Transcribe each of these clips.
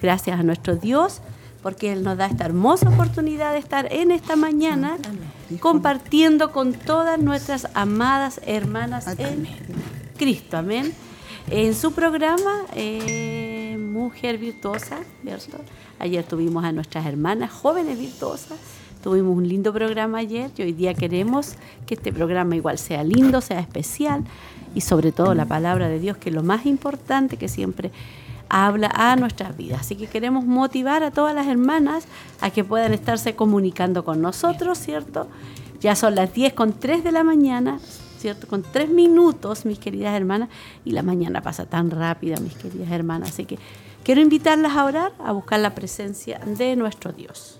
Damos gracias a nuestro Dios porque Él nos da esta hermosa oportunidad de estar en esta mañana compartiendo con todas nuestras amadas hermanas en Cristo. Amén. En su programa eh, Mujer Virtuosa, ¿cierto? Ayer tuvimos a nuestras hermanas jóvenes virtuosas. Tuvimos un lindo programa ayer y hoy día queremos que este programa igual sea lindo, sea especial y sobre todo la palabra de Dios, que es lo más importante que siempre habla a nuestras vidas. Así que queremos motivar a todas las hermanas a que puedan estarse comunicando con nosotros, ¿cierto? Ya son las 10 con 3 de la mañana, ¿cierto? Con 3 minutos, mis queridas hermanas, y la mañana pasa tan rápida, mis queridas hermanas. Así que quiero invitarlas a orar, a buscar la presencia de nuestro Dios.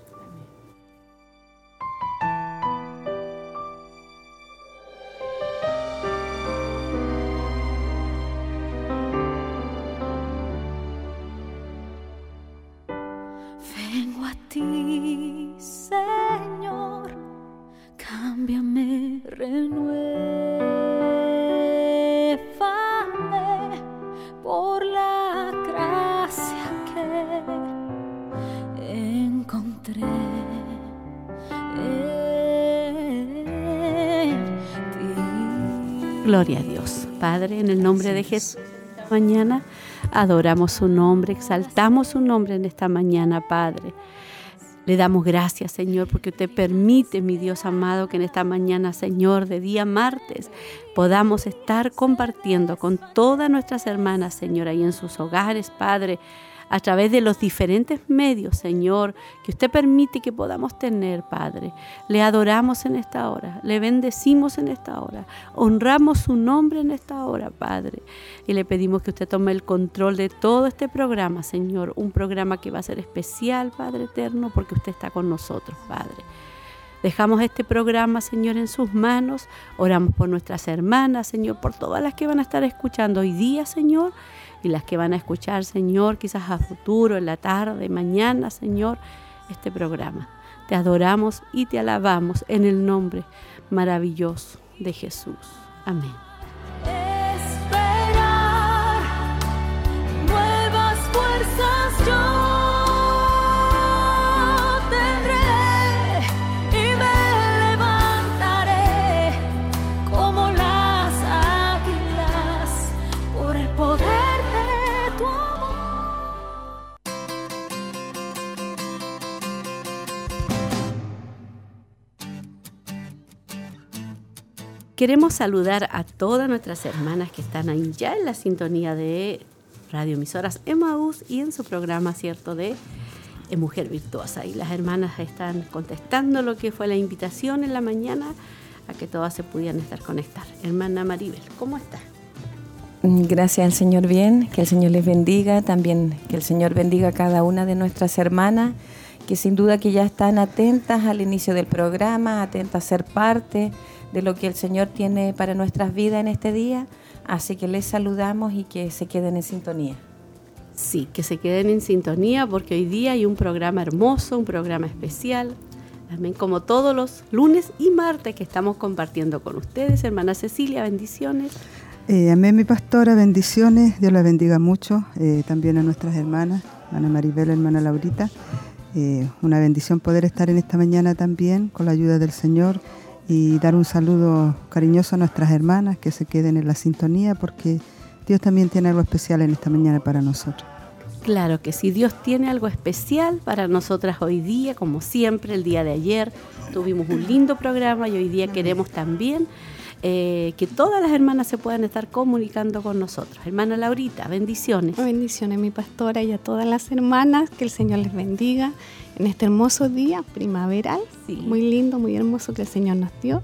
Gloria a Dios. Padre, en el nombre de Jesús, esta mañana adoramos su nombre, exaltamos su nombre en esta mañana, Padre. Le damos gracias, Señor, porque usted permite, mi Dios amado, que en esta mañana, Señor, de día martes, podamos estar compartiendo con todas nuestras hermanas, Señor, ahí en sus hogares, Padre a través de los diferentes medios, Señor, que usted permite que podamos tener, Padre. Le adoramos en esta hora, le bendecimos en esta hora, honramos su nombre en esta hora, Padre. Y le pedimos que usted tome el control de todo este programa, Señor, un programa que va a ser especial, Padre eterno, porque usted está con nosotros, Padre. Dejamos este programa, Señor, en sus manos. Oramos por nuestras hermanas, Señor, por todas las que van a estar escuchando hoy día, Señor y las que van a escuchar, Señor, quizás a futuro, en la tarde, mañana, Señor, este programa. Te adoramos y te alabamos en el nombre maravilloso de Jesús. Amén. Queremos saludar a todas nuestras hermanas que están ahí ya en la sintonía de radioemisoras Emmaus y en su programa, ¿cierto?, de eh, Mujer Virtuosa. Y las hermanas están contestando lo que fue la invitación en la mañana a que todas se pudieran estar conectar. Hermana Maribel, ¿cómo está? Gracias al Señor bien, que el Señor les bendiga, también que el Señor bendiga a cada una de nuestras hermanas, que sin duda que ya están atentas al inicio del programa, atentas a ser parte de lo que el Señor tiene para nuestras vidas en este día. Así que les saludamos y que se queden en sintonía. Sí, que se queden en sintonía porque hoy día hay un programa hermoso, un programa especial. También como todos los lunes y martes que estamos compartiendo con ustedes. Hermana Cecilia, bendiciones. Eh, amén, mi pastora, bendiciones. Dios la bendiga mucho. Eh, también a nuestras hermanas, hermana Maribel, hermana Laurita. Eh, una bendición poder estar en esta mañana también con la ayuda del Señor y dar un saludo cariñoso a nuestras hermanas que se queden en la sintonía porque Dios también tiene algo especial en esta mañana para nosotros. Claro que sí, Dios tiene algo especial para nosotras hoy día, como siempre, el día de ayer tuvimos un lindo programa y hoy día queremos también eh, que todas las hermanas se puedan estar comunicando con nosotros. Hermana Laurita, bendiciones. Bendiciones, mi pastora, y a todas las hermanas, que el Señor les bendiga en este hermoso día primaveral, muy lindo, muy hermoso que el Señor nos dio.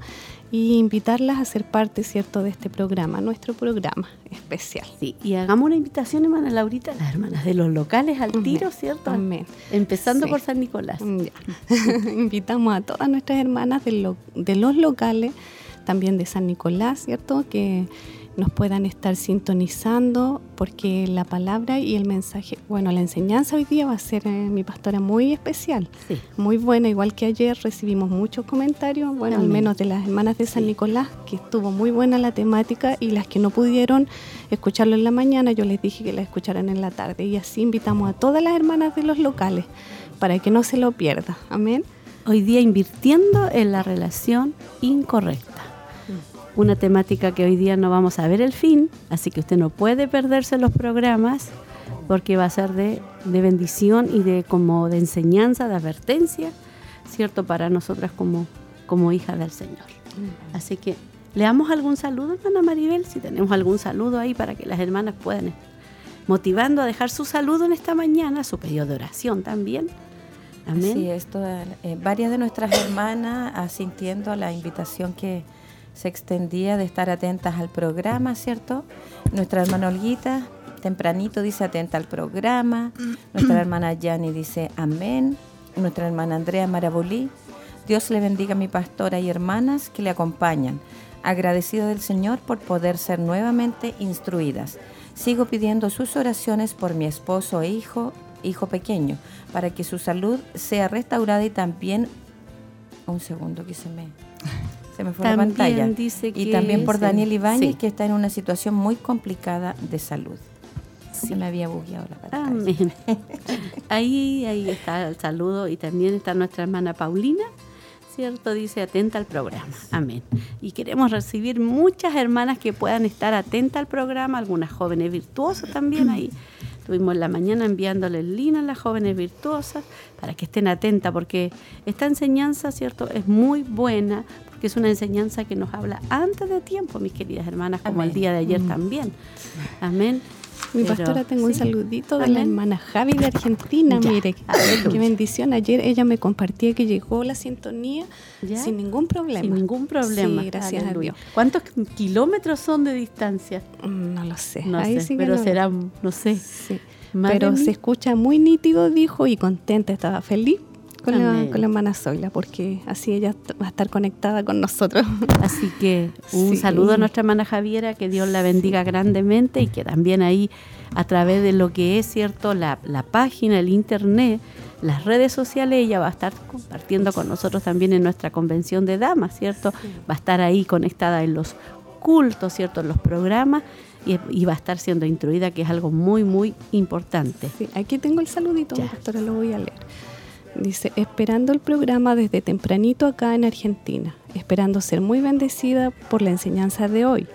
y invitarlas a ser parte, ¿cierto?, de este programa, nuestro programa especial. Sí, y hagamos una invitación, hermana Laurita, a las hermanas de los locales al tiro, ¿cierto? Amén. Empezando por San Nicolás. Invitamos a todas nuestras hermanas de, de los locales, también de San Nicolás, ¿cierto?, que nos puedan estar sintonizando, porque la palabra y el mensaje, bueno, la enseñanza hoy día va a ser eh, mi pastora muy especial, muy buena, igual que ayer recibimos muchos comentarios, bueno, al menos de las hermanas de San Nicolás, que estuvo muy buena la temática y las que no pudieron escucharlo en la mañana, yo les dije que la escucharan en la tarde y así invitamos a todas las hermanas de los locales para que no se lo pierda, amén. Hoy día invirtiendo en la relación incorrecta una temática que hoy día no vamos a ver el fin, así que usted no puede perderse los programas porque va a ser de, bendición y de como de enseñanza, de advertencia, ¿cierto? Para nosotras como, como hijas del Señor. Así que le damos algún saludo, hermana Maribel, si tenemos algún saludo ahí para que las hermanas puedan motivando a dejar su saludo en esta mañana, su pedido de oración también. Amén. Sí, esto, eh, varias de nuestras hermanas asintiendo a la invitación que, se extendía de estar atentas al programa, ¿cierto? Nuestra hermana Olguita, tempranito, dice atenta al programa. Nuestra hermana Yani dice amén. Nuestra hermana Andrea Marabolí, Dios le bendiga a mi pastora y hermanas que le acompañan. Agradecida del Señor por poder ser nuevamente instruidas. Sigo pidiendo sus oraciones por mi esposo e hijo, hijo pequeño, para que su salud sea restaurada y también... Un segundo que se me se me fue la pantalla. y también por Daniel Ibáñez, que está en una situación muy complicada de salud. Se me había bugueado la pantalla. ahí, ahí está el saludo y también está nuestra hermana Paulina, ¿cierto? Dice atenta al programa. Amén. Y queremos recibir muchas hermanas que puedan estar atentas al programa, algunas jóvenes virtuosas también ahí. Estuvimos en la mañana enviándole el link a las jóvenes virtuosas para que estén atentas, porque esta enseñanza, ¿cierto?, es muy buena que es una enseñanza que nos habla antes de tiempo, mis queridas hermanas, como el día de ayer mm. también. Amén. Mi pastora, tengo un saludito de la hermana Javi de Argentina. Mire, qué bendición. Ayer ella me compartía que llegó la sintonía sin ningún problema. Sin ningún problema. Sí, gracias a Dios. ¿Cuántos kilómetros son de distancia? Mm, no lo sé. No sé, pero será, no sé. Pero se escucha muy nítido, dijo, y contenta, estaba feliz con la, con la, hermana Zoila, porque así ella va a estar conectada con nosotros. Así que un saludo a nuestra hermana Javiera, que Dios la bendiga grandemente y que también ahí, a través de lo que es cierto, la, la página, el internet, las redes sociales, ella va a estar compartiendo con nosotros también en nuestra convención de damas, ¿cierto? Va a estar ahí conectada en los cultos, ¿cierto? En los programas y, va a estar siendo instruida, que es algo muy, muy importante. Sí, aquí tengo el saludito, doctora, lo voy a leer. Dice, esperando el programa desde tempranito acá en Argentina, esperando ser muy bendecida por la enseñanza de hoy.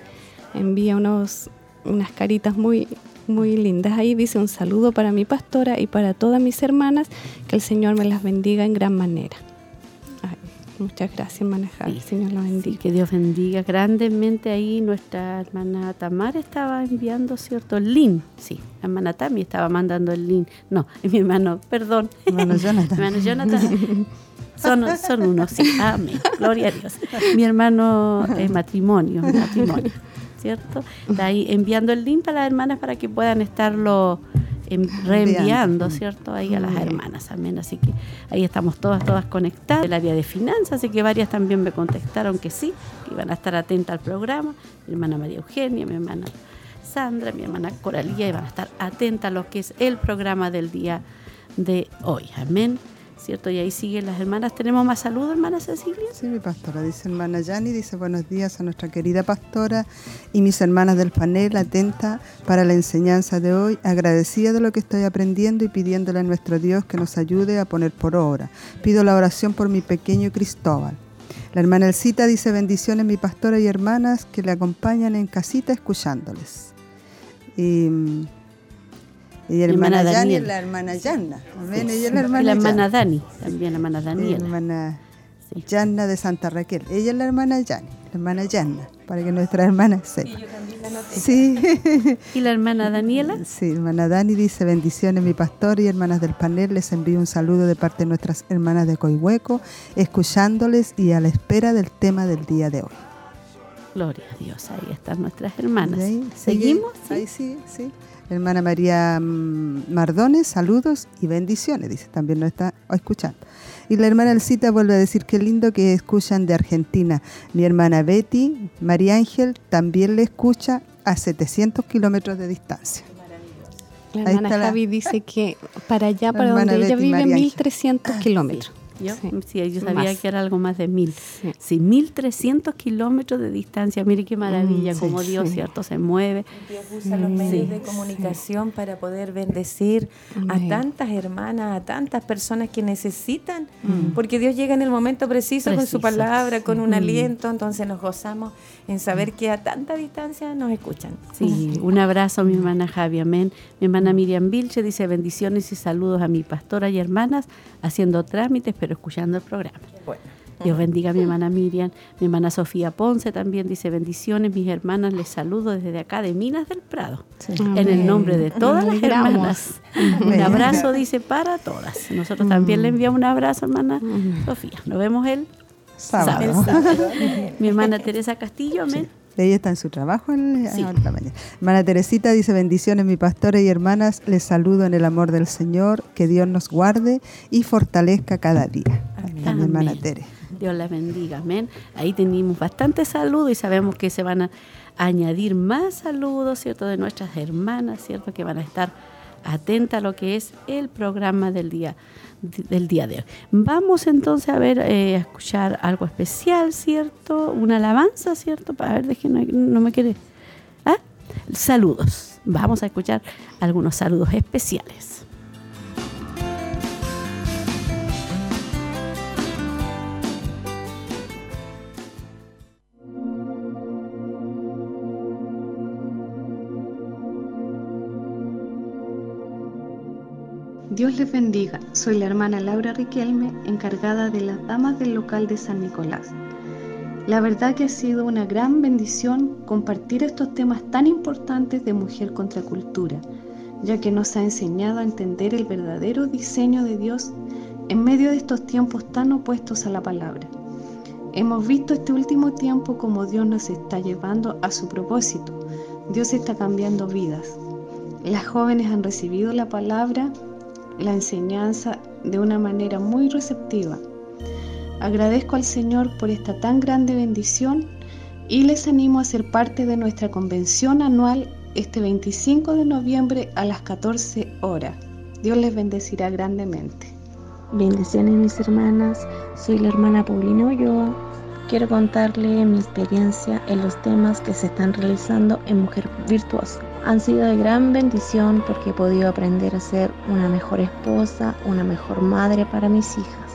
Envía unos, unas caritas muy, muy lindas. Ahí dice un saludo para mi pastora y para todas mis hermanas, que el Señor me las bendiga en gran manera. Muchas gracias, hermana Señor la bendiga. que Dios bendiga grandemente ahí. Nuestra hermana Tamar estaba enviando, ¿cierto? El link. Sí, la hermana Tami estaba mandando el link. No, mi hermano, perdón. Hermano Jonathan. hermano Jonathan. Son, son unos, sí. Amén. Gloria a Dios. Mi hermano es matrimonio, matrimonio. ¿Cierto? Está ahí enviando el link para las hermanas para que puedan estarlo reenviando, ¿cierto? Ahí a las hermanas, amén. Así que ahí estamos todas, todas conectadas. El área de finanzas, así que varias también me contestaron que sí, que iban a estar atentas al programa. Mi hermana María Eugenia, mi hermana Sandra, mi hermana Coralía, iban a estar atentas a lo que es el programa del día de hoy. Amén. ¿Cierto? Y ahí siguen las hermanas. ¿Tenemos más saludos, hermana Cecilia? Sí, mi pastora, dice hermana Yani, dice buenos días a nuestra querida pastora y mis hermanas del panel, atenta para la enseñanza de hoy, agradecida de lo que estoy aprendiendo y pidiéndole a nuestro Dios que nos ayude a poner por obra. Pido la oración por mi pequeño Cristóbal. La hermana Elcita dice bendiciones mi pastora y hermanas que le acompañan en casita escuchándoles. Y y la hermana, Yani la hermana Yanna. Amén. la hermana, Dani, también la hermana Daniela. hermana Yanna de Santa Raquel. Ella es la hermana Yani, la hermana Yanna, para que nuestra hermana sepa. Sí. ¿Y la hermana Daniela? Sí, hermana Dani dice, bendiciones mi pastor y hermanas del panel, les envío un saludo de parte de nuestras hermanas de Coihueco, escuchándoles y a la espera del tema del día de hoy. Gloria a Dios, ahí están nuestras hermanas. ¿Seguimos? Ahí sí, sí. Hermana María mm, Mardones, saludos y bendiciones, dice, también nos está escuchando. Y la hermana Elcita vuelve a decir qué lindo que escuchan de Argentina. Mi hermana Betty, María Ángel, también le escucha a 700 kilómetros de distancia. La hermana Javi dice que para allá, para donde ella vive, 1300 kilómetros. Yo, sí. yo sabía que era algo más de mil. Sí, mil trescientos kilómetros de distancia. Mire qué maravilla, mm, como Dios, ¿cierto? Se mueve. Dios usa los medios de comunicación para poder bendecir a tantas hermanas, a tantas personas que necesitan, mm. porque Dios llega en el momento preciso, con su palabra, con un mm. aliento, entonces nos gozamos en saber que a tanta distancia nos escuchan. Sí, un abrazo a mi hermana Javi, amén. Mi hermana Miriam Vilche dice bendiciones y saludos a mi pastora y hermanas haciendo trámites, pero escuchando el programa. Dios bendiga a mi hermana Miriam, mi hermana Sofía Ponce también dice bendiciones, mis hermanas les saludo desde acá de Minas del Prado, en el nombre de todas las hermanas. Un abrazo dice para todas. Nosotros también le enviamos un abrazo, hermana Sofía. Nos vemos el sábado. mi hermana Teresa Castillo, amén. Ella está en su trabajo en, la mañana. Hermana Teresita dice, bendiciones mi pastores y hermanas, les saludo en el amor del Señor, que Dios nos guarde y fortalezca cada día. Amén. hermana Tere. Dios la bendiga, amén. Ahí tenemos bastante saludos y sabemos que se van a añadir más saludos, ¿cierto? De nuestras hermanas, ¿cierto? Que van a estar atentas a lo que es el programa del día del día de hoy. Vamos entonces a ver, eh, a escuchar algo especial, ¿cierto? Una alabanza, ¿cierto? Para ver, que no, me quiere. ¿Ah? Saludos. Vamos a escuchar algunos saludos especiales. Dios les bendiga. Soy la hermana Laura Riquelme, encargada de las damas del local de San Nicolás. La verdad que ha sido una gran bendición compartir estos temas tan importantes de mujer contra cultura, ya que nos ha enseñado a entender el verdadero diseño de Dios en medio de estos tiempos tan opuestos a la palabra. Hemos visto este último tiempo como Dios nos está llevando a su propósito. Dios está cambiando vidas. Las jóvenes han recibido la palabra la enseñanza de una manera muy receptiva. Agradezco al Señor por esta tan grande bendición y les animo a ser parte de nuestra convención anual este 25 de noviembre a las 14 horas. Dios les bendecirá grandemente. Bendiciones mis hermanas, soy la hermana Paulina Ulloa. Quiero contarle mi experiencia en los temas que se están realizando en Mujer Virtuosa han sido de gran bendición porque he podido aprender a ser una mejor esposa, una mejor madre para mis hijas,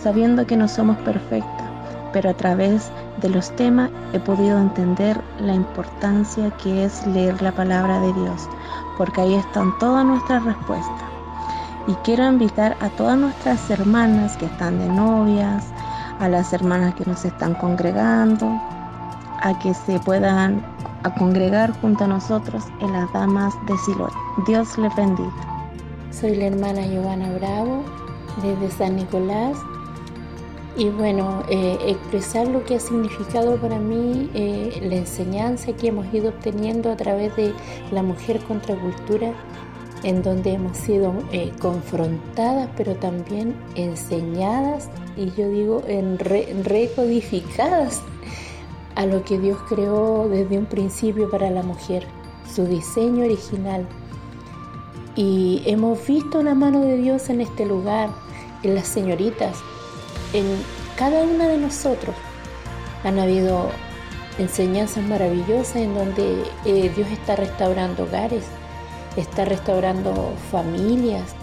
sabiendo que no somos perfectas, pero a través de los temas he podido entender la importancia que es leer la palabra de Dios, porque ahí están todas nuestras respuestas. Y quiero invitar a todas nuestras hermanas que están de novias, a las hermanas que nos están congregando, a que se puedan a congregar junto a nosotros en las damas de Siloé. Dios le bendiga. Soy la hermana Giovanna Bravo desde San Nicolás y bueno, eh, expresar lo que ha significado para mí eh, la enseñanza que hemos ido obteniendo a través de la mujer contra cultura, en donde hemos sido eh, confrontadas, pero también enseñadas y yo digo en recodificadas a lo que Dios creó desde un principio para la mujer, su diseño original. Y hemos visto la mano de Dios en este lugar, en las señoritas, en cada una de nosotros. Han habido enseñanzas maravillosas en donde eh, Dios está restaurando hogares, está restaurando familias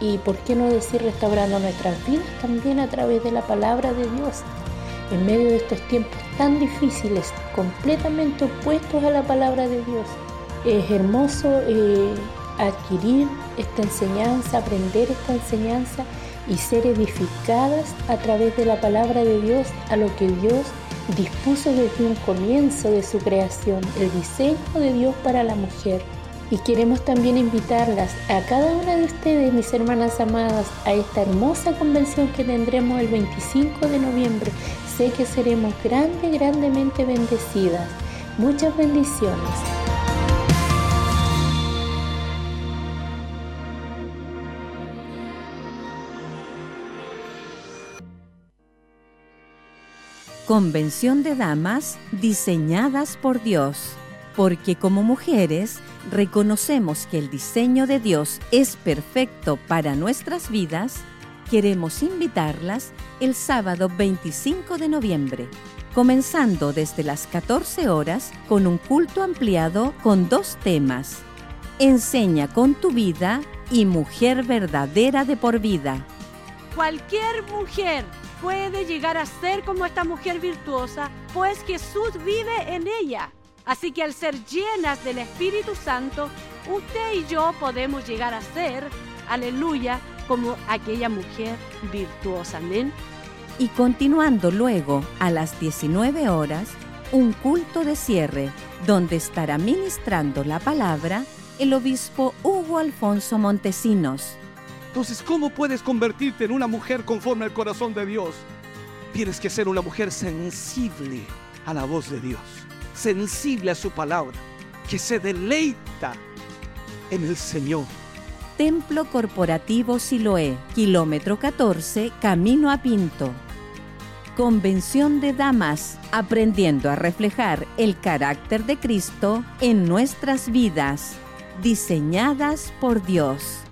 y, ¿por qué no decir, restaurando nuestras vidas también a través de la palabra de Dios? en medio de estos tiempos tan difíciles, completamente opuestos a la palabra de Dios. Es hermoso eh, adquirir esta enseñanza, aprender esta enseñanza y ser edificadas a través de la palabra de Dios a lo que Dios dispuso desde un comienzo de su creación, el diseño de Dios para la mujer. Y queremos también invitarlas a cada una de ustedes, mis hermanas amadas, a esta hermosa convención que tendremos el 25 de noviembre. Sé que seremos grande, grandemente bendecidas. Muchas bendiciones. Convención de Damas diseñadas por Dios, porque como mujeres reconocemos que el diseño de Dios es perfecto para nuestras vidas, queremos invitarlas el sábado 25 de noviembre, comenzando desde las 14 horas con un culto ampliado con dos temas. Enseña con tu vida y mujer verdadera de por vida. Cualquier mujer puede llegar a ser como esta mujer virtuosa, pues Jesús vive en ella. Así que al ser llenas del Espíritu Santo, usted y yo podemos llegar a ser, aleluya, como aquella mujer virtuosa. Amén. Y continuando luego a las 19 horas, un culto de cierre, donde estará ministrando la palabra el obispo Hugo Alfonso Montesinos. Entonces, ¿cómo puedes convertirte en una mujer conforme al corazón de Dios? Tienes que ser una mujer sensible a la voz de Dios, sensible a su palabra, que se deleita en el Señor. Templo Corporativo Siloé, kilómetro 14, camino a Pinto. Convención de Damas, aprendiendo a reflejar el carácter de Cristo en nuestras vidas, diseñadas por Dios.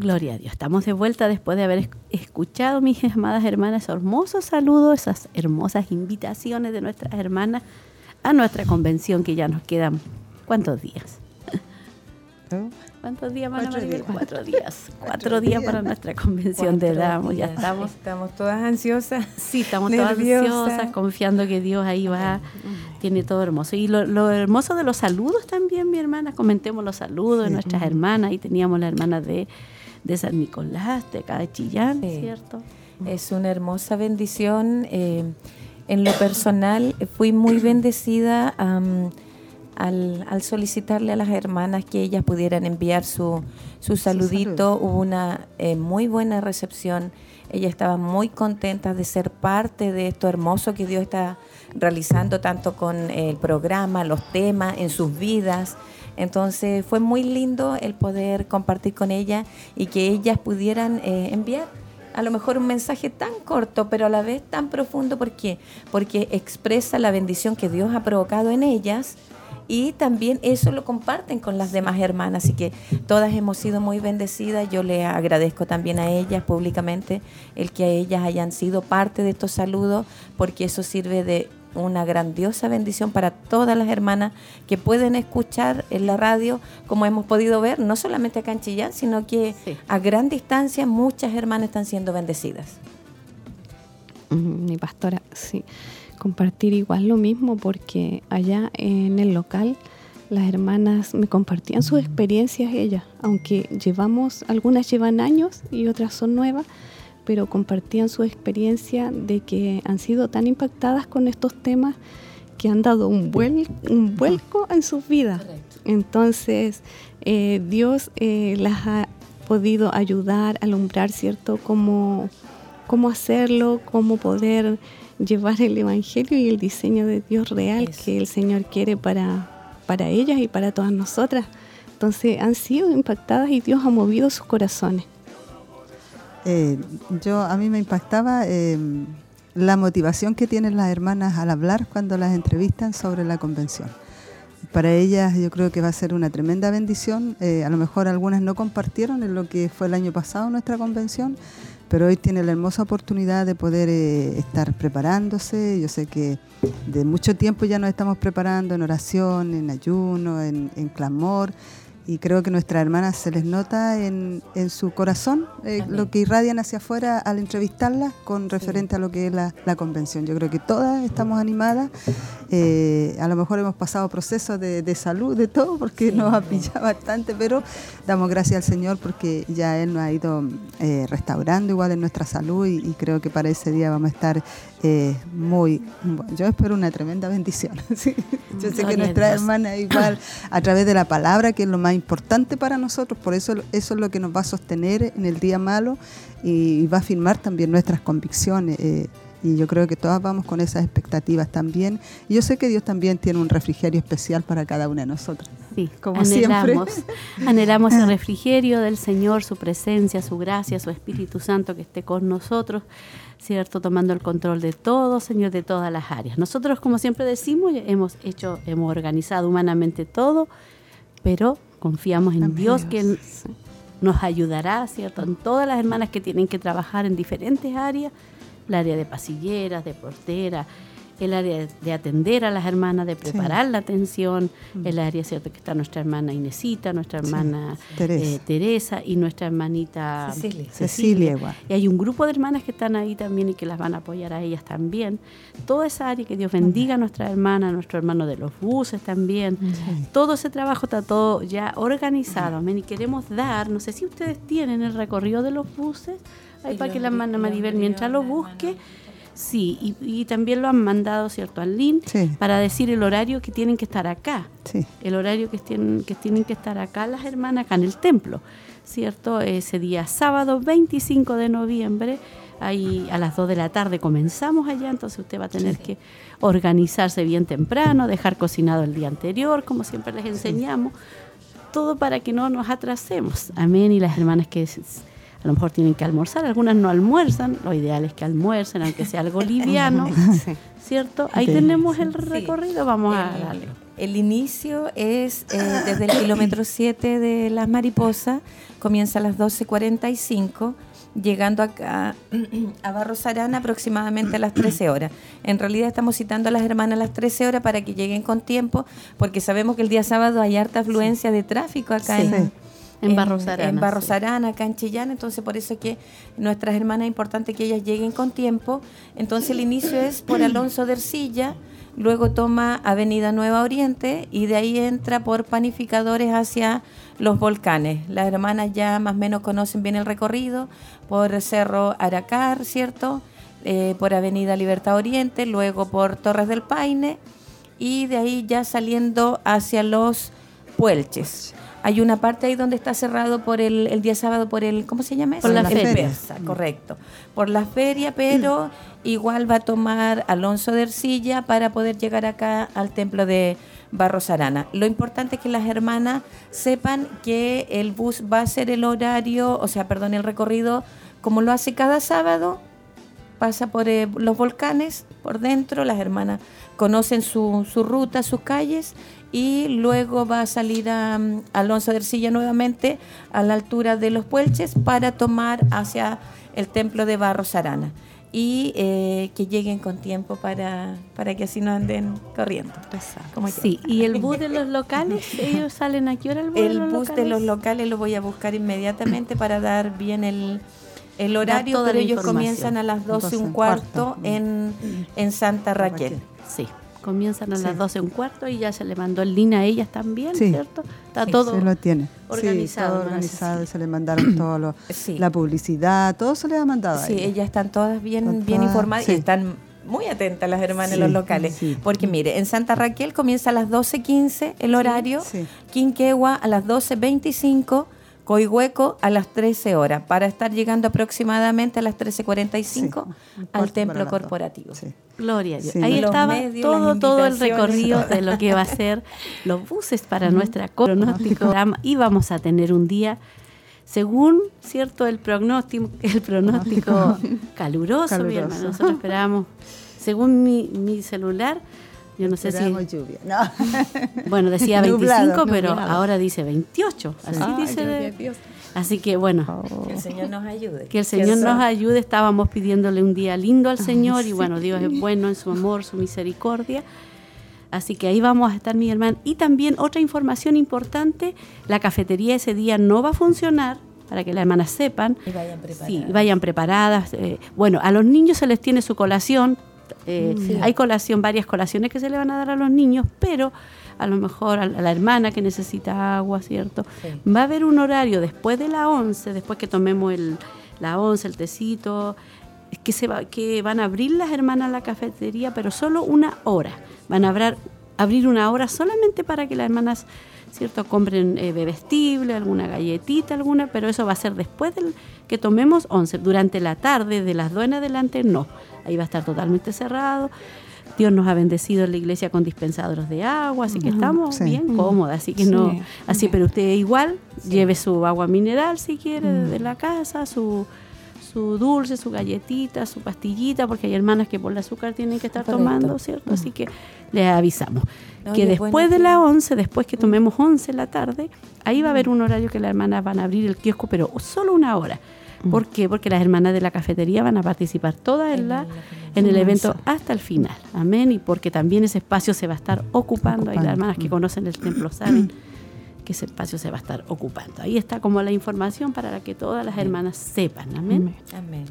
Gloria a Dios. Estamos de vuelta después de haber escuchado, mis amadas hermanas, esos hermosos saludos, esas hermosas invitaciones de nuestras hermanas a nuestra convención que ya nos quedan, ¿cuántos días? ¿Cuántos días, van Cuatro días. Cuatro días. Cuatro días para nuestra convención de Cuatro Damos. Ya estamos. Estamos todas ansiosas. Sí, estamos todas ansiosas, confiando que Dios ahí va, tiene todo hermoso. Y lo, lo hermoso de los saludos también, mi hermana, comentemos los saludos de nuestras hermanas. Ahí teníamos las hermanas de, de San Nicolás, de acá de Chillán, Sí. ¿cierto? Es una hermosa bendición. eh, en lo personal, fui muy bendecida al solicitarle a las hermanas que ellas pudieran enviar su, su saludito. Hubo una eh, muy buena recepción. Ellas estaban muy contentas de ser parte de esto hermoso que Dios está realizando, tanto con el programa, los temas, en sus vidas. Entonces fue muy lindo el poder compartir con ellas y que ellas pudieran eh, enviar a lo mejor un mensaje tan corto, pero a la vez tan profundo. ¿Por qué? Porque expresa la bendición que Dios ha provocado en ellas y también eso lo comparten con las demás hermanas. Así que todas hemos sido muy bendecidas. Yo le agradezco también a ellas públicamente el que ellas hayan sido parte de estos saludos, porque eso sirve de una grandiosa bendición para todas las hermanas que pueden escuchar en la radio, como hemos podido ver, no solamente acá en Chillán, sino que Sí. a gran distancia muchas hermanas están siendo bendecidas. Mi pastora, sí. Compartir igual lo mismo porque allá en el local las hermanas me compartían sus experiencias ellas, aunque llevamos, algunas llevan años y otras son nuevas, pero compartían su experiencia de que han sido tan impactadas con estos temas que han dado un, vuel- un vuelco en sus vidas. Entonces, eh, Dios eh, las ha podido ayudar, alumbrar, ¿cierto?, cómo, cómo hacerlo, cómo poder llevar el Evangelio y el diseño de Dios real Eso. que el Señor quiere para, para ellas y para todas nosotras. Entonces, han sido impactadas y Dios ha movido sus corazones. Eh, yo a mí me impactaba eh, la motivación que tienen las hermanas al hablar cuando las entrevistan sobre la convención. Para ellas yo creo que va a ser una tremenda bendición. Eh, a lo mejor algunas no compartieron en lo que fue el año pasado nuestra convención, pero hoy tiene la hermosa oportunidad de poder estar preparándose. Yo sé que de mucho tiempo ya nos estamos preparando en oración, en ayuno, en clamor. Y creo que nuestras hermanas se les nota en, en su corazón eh, lo que irradian hacia afuera al entrevistarlas con referente a lo que es la, la, convención. Yo creo que todas estamos animadas. Eh, a lo mejor hemos pasado procesos de, de salud, de todo, porque nos ha pillado bastante, pero damos gracias al Señor porque ya Él nos ha ido eh, restaurando igual en nuestra salud y, y, creo que para ese día vamos a estar eh, muy, yo espero una tremenda bendición. ¿sí? Yo sé que nuestra hermana igual a través de la palabra, que es lo más importante para nosotros, por eso eso es lo que nos va a sostener en el día malo y, va a firmar también nuestras convicciones. Eh, y yo creo que todas vamos con esas expectativas también. Y yo sé que Dios también tiene un refrigerio especial para cada una de nosotras. Sí, como anhelamos, siempre. Anhelamos el refrigerio del Señor, su presencia, su gracia, su Espíritu Santo que esté con nosotros, ¿cierto? Tomando el control de todo, Señor, de todas las áreas. Nosotros, como siempre decimos, hemos hecho, hemos organizado humanamente todo, pero confiamos en Dios que nos ayudará, ¿cierto? En todas las hermanas que tienen que trabajar en diferentes áreas el área de pasilleras, de portera, el área de atender a las hermanas, de preparar la atención, mm. el área cierto que está nuestra hermana Inesita, nuestra hermana eh, Teresa. y nuestra hermanita Cecilia. Y hay un grupo de hermanas que están ahí también y que las van a apoyar a ellas también. Toda esa área, que Dios bendiga a nuestra hermana, a nuestro hermano de los buses también. Todo ese trabajo está todo ya organizado. Amén. Y queremos dar, no sé si ustedes tienen el recorrido de los buses Ahí para que la hermana Maribel, mientras lo busque, sí, y, también lo han mandado, ¿cierto?, al link para decir el horario que tienen que estar acá. Sí. El horario que tienen, que tienen que estar acá las hermanas, acá en el templo, ¿cierto? Ese día sábado 25 de noviembre, ahí a las 2 de la tarde comenzamos allá, entonces usted va a tener que organizarse bien temprano, dejar cocinado el día anterior, como siempre les enseñamos, todo para que no nos atrasemos. Amén. Y las hermanas que a lo mejor tienen que almorzar, algunas no almuerzan, lo ideal es que almuercen, aunque sea algo liviano, ¿cierto? Ahí tenemos el recorrido, vamos a darle. El inicio es eh, desde el kilómetro 7 de Las Mariposas, comienza a las 12.45, llegando acá a Barros Arana aproximadamente a las 13 horas. En realidad estamos citando a las hermanas a las 13 horas para que lleguen con tiempo, porque sabemos que el día sábado hay harta afluencia de tráfico acá en, en Barros Arana. En Barros Arana, acá en Chillán. Entonces, por eso es que nuestras hermanas es importante que ellas lleguen con tiempo. Entonces, el inicio es por Alonso de Ercilla, luego toma Avenida Nueva Oriente y de ahí entra por panificadores hacia los volcanes. Las hermanas ya más o menos conocen bien el recorrido por Cerro Aracar, ¿cierto? Eh, por Avenida Libertad Oriente, luego por Torres del Paine y de ahí ya saliendo hacia los Puelches. Hay una parte ahí donde está cerrado por el, el día sábado por el, ¿cómo se llama eso? Por la, feria. correcto. Por la feria, pero igual va a tomar Alonso de Ercilla para poder llegar acá al templo de Barros Arana. Lo importante es que las hermanas sepan que el bus va a ser el horario, o sea, perdón, el recorrido como lo hace cada sábado, pasa por eh, los volcanes, por dentro, las hermanas conocen su, su ruta, sus calles y luego va a salir a, Alonso de Ercilla nuevamente a la altura de los Puelches para tomar hacia el templo de Barros Arana y eh, que lleguen con tiempo para, para que así no anden corriendo. Como sí, y el bus de los locales, ellos salen a qué hora el bus? El bus de los locales lo voy a buscar inmediatamente para dar bien el, el horario, pero ellos comienzan a las 12 y un cuarto en, en Santa Raquel. Sí comienzan a las 12 un cuarto y ya se le mandó el link a ellas también, ¿cierto? Está todo se lo tiene. organizado. todo organizado, se le mandaron todo la publicidad, todo se le ha mandado Sí, ellas están todas bien, bien informadas y están muy atentas las hermanas en los locales. Porque mire, en Santa Raquel comienza a las 12.15 el horario, Quinquegua a las 12.25 Coihueco a las 13 horas, para estar llegando aproximadamente a las 13.45 al templo corporativo. Gloria a Dios. Ahí estaba todo, todo el recorrido de lo que va a ser los buses para nuestra pronóstico. Y vamos a tener un día, según cierto el pronóstico, el pronóstico caluroso, Nosotros esperábamos, según mi, mi celular, yo no sé si. lluvia. No. Bueno, decía 25, pero ahora dice 28. Así dice. Así que bueno. Oh. Que el Señor nos ayude. Que el Señor nos ayude. Estábamos pidiéndole un día lindo al Señor y bueno, Dios es bueno en su amor, su misericordia. Así que ahí vamos a estar mi hermana. Y también otra información importante, la cafetería ese día no va a funcionar para que las hermanas sepan. Y vayan preparadas. Sí, vayan preparadas. Eh, bueno, a los niños se les tiene su colación. Eh, Sí. Hay colación, varias colaciones que se le van a dar a los niños, pero a lo mejor a la hermana que necesita agua, ¿cierto? Sí. Va a haber un horario después de la 11, después que tomemos el, la 11, el tecito, que, se va, que van a abrir las hermanas la cafetería, pero solo una hora. Van a abrir, abrir una hora solamente para que las hermanas, ¿cierto?, compren eh, bebestible, alguna galletita, alguna, pero eso va a ser después del que tomemos 11. Durante la tarde, de las 2 en adelante, no. Ahí va a estar totalmente cerrado. Dios nos ha bendecido en la iglesia con dispensadores de agua, así que estamos sí. bien cómodas, así que Sí, no, así, bien. pero usted igual lleve su agua mineral si quiere de la casa, su su dulce, su galletita, su pastillita, porque hay hermanas que por el azúcar tienen que estar Correcto. tomando, ¿cierto? Así que les avisamos. Que después bueno de las 11, después que tomemos 11 en la tarde, ahí va a haber un horario que las hermanas van a abrir el kiosco, pero solo una hora. ¿Por qué? Porque las hermanas de la cafetería van a participar todas en, la, en el evento hasta el final. Amén. Y porque también ese espacio se va a estar ocupando. Ahí las hermanas que conocen el templo saben que ese espacio se va a estar ocupando. Ahí está como la información para que todas las hermanas sepan. Amén. Amén.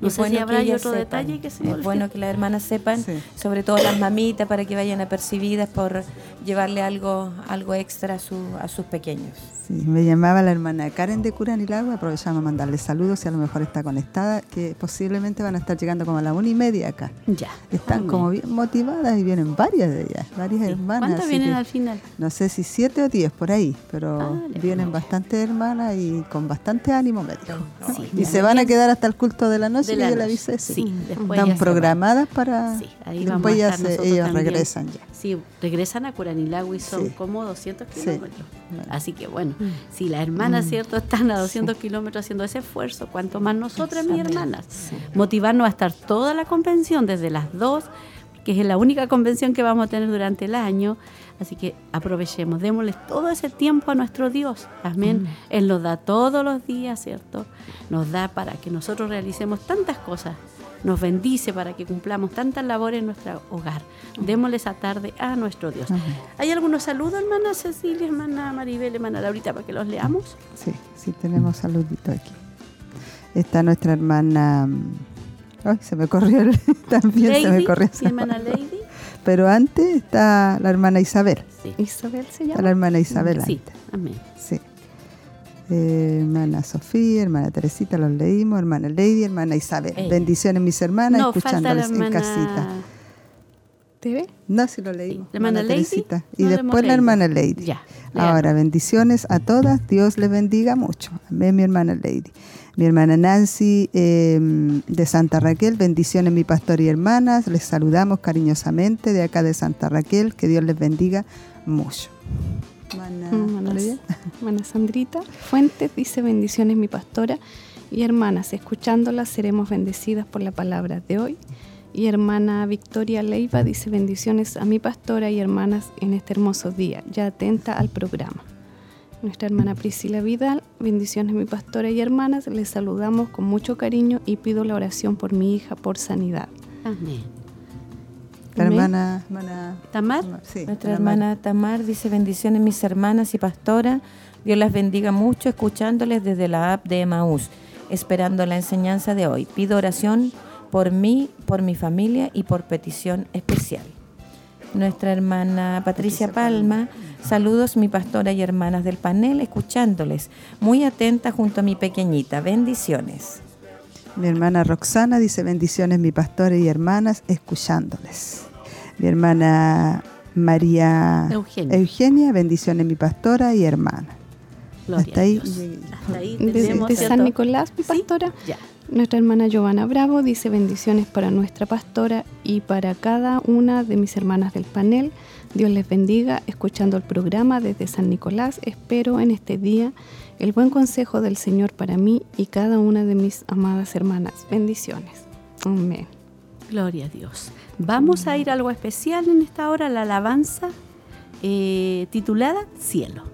No Es sé si bueno habrá otro sepan. detalle que se Es olvide. bueno que las hermanas sepan, Sí. sobre todo las mamitas, para que vayan apercibidas por llevarle algo, algo extra a, su, a sus pequeños. Sí, me llamaba la hermana Karen de Curanilagua, aprovechamos a mandarle saludos si a lo mejor está conectada, que posiblemente van a estar llegando como a la una y media acá. Ya. Están Amén. como bien motivadas y vienen varias de ellas, varias Sí. hermanas. ¿Cuántas vienen que al final? No sé si siete o diez por ahí, pero Ah, vienen bastantes hermanas y con bastante ánimo, me dijo. Sí, Y se van a quedar hasta el culto de la noche, De la yo le noche. avisé. Sí. Después Están programadas para... Sí, ahí vamos después ya se- ellos también. regresan ya. Sí, regresan a Curanilagua y son Sí. como 200 Sí. kilómetros. Así que bueno, si las hermanas, ¿cierto?, están a 200 kilómetros haciendo ese esfuerzo, cuanto más nosotras, mis hermanas. Motivarnos a estar toda la convención desde las 2, que es la única convención que vamos a tener durante el año. Así que aprovechemos, démosle todo ese tiempo a nuestro Dios. Amén. Él nos da todos los días, ¿cierto? Nos da para que nosotros realicemos tantas cosas. Nos bendice para que cumplamos tantas labores en nuestro hogar. Démosle esa tarde a nuestro Dios. ¿Hay algunos saludos, hermana Cecilia, hermana Maribel, hermana Laurita, para que los leamos? Sí, sí tenemos saluditos aquí. Está nuestra hermana... mm, Ay, se me corrió el, también se me corrió. sí, hermana Lady. Pero antes está la hermana Isabel. Sí, Isabel se Está llama. la hermana Isabel sí, antes. amén. Sí. Eh, hermana Sofía, hermana Teresita, los leímos, hermana Lady, hermana Isabel. Bendiciones mis hermanas, No, falta la escuchándoles en hermana... casita. ¿TV? No, si lo leímos. la hermana Lady, Teresita. Y no después la hermana Lady. Ya, Ahora, bendiciones a todas. Dios les bendiga mucho. Amén, mi hermana Lady. Mi hermana Nancy eh, de Santa Raquel. Bendiciones, mi pastor y hermanas. Les saludamos cariñosamente de acá de Santa Raquel. Que Dios les bendiga mucho. ¿Está bien? hermana Sandrita Fuentes dice bendiciones mi pastora y hermanas, escuchándolas seremos bendecidas por la palabra de hoy. Y hermana Victoria Leiva dice bendiciones a mi pastora y hermanas en este hermoso día, ya atenta al programa. Nuestra hermana Priscila Vidal, bendiciones mi pastora y hermanas, les saludamos con mucho cariño y pido la oración por mi hija por sanidad. Amén. La hermana, hermana ¿Tamar? sí, Nuestra hermana Tamar dice bendiciones mis hermanas y pastora. Dios las bendiga mucho escuchándoles desde la app de Emaús, esperando la enseñanza de hoy. Pido oración por mí, por mi familia y por petición especial. Nuestra hermana Patricia Palma, saludos mi pastora y hermanas del panel, escuchándoles, muy atenta junto a mi pequeñita. Bendiciones. Mi hermana Roxana dice bendiciones mi pastora y hermanas escuchándoles. Mi hermana María Eugenia. Eugenia, bendiciones mi pastora y hermana. Gloria Hasta a ahí. Hasta ahí Desde tenemos, de. San Nicolás, mi Sí, pastora. Ya. Nuestra hermana Giovanna Bravo dice bendiciones para nuestra pastora y para cada una de mis hermanas del panel. Dios les bendiga escuchando el programa desde San Nicolás. Espero en este día el buen consejo del Señor para mí y cada una de mis amadas hermanas. Bendiciones. Amén. Gloria a Dios. Vamos a ir a algo especial en esta hora, la alabanza eh, titulada Cielo.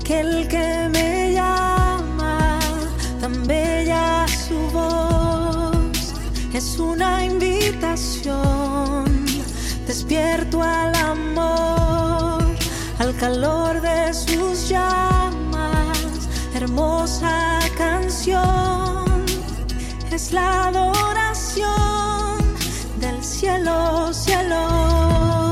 Aquel que me llama, tan bella su voz, es una invitación, despierto al amor, al calor de sus llamas, hermosa canción, es la adoración del cielo, cielo.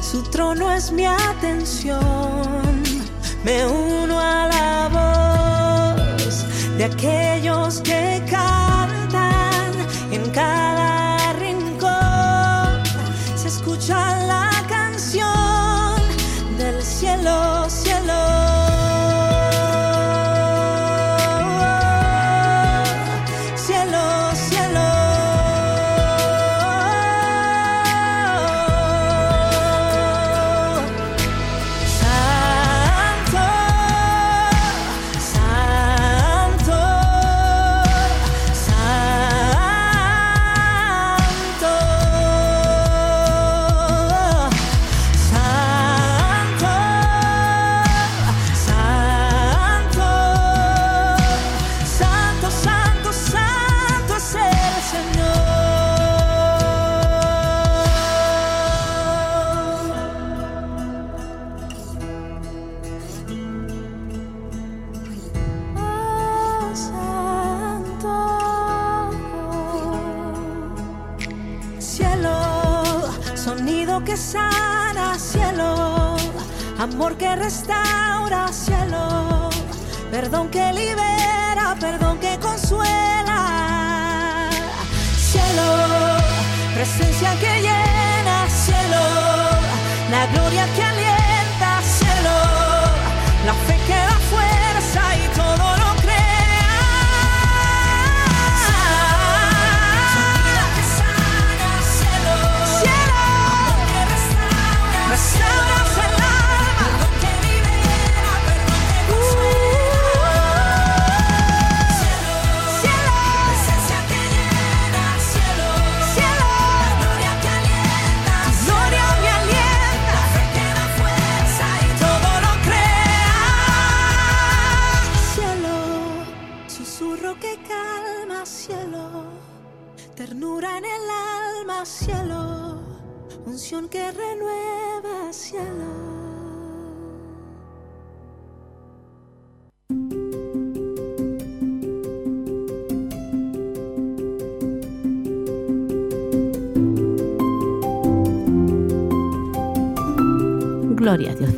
Su trono es mi atención, me uno a la voz de aquellos que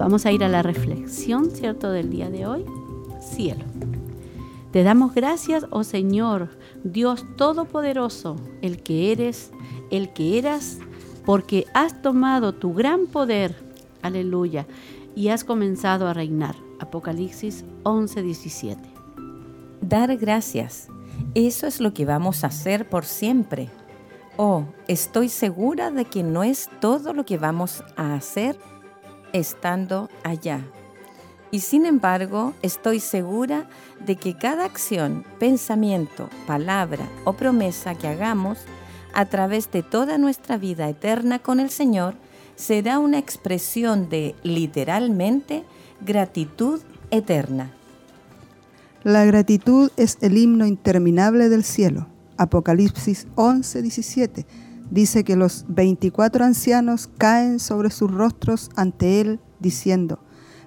Vamos a ir a la reflexión, ¿cierto?, del día de hoy. Cielo. Te damos gracias, oh Señor, Dios Todopoderoso, el que eres, el que eras, porque has tomado tu gran poder, aleluya, y has comenzado a reinar. Apocalipsis 11, 17. Dar gracias. Eso es lo que vamos a hacer por siempre. Oh, estoy segura de que no es todo lo que vamos a hacer estando allá. Y sin embargo, estoy segura de que cada acción, pensamiento, palabra o promesa que hagamos a través de toda nuestra vida eterna con el Señor será una expresión de, literalmente, gratitud eterna. La gratitud es el himno interminable del cielo. Apocalipsis 11, 17 dice que los 24 ancianos caen sobre sus rostros ante Él, diciendo,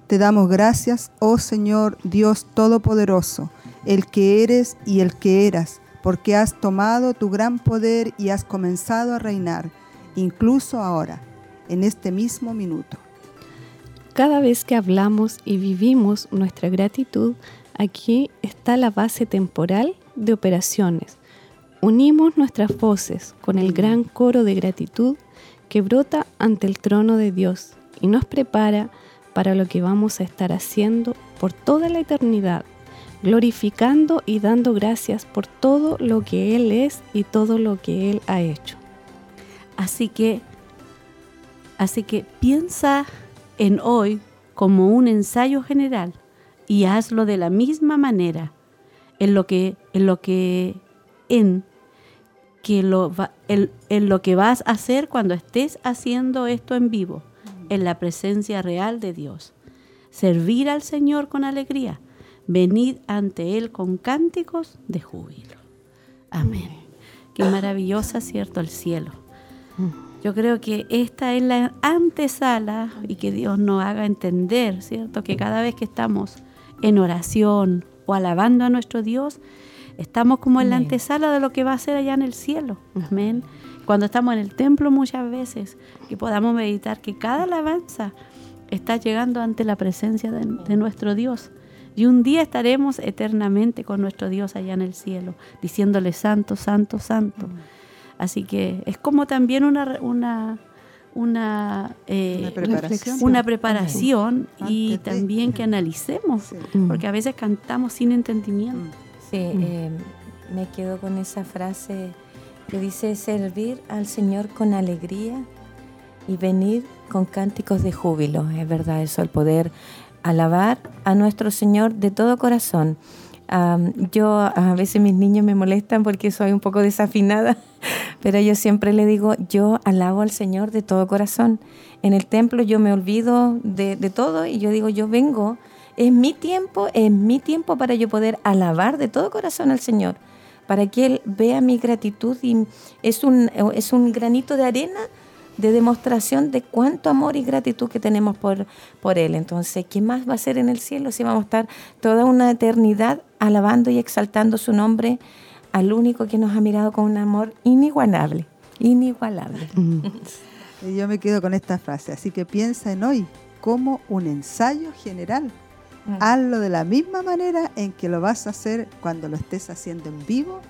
Te damos gracias, oh Señor Dios Todopoderoso, el que eres y el que eras, porque has tomado tu gran poder y has comenzado a reinar, incluso ahora, en este mismo minuto. Cada vez que hablamos y vivimos nuestra gratitud, aquí está la base temporal de operaciones. Unimos nuestras voces con el gran coro de gratitud que brota ante el trono de Dios y nos prepara para lo que vamos a estar haciendo por toda la eternidad, glorificando y dando gracias por todo lo que Él es y todo lo que Él ha hecho. Así que, así que piensa en hoy como un ensayo general y hazlo de la misma manera en lo que en lo que en que lo va- en- en lo que vas a hacer cuando estés haciendo esto en vivo, en la presencia real de Dios. Servir al Señor con alegría, venid ante Él con cánticos de júbilo. Amén. Qué maravillosa, ¿cierto? El cielo. Yo creo que esta es la antesala y que Dios nos haga entender, ¿cierto? Que cada vez que estamos en oración o alabando a nuestro Dios, estamos como en la antesala de lo que va a ser allá en el cielo. Amén. Cuando estamos en el templo muchas veces, que podamos meditar que cada alabanza está llegando ante la presencia de, de nuestro Dios. Y un día estaremos eternamente con nuestro Dios allá en el cielo, diciéndole santo, santo, santo. Así que es como también una, re- una, una, eh, Una preparación. una preparación y también que analicemos, Sí. porque a veces cantamos sin entendimiento. Sí, eh, me quedo con esa frase que dice servir al Señor con alegría y venir con cánticos de júbilo. Es verdad eso, el poder alabar a nuestro Señor de todo corazón. Am, yo a veces mis niños me molestan porque soy un poco desafinada, pero yo siempre le digo, yo alabo al Señor de todo corazón. En el templo yo me olvido de, de todo y yo digo, yo vengo, es mi tiempo, es mi tiempo para yo poder alabar de todo corazón al Señor, para que Él vea mi gratitud y es un, es un granito de arena de demostración de cuánto amor y gratitud que tenemos por, por Él. Entonces, ¿qué más va a ser en el cielo si vamos a estar toda una eternidad alabando y exaltando su nombre al único que nos ha mirado con un amor inigualable? Inigualable. Y yo me quedo con esta frase, así que piensa en hoy como un ensayo general. Hazlo de la misma manera en que lo vas a hacer cuando lo estés haciendo en vivo,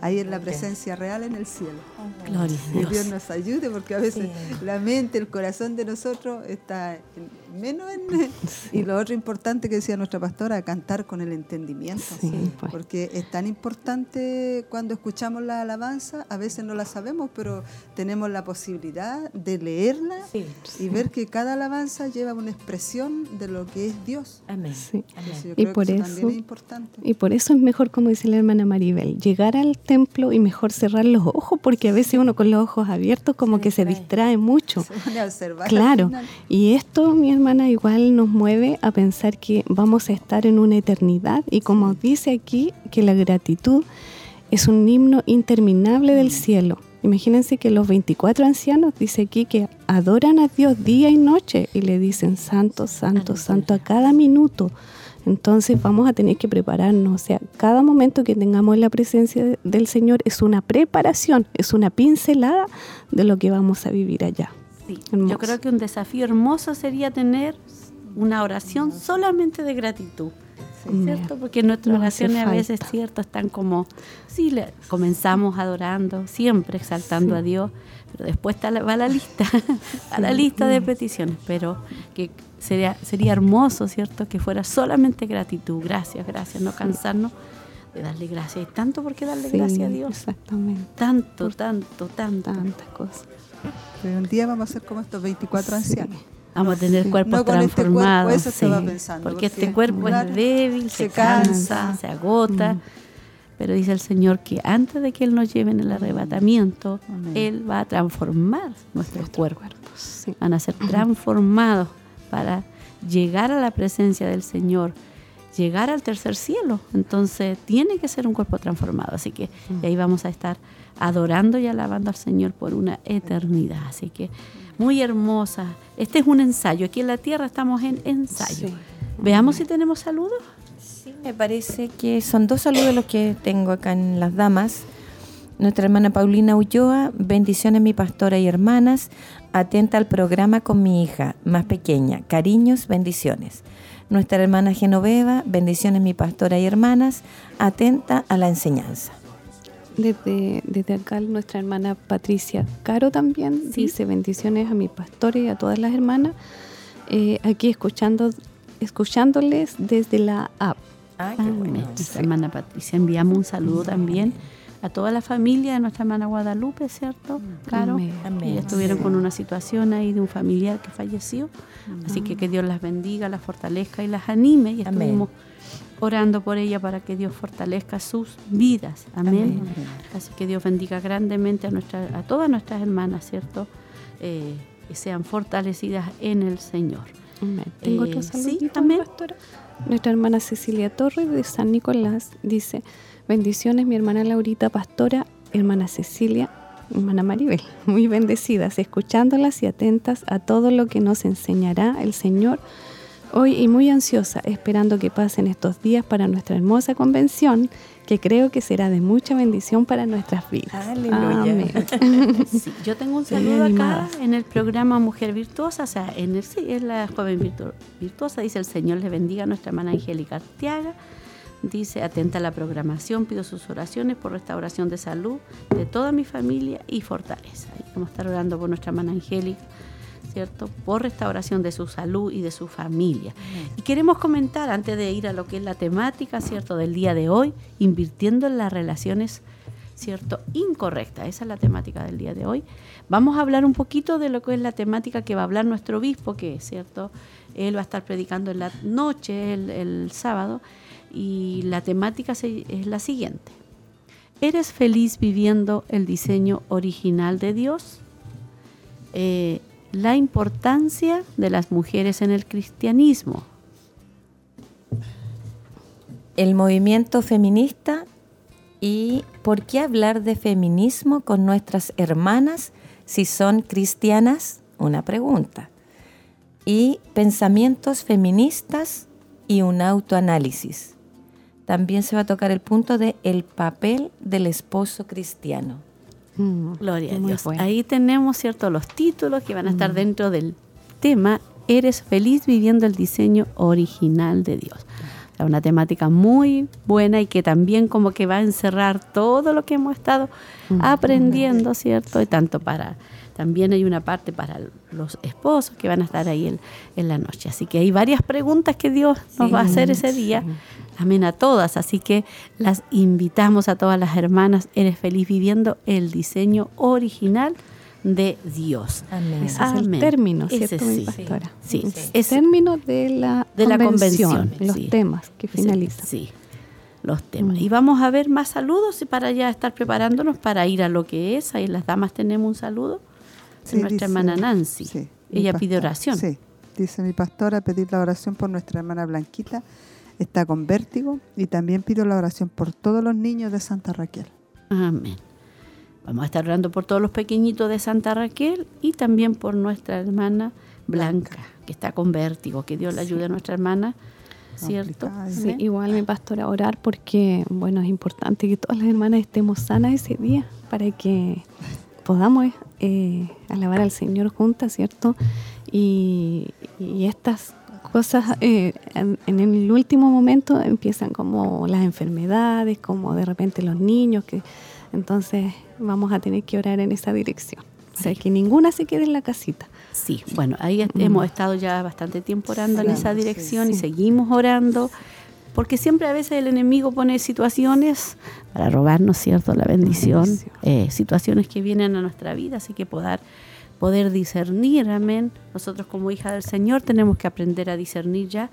ahí en la presencia real en el cielo. Gloria a Que Dios. Dios nos ayude porque a veces Sí. la mente, el corazón de nosotros está en- menos en... Y lo otro importante que decía nuestra pastora, cantar con el entendimiento. Sí, pues. Porque es tan importante cuando escuchamos la alabanza, a veces no la sabemos, pero tenemos la posibilidad de leerla Sí. y ver que cada alabanza lleva una expresión de lo que es Dios. Amén. Entonces, Y por eso, eso- es importante. Y por eso es mejor, como dice la hermana Maribel, llegar al templo y mejor cerrar los ojos, porque a veces uno con los ojos abiertos como que se distrae. mucho. Claro, y esto, mi hermana, igual nos mueve a pensar que vamos a estar en una eternidad y como dice aquí, que la gratitud es un himno interminable del cielo. Imagínense que los 24 ancianos, dice aquí, que adoran a Dios día y noche y le dicen santo, santo, santo a cada minuto. Entonces vamos a tener que prepararnos, o sea, cada momento que tengamos en la presencia de- del Señor es una preparación, es una pincelada de lo que vamos a vivir allá. Sí, Hermoso. Yo creo que un desafío hermoso sería tener una oración solamente de gratitud. ¿Cierto? Porque nuestras oraciones a veces. ¿cierto? Están como, sí, le- comenzamos adorando, siempre exaltando a Dios, pero después está la- va la lista, a la lista de peticiones, pero que sería, sería hermoso, ¿cierto? Que fuera solamente gratitud, gracias, gracias, no cansarnos de darle gracias. Hay tanto por qué darle Sí, gracias a Dios. Exactamente. Tanto, tanto, tanto. Tantas cosas. Pero un día vamos a ser como estos 24 ancianos. Vamos a tener cuerpos No este cuerpo, transformados. pensando, Porque, porque, este cuerpo claro, es débil, se, se cansa, cansa. se agota. Mm. Pero dice el Señor que antes de que Él nos lleve en el arrebatamiento, Amén. Él va a transformar nuestros cuerpos. Sí. Van a ser transformados para llegar a la presencia del Señor, llegar al tercer cielo. Entonces tiene que ser un cuerpo transformado. Así que ahí vamos a estar adorando y alabando al Señor por una eternidad. Así que muy hermosa. Este es un ensayo. Aquí en la tierra estamos en ensayo. Sí. Veamos si tenemos saludos. Sí, me parece que son dos saludos los que tengo acá en las damas. Nuestra hermana Paulina Ulloa, bendiciones mi pastora y hermanas, atenta al programa con mi hija más pequeña, cariños, bendiciones. Nuestra hermana Genoveva, bendiciones mi pastora y hermanas, atenta a la enseñanza. Desde, desde acá nuestra hermana Patricia Caro también Sí. dice bendiciones a mi pastor y a todas las hermanas. Eh, aquí escuchando, escuchándoles desde la app. Ah, Amén. Nuestra hermana Patricia, enviamos un saludo también a toda la familia de nuestra hermana Guadalupe, ¿cierto? Claro. Amén. Ellas estuvieron con una situación ahí de un familiar que falleció. Así que que Dios las bendiga, las fortalezca y las anime. Y Amén. Orando por ella para que Dios fortalezca sus vidas. Amén. Amén. Así que Dios bendiga grandemente a, nuestra, a todas nuestras hermanas, ¿cierto? Eh, que sean fortalecidas en el Señor. Amén. Tengo Eh, otro sí, amén. pastora. Nuestra hermana Cecilia Torres de San Nicolás dice, bendiciones mi hermana Laurita Pastora, hermana Cecilia, hermana Maribel, muy bendecidas, escuchándolas y atentas a todo lo que nos enseñará el Señor hoy y muy ansiosa, esperando que pasen estos días para nuestra hermosa convención, que creo que será de mucha bendición para nuestras vidas. Aleluya. Amén. Sí, yo tengo un saludo acá en el programa Mujer Virtuosa, o sea, en el, sí, es la joven virtu- virtuosa, dice el Señor le bendiga a nuestra hermana Angélica Arteaga, dice, atenta a la programación, pido sus oraciones por restauración de salud de toda mi familia y fortaleza. Y vamos a estar orando por nuestra hermana Angélica, ¿cierto? Por restauración de su salud y de su familia. Y queremos comentar, antes de ir a lo que es la temática, ¿cierto?, del día de hoy, invirtiendo en las relaciones ¿cierto? Incorrecta. Esa es la temática del día de hoy. Vamos a hablar un poquito de lo que es la temática que va a hablar nuestro obispo, que es cierto, él va a estar predicando en la noche, el, el sábado, y la temática se- es la siguiente. ¿Eres feliz viviendo el diseño original de Dios? Eh, la importancia de las mujeres en el cristianismo. El movimiento feminista y por qué hablar de feminismo con nuestras hermanas si son cristianas, una pregunta. Y pensamientos feministas y un autoanálisis. También se va a tocar el punto de el papel del esposo cristiano. Mm, Gloria a Dios. bueno. Ahí tenemos, ¿cierto?, los títulos que van a estar dentro del tema. Eres feliz viviendo el diseño original de Dios. O sea, una temática muy buena y que también como que va a encerrar todo lo que hemos estado aprendiendo, ¿cierto? Y tanto para, también hay una parte para los esposos que van a estar ahí en, en la noche. Así que hay varias preguntas que Dios nos va a hacer ese día. Amén a todas. Así que las invitamos a todas las hermanas. Eres feliz viviendo el diseño original de Dios. Amén. Ese es el término, Ese ¿cierto, mi sí. pastora? Sí, El ese- término de la de la convención, convención. los sí. temas que Ese- finalizan. Sí, los temas. Mm. Y vamos a ver más saludos y para ya estar preparándonos para ir a lo que es. Ahí las damas tenemos un saludo. Sí, nuestra dice- hermana Nancy. sí, Ella pide pastora, oración. Sí, dice mi pastora pedir la oración por nuestra hermana Blanquita. Está con vértigo y también pido la oración por todos los niños de Santa Raquel. Amén. Vamos a estar orando por todos los pequeñitos de Santa Raquel y también por nuestra hermana Blanca, que está con vértigo. Que Dios le ayude a nuestra hermana, ¿cierto? Complicada, Sí, igual mi pastora orar porque, bueno, es importante que todas las hermanas estemos sanas ese día para que podamos eh, alabar al Señor juntas, ¿cierto? Y, y estas cosas eh, en, en el último momento empiezan como las enfermedades, como de repente los niños, que entonces vamos a tener que orar en esa dirección. O sea, que ninguna se quede en la casita. Sí, bueno, ahí Mm. hemos estado ya bastante tiempo orando en esa sí, dirección y seguimos orando, porque siempre a veces el enemigo pone situaciones para robarnos, ¿cierto?, la bendición, bendición. eh, situaciones que vienen a nuestra vida, así que poder, poder discernir, amén. Nosotros como hija del Señor tenemos que aprender a discernir ya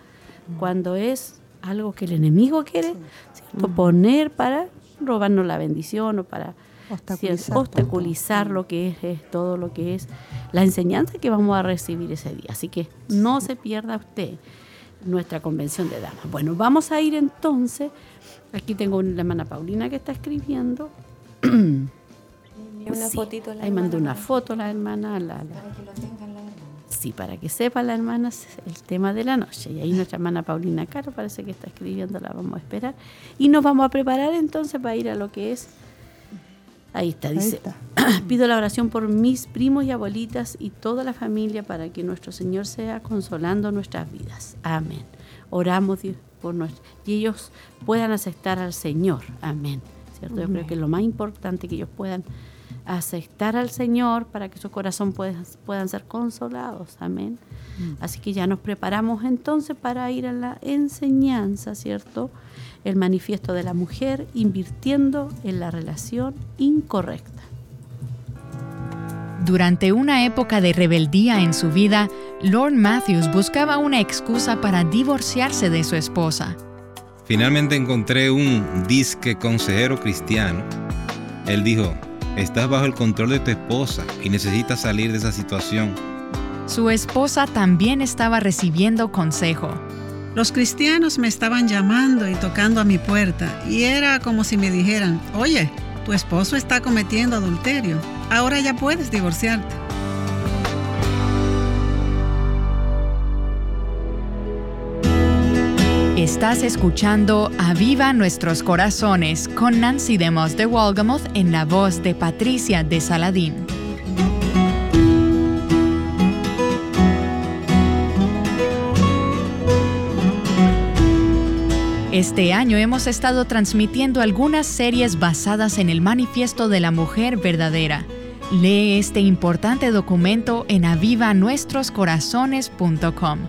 cuando es algo que el enemigo quiere, ¿cierto?, poner para robarnos la bendición o para Obstaculizar ¿cierto? obstaculizar lo que es, es todo lo que es la enseñanza que vamos a recibir ese día. Así que no se pierda usted nuestra convención de damas. Bueno, vamos a ir entonces. Aquí tengo una hermana Paulina que está escribiendo. Una Sí, fotito a la Ahí mandó hermana. una foto a la hermana. La, la- Sí, para que sepa la hermana el tema de la noche. Y ahí nuestra hermana Paulina Caro parece que está escribiendo, la vamos a esperar. Y nos vamos a preparar entonces para ir a lo que es. Ahí está, Ahí dice. está. Pido la oración por mis primos y abuelitas y toda la familia para que nuestro Señor sea consolando nuestras vidas. Amén. Oramos Dios, por nuestro, y ellos puedan aceptar al Señor. Amén. ¿Cierto? Yo creo que lo más importante que ellos puedan aceptar al Señor para que su corazón pueda- puedan ser consolados. Amén. Así que ya nos preparamos entonces para ir a la enseñanza, ¿cierto? El manifiesto de la mujer invirtiendo en la relación incorrecta. Durante una época de rebeldía en su vida, Lord Matthews buscaba una excusa para divorciarse de su esposa. Finalmente encontré un disque consejero cristiano. Él dijo, estás bajo el control de tu esposa y necesitas salir de esa situación. Su esposa también estaba recibiendo consejo. Los cristianos me estaban llamando y tocando a mi puerta y era como si me dijeran, oye, tu esposo está cometiendo adulterio, ahora ya puedes divorciarte. Estás escuchando Aviva Nuestros Corazones con Nancy Demos de Walgamoth en la voz de Patricia de Saladín. Este año hemos estado transmitiendo algunas series basadas en el manifiesto de la mujer verdadera. Lee este importante documento en avivanuestroscorazones.com.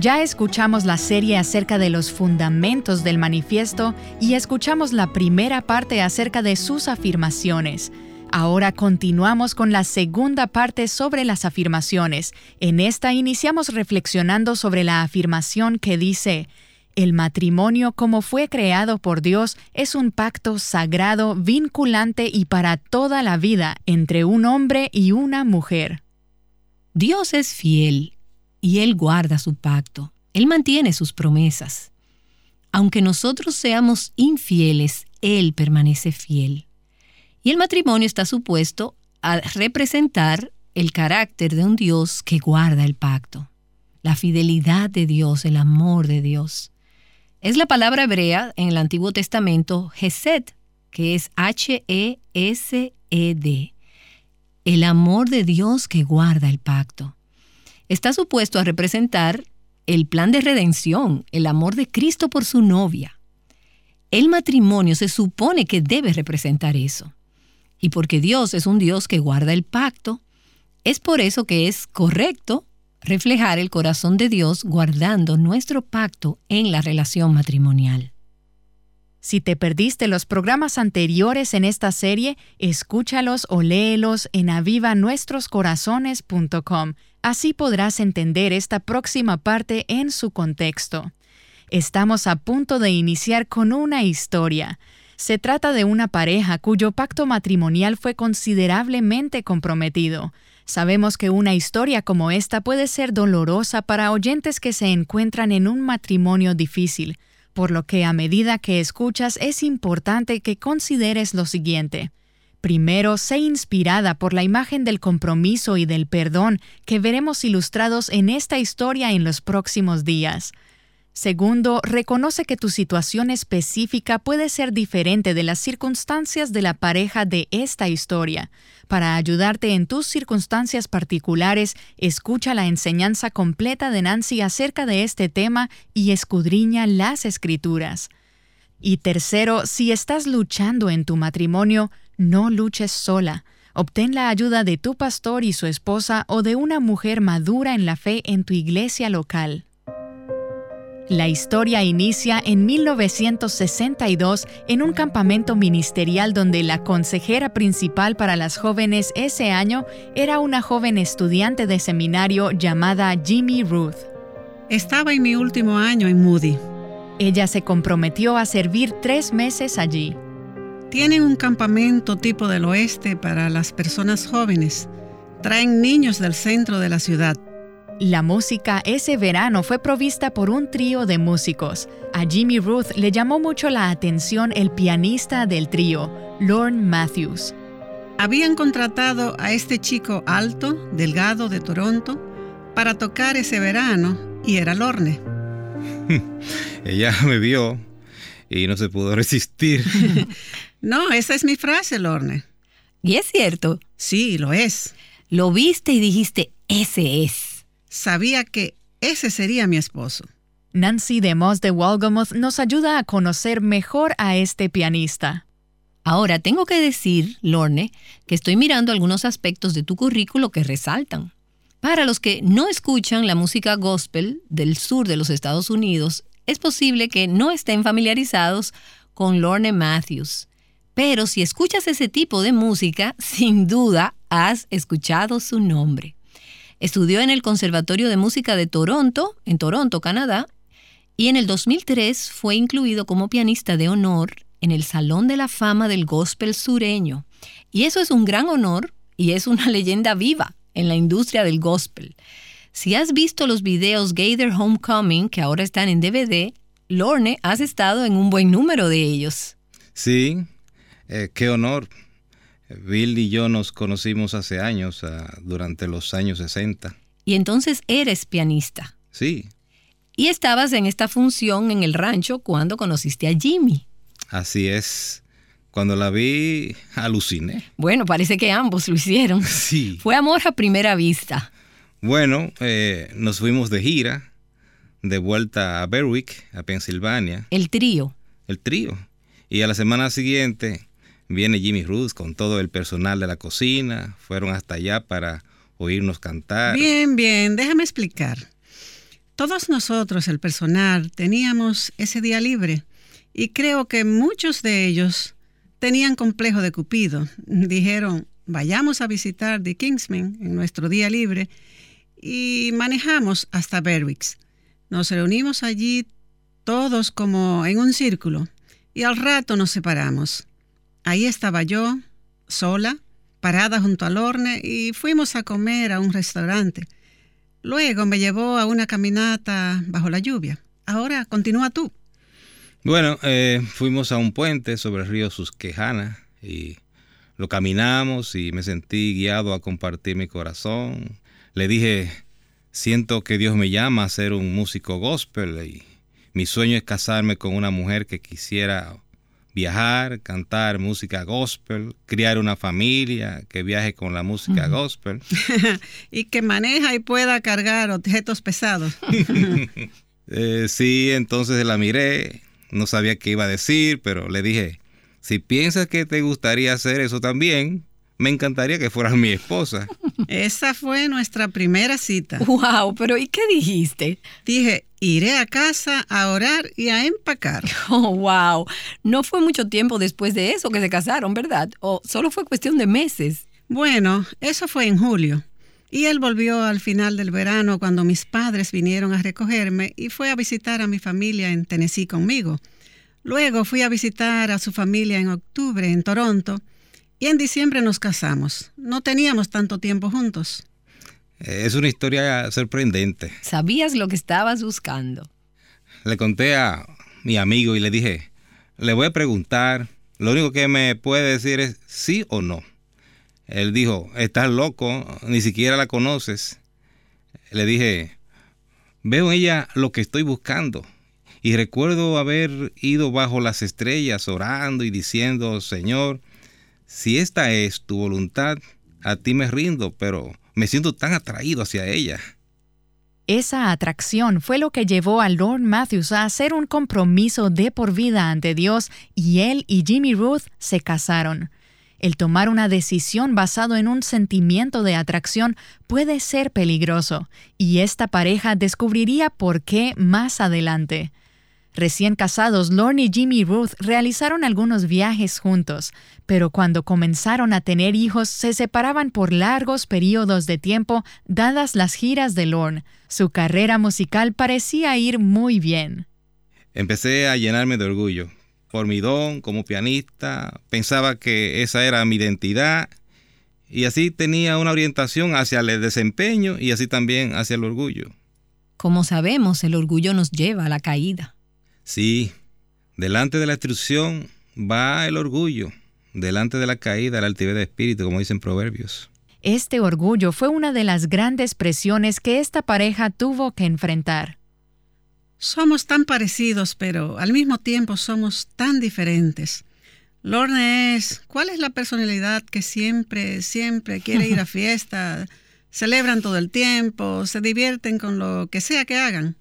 Ya escuchamos la serie acerca de los fundamentos del manifiesto y escuchamos la primera parte acerca de sus afirmaciones. Ahora continuamos con la segunda parte sobre las afirmaciones. En esta iniciamos reflexionando sobre la afirmación que dice, el matrimonio como fue creado por Dios es un pacto sagrado, vinculante y para toda la vida entre un hombre y una mujer. Dios es fiel y Él guarda su pacto. Él mantiene sus promesas. Aunque nosotros seamos infieles, Él permanece fiel. Y el matrimonio está supuesto a representar el carácter de un Dios que guarda el pacto, la fidelidad de Dios, el amor de Dios. Es la palabra hebrea en el Antiguo Testamento Hesed, que es H-E-S-E-D, el amor de Dios que guarda el pacto. Está supuesto a representar el plan de redención, el amor de Cristo por su novia. El matrimonio se supone que debe representar eso. Y porque Dios es un Dios que guarda el pacto, es por eso que es correcto reflejar el corazón de Dios guardando nuestro pacto en la relación matrimonial. Si te perdiste los programas anteriores en esta serie, escúchalos o léelos en avivanuestroscorazones.com. Así podrás entender esta próxima parte en su contexto. Estamos a punto de iniciar con una historia. Se trata de una pareja cuyo pacto matrimonial fue considerablemente comprometido. Sabemos que una historia como esta puede ser dolorosa para oyentes que se encuentran en un matrimonio difícil, por lo que a medida que escuchas es importante que consideres lo siguiente. Primero, sé inspirada por la imagen del compromiso y del perdón que veremos ilustrados en esta historia en los próximos días. Segundo, reconoce que tu situación específica puede ser diferente de las circunstancias de la pareja de esta historia. Para ayudarte en tus circunstancias particulares, escucha la enseñanza completa de Nancy acerca de este tema y escudriña las escrituras. Y tercero, si estás luchando en tu matrimonio, no luches sola. Obtén la ayuda de tu pastor y su esposa o de una mujer madura en la fe en tu iglesia local. La historia inicia en 1962 en un campamento ministerial donde la consejera principal para las jóvenes ese año era una joven estudiante de seminario llamada Jimmy Ruth. Estaba en mi último año en Moody. Ella se comprometió a servir tres meses allí. Tienen un campamento tipo del oeste para las personas jóvenes. Traen niños del centro de la ciudad. La música ese verano fue provista por un trío de músicos. A Jimmy Ruth le llamó mucho la atención el pianista del trío, Lorne Matthews. Habían contratado a este chico alto, delgado de Toronto, para tocar ese verano y era Lorne. Ella me vio y no se pudo resistir. no, esa es mi frase, Lorne. ¿Y es cierto? Sí, lo es. Lo viste y dijiste, ese es. Sabía que ese sería mi esposo. Nancy DeMoss de Walgamoth nos ayuda a conocer mejor a este pianista. Ahora, tengo que decir, Lorne, que estoy mirando algunos aspectos de tu currículo que resaltan. Para los que no escuchan la música gospel del sur de los Estados Unidos, es posible que no estén familiarizados con Lorne Matthews. Pero si escuchas ese tipo de música, sin duda has escuchado su nombre. Estudió en el Conservatorio de Música de Toronto, en Toronto, Canadá, y en el 2003 fue incluido como pianista de honor en el Salón de la Fama del Gospel sureño. Y eso es un gran honor y es una leyenda viva en la industria del gospel. Si has visto los videos Gator Homecoming, que ahora están en DVD, Lorne, has estado en un buen número de ellos. Sí, eh, qué honor. Bill y yo nos conocimos hace años, uh, durante los años 60. Y entonces eres pianista. Sí. Y estabas en esta función en el rancho cuando conociste a Jimmy. Así es. Cuando la vi, aluciné. Bueno, parece que ambos lo hicieron. Sí. Fue amor a primera vista. Bueno, eh, nos fuimos de gira, de vuelta a Berwick, a Pensilvania. El trío. El trío. Y a la semana siguiente viene Jimmy Ruth con todo el personal de la cocina. Fueron hasta allá para oírnos cantar. Bien, bien, déjame explicar. Todos nosotros, el personal, teníamos ese día libre y creo que muchos de ellos tenían complejo de Cupido. Dijeron, vayamos a visitar The Kingsman en nuestro día libre y manejamos hasta Berwick. Nos reunimos allí todos como en un círculo y al rato nos separamos. Ahí estaba yo, sola, parada junto al horno y fuimos a comer a un restaurante. Luego me llevó a una caminata bajo la lluvia. Ahora continúa tú. Bueno, eh, fuimos a un puente sobre el río Susquehanna y lo caminamos y me sentí guiado a compartir mi corazón. Le dije, siento que Dios me llama a ser un músico gospel y mi sueño es casarme con una mujer que quisiera viajar, cantar música gospel, criar una familia que viaje con la música gospel. y que maneja y pueda cargar objetos pesados. eh, sí, entonces la miré, no sabía qué iba a decir, pero le dije, si piensas que te gustaría hacer eso también, me encantaría que fueras mi esposa. Esa fue nuestra primera cita. Wow, pero ¿y qué dijiste? Dije, iré a casa a orar y a empacar. Oh, wow. No fue mucho tiempo después de eso que se casaron, ¿verdad? ¿O solo fue cuestión de meses? Bueno, eso fue en julio. Y él volvió al final del verano cuando mis padres vinieron a recogerme y fue a visitar a mi familia en Tennessee conmigo. Luego fui a visitar a su familia en octubre en Toronto y en diciembre nos casamos. No teníamos tanto tiempo juntos. Es una historia sorprendente. Sabías lo que estabas buscando. Le conté a mi amigo y le dije, le voy a preguntar, lo único que me puede decir es sí o no. Él dijo, estás loco, ni siquiera la conoces. Le dije, veo en ella lo que estoy buscando. Y recuerdo haber ido bajo las estrellas orando y diciendo, Señor, si esta es tu voluntad, a ti me rindo, pero me siento tan atraído hacia ella. Esa atracción fue lo que llevó a Lord Matthews a hacer un compromiso de por vida ante Dios y él y Jimmy Ruth se casaron. El tomar una decisión basado en un sentimiento de atracción puede ser peligroso, y esta pareja descubriría por qué más adelante. Recién casados, Lorne y Jimmy Ruth realizaron algunos viajes juntos, pero cuando comenzaron a tener hijos se separaban por largos periodos de tiempo dadas las giras de Lorne. Su carrera musical parecía ir muy bien. Empecé a llenarme de orgullo por mi don como pianista, pensaba que esa era mi identidad y así tenía una orientación hacia el desempeño y así también hacia el orgullo. Como sabemos, el orgullo nos lleva a la caída. Sí, delante de la instrucción va el orgullo. delante de la caída, la altivez de espíritu, como dicen proverbios. Este orgullo fue una de las grandes presiones que esta pareja tuvo que enfrentar. Somos tan parecidos, pero al mismo tiempo somos tan diferentes. Lorne es, ¿cuál es la personalidad que siempre, siempre quiere ir a fiesta? Celebran todo el tiempo, se divierten con lo que sea que hagan.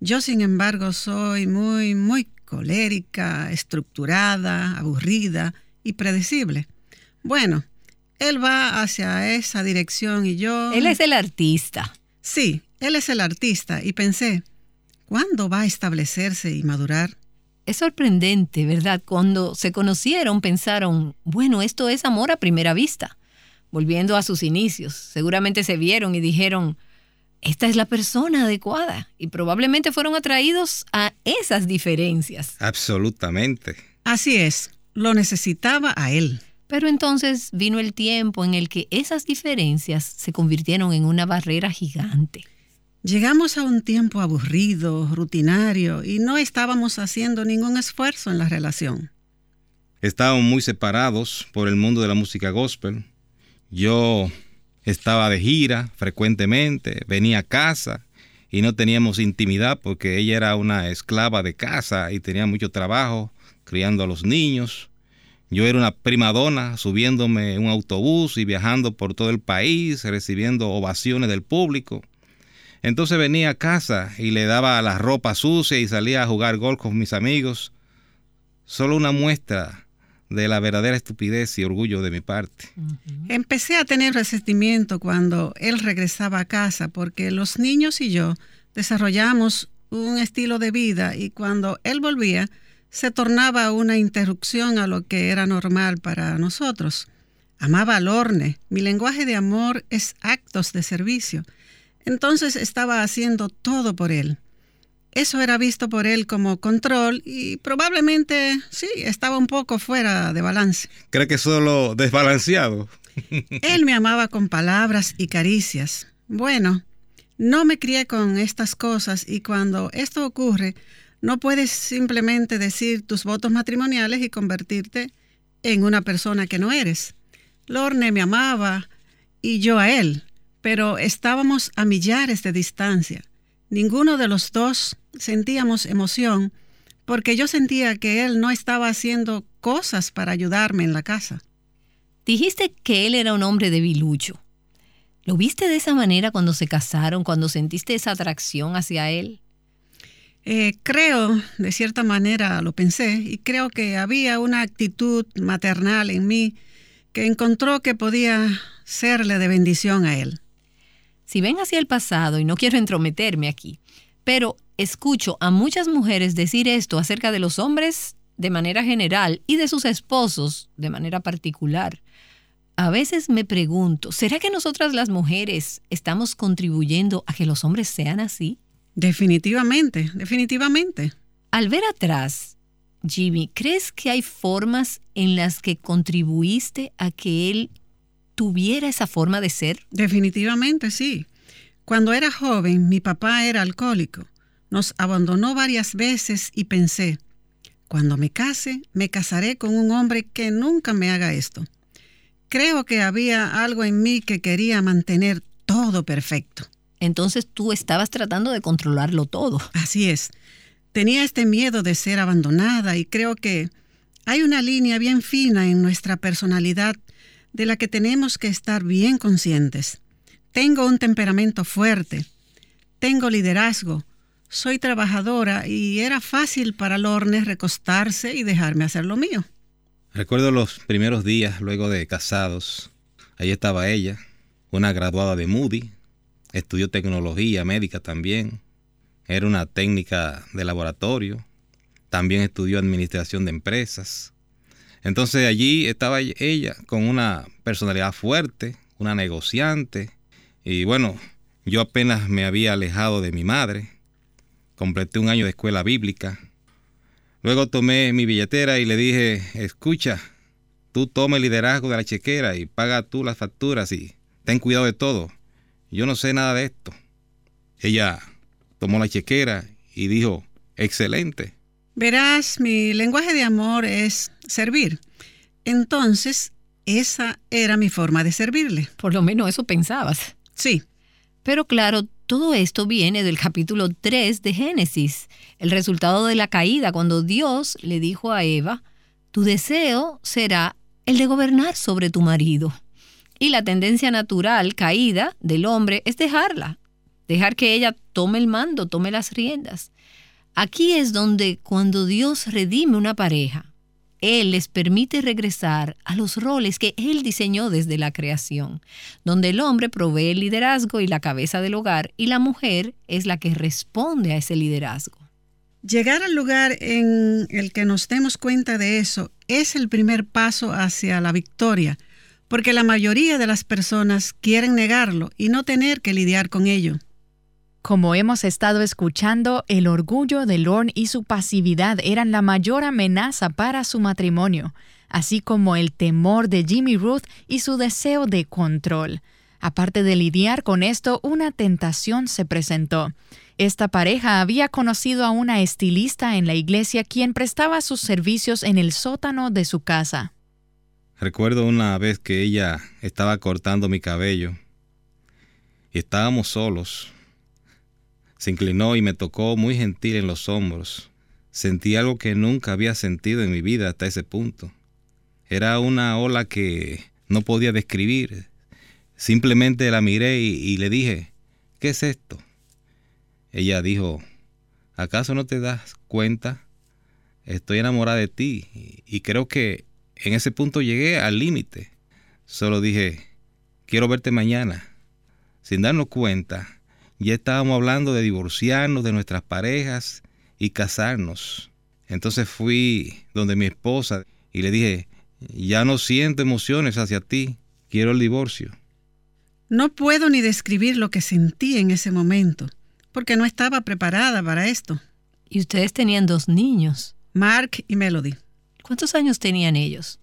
Yo, sin embargo, soy muy, muy colérica, estructurada, aburrida y predecible. Bueno, él va hacia esa dirección y yo... Él es el artista. Sí, él es el artista y pensé, ¿cuándo va a establecerse y madurar? Es sorprendente, ¿verdad? Cuando se conocieron pensaron, bueno, esto es amor a primera vista. Volviendo a sus inicios, seguramente se vieron y dijeron, esta es la persona adecuada y probablemente fueron atraídos a esas diferencias. Absolutamente. Así es, lo necesitaba a él. Pero entonces vino el tiempo en el que esas diferencias se convirtieron en una barrera gigante. Llegamos a un tiempo aburrido, rutinario, y no estábamos haciendo ningún esfuerzo en la relación. Estábamos muy separados por el mundo de la música gospel. Yo estaba de gira frecuentemente, venía a casa y no teníamos intimidad porque ella era una esclava de casa y tenía mucho trabajo criando a los niños. Yo era una primadona subiéndome en un autobús y viajando por todo el país, recibiendo ovaciones del público. Entonces venía a casa y le daba la ropa sucia y salía a jugar golf con mis amigos. Solo una muestra de la verdadera estupidez y orgullo de mi parte. Empecé a tener resentimiento cuando él regresaba a casa porque los niños y yo desarrollamos un estilo de vida y cuando él volvía se tornaba una interrupción a lo que era normal para nosotros. Amaba al horne. Mi lenguaje de amor es actos de servicio. Entonces estaba haciendo todo por él. Eso era visto por él como control y probablemente sí, estaba un poco fuera de balance. ¿Cree que solo desbalanceado? Él me amaba con palabras y caricias. Bueno, no me crié con estas cosas y cuando esto ocurre, no puedes simplemente decir tus votos matrimoniales y convertirte en una persona que no eres. Lorne me amaba y yo a él, pero estábamos a millares de distancia. Ninguno de los dos sentíamos emoción porque yo sentía que él no estaba haciendo cosas para ayudarme en la casa. Dijiste que él era un hombre debilucho. ¿Lo viste de esa manera cuando se casaron, cuando sentiste esa atracción hacia él? Eh, creo, de cierta manera lo pensé, y creo que había una actitud maternal en mí que encontró que podía serle de bendición a él. Si ven hacia el pasado, y no quiero entrometerme aquí, pero escucho a muchas mujeres decir esto acerca de los hombres de manera general y de sus esposos de manera particular. A veces me pregunto, ¿será que nosotras las mujeres estamos contribuyendo a que los hombres sean así? Definitivamente, definitivamente. Al ver atrás, Jimmy, ¿crees que hay formas en las que contribuiste a que él tuviera esa forma de ser? Definitivamente, sí. Cuando era joven, mi papá era alcohólico. Nos abandonó varias veces y pensé, cuando me case, me casaré con un hombre que nunca me haga esto. Creo que había algo en mí que quería mantener todo perfecto. Entonces tú estabas tratando de controlarlo todo. Así es. Tenía este miedo de ser abandonada y creo que hay una línea bien fina en nuestra personalidad de la que tenemos que estar bien conscientes. Tengo un temperamento fuerte, tengo liderazgo, soy trabajadora y era fácil para Lorne recostarse y dejarme hacer lo mío. Recuerdo los primeros días luego de casados. Allí estaba ella, una graduada de Moody, estudió tecnología médica también, era una técnica de laboratorio, también estudió administración de empresas. Entonces allí estaba ella con una personalidad fuerte, una negociante, y bueno, yo apenas me había alejado de mi madre, completé un año de escuela bíblica, luego tomé mi billetera y le dije, escucha, tú toma el liderazgo de la chequera y paga tú las facturas y ten cuidado de todo. Yo no sé nada de esto. Ella tomó la chequera y dijo, excelente. Verás, mi lenguaje de amor es servir. Entonces, esa era mi forma de servirle. Por lo menos eso pensabas. Sí. Pero claro, todo esto viene del capítulo 3 de Génesis, el resultado de la caída, cuando Dios le dijo a Eva, tu deseo será el de gobernar sobre tu marido. Y la tendencia natural caída del hombre es dejarla, dejar que ella tome el mando, tome las riendas. Aquí es donde cuando Dios redime una pareja, Él les permite regresar a los roles que Él diseñó desde la creación, donde el hombre provee el liderazgo y la cabeza del hogar y la mujer es la que responde a ese liderazgo. Llegar al lugar en el que nos demos cuenta de eso es el primer paso hacia la victoria, porque la mayoría de las personas quieren negarlo y no tener que lidiar con ello. Como hemos estado escuchando, el orgullo de Lorne y su pasividad eran la mayor amenaza para su matrimonio, así como el temor de Jimmy Ruth y su deseo de control. Aparte de lidiar con esto, una tentación se presentó. Esta pareja había conocido a una estilista en la iglesia quien prestaba sus servicios en el sótano de su casa. Recuerdo una vez que ella estaba cortando mi cabello y estábamos solos. Se inclinó y me tocó muy gentil en los hombros. Sentí algo que nunca había sentido en mi vida hasta ese punto. Era una ola que no podía describir. Simplemente la miré y, le dije, ¿qué es esto? Ella dijo, ¿acaso no te das cuenta? Estoy enamorada de ti y creo que en ese punto llegué al límite. Solo dije, quiero verte mañana. Sin darnos cuenta, ya estábamos hablando de divorciarnos de nuestras parejas y casarnos. Entonces fui donde mi esposa y le dije, ya no siento emociones hacia ti, quiero el divorcio. No puedo ni describir lo que sentí en ese momento, porque no estaba preparada para esto. Y ustedes tenían dos niños. Mark y Melody. ¿Cuántos años tenían ellos?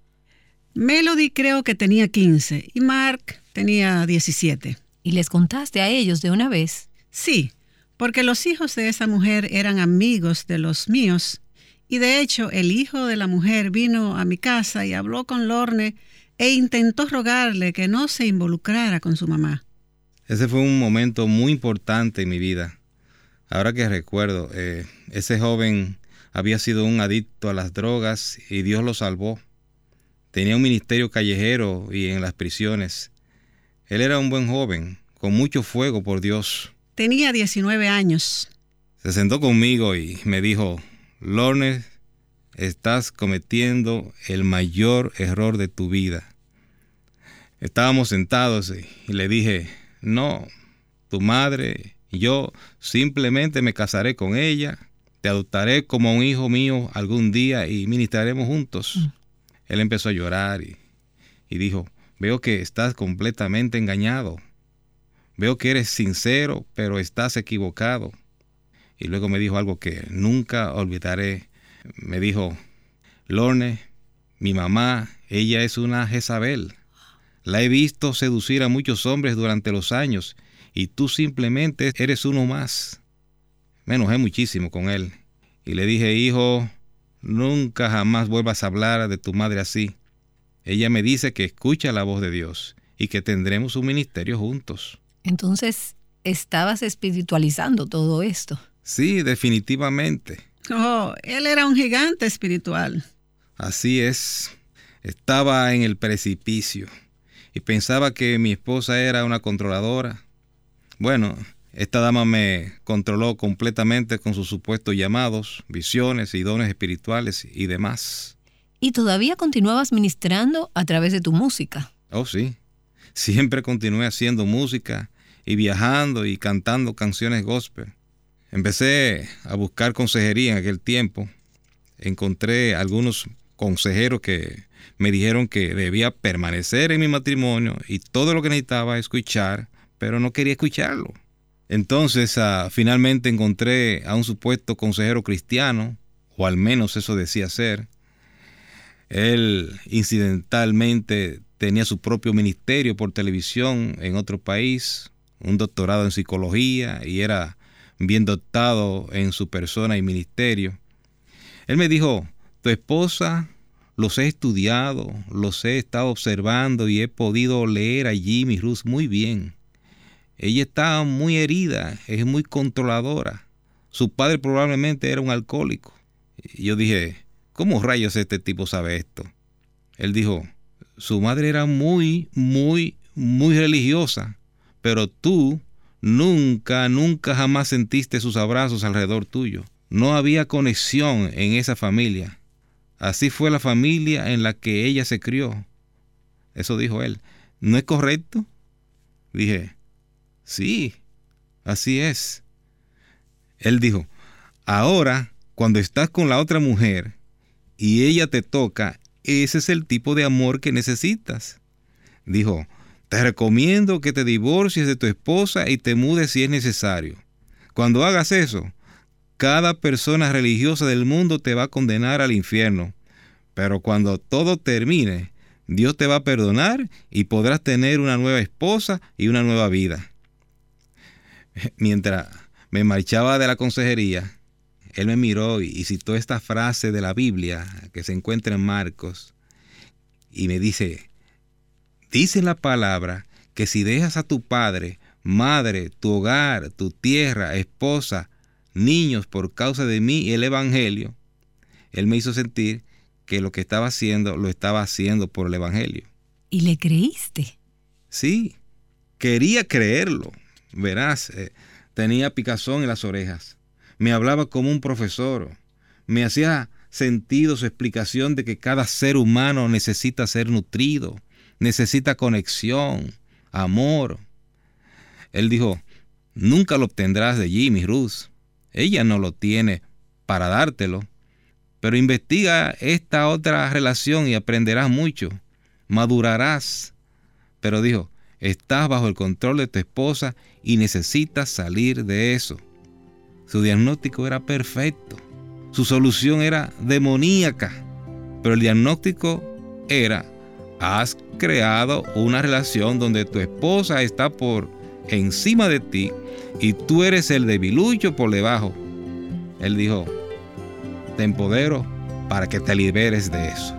Melody creo que tenía 15 y Mark tenía 17. ¿Y les contaste a ellos de una vez? Sí, porque los hijos de esa mujer eran amigos de los míos. Y de hecho, el hijo de la mujer vino a mi casa y habló con Lorne e intentó rogarle que no se involucrara con su mamá. Ese fue un momento muy importante en mi vida. Ahora que recuerdo, eh, ese joven había sido un adicto a las drogas y Dios lo salvó. Tenía un ministerio callejero y en las prisiones. Él era un buen joven, con mucho fuego por Dios. Tenía 19 años. Se sentó conmigo y me dijo, Lorne, estás cometiendo el mayor error de tu vida. Estábamos sentados y le dije, no, tu madre yo simplemente me casaré con ella, te adoptaré como un hijo mío algún día y ministraremos juntos. Mm. Él empezó a llorar y, y dijo, veo que estás completamente engañado. Veo que eres sincero, pero estás equivocado. Y luego me dijo algo que nunca olvidaré. Me dijo, Lorne, mi mamá, ella es una Jezabel. La he visto seducir a muchos hombres durante los años y tú simplemente eres uno más. Me enojé muchísimo con él y le dije, hijo, nunca jamás vuelvas a hablar de tu madre así. Ella me dice que escucha la voz de Dios y que tendremos un ministerio juntos. Entonces, estabas espiritualizando todo esto. Sí, definitivamente. Oh, él era un gigante espiritual. Así es. Estaba en el precipicio y pensaba que mi esposa era una controladora. Bueno, esta dama me controló completamente con sus supuestos llamados, visiones y dones espirituales y demás. Y todavía continuabas ministrando a través de tu música. Oh, sí. Siempre continué haciendo música y viajando y cantando canciones gospel. Empecé a buscar consejería en aquel tiempo. Encontré algunos consejeros que me dijeron que debía permanecer en mi matrimonio y todo lo que necesitaba escuchar, pero no quería escucharlo. Entonces, uh, finalmente encontré a un supuesto consejero cristiano, o al menos eso decía ser. Él incidentalmente tenía su propio ministerio por televisión en otro país, un doctorado en psicología y era bien dotado en su persona y ministerio. Él me dijo, tu esposa los he estudiado, los he estado observando y he podido leer a Jimmy Ruth muy bien. Ella está muy herida, es muy controladora. Su padre probablemente era un alcohólico. Yo dije, ¿cómo rayos este tipo sabe esto? Él dijo, su madre era muy, muy, muy religiosa, pero tú nunca, nunca jamás sentiste sus abrazos alrededor tuyo. No había conexión en esa familia. Así fue la familia en la que ella se crió. Eso dijo él. ¿No es correcto? Dije, sí, así es. Él dijo, ahora, cuando estás con la otra mujer y ella te toca, ese es el tipo de amor que necesitas. Dijo, te recomiendo que te divorcies de tu esposa y te mudes si es necesario. Cuando hagas eso, cada persona religiosa del mundo te va a condenar al infierno. Pero cuando todo termine, Dios te va a perdonar y podrás tener una nueva esposa y una nueva vida. Mientras me marchaba de la consejería, él me miró y citó esta frase de la Biblia que se encuentra en Marcos y me dice, dice la palabra que si dejas a tu padre, madre, tu hogar, tu tierra, esposa, niños por causa de mí y el Evangelio, él me hizo sentir que lo que estaba haciendo lo estaba haciendo por el Evangelio. ¿Y le creíste? Sí, quería creerlo. Verás, eh, tenía picazón en las orejas. Me hablaba como un profesor. Me hacía sentido su explicación de que cada ser humano necesita ser nutrido, necesita conexión, amor. Él dijo, nunca lo obtendrás de Jimmy Ruth. Ella no lo tiene para dártelo. Pero investiga esta otra relación y aprenderás mucho. Madurarás. Pero dijo, estás bajo el control de tu esposa y necesitas salir de eso. Su diagnóstico era perfecto. Su solución era demoníaca. Pero el diagnóstico era, has creado una relación donde tu esposa está por encima de ti y tú eres el debilucho por debajo. Él dijo, te empodero para que te liberes de eso.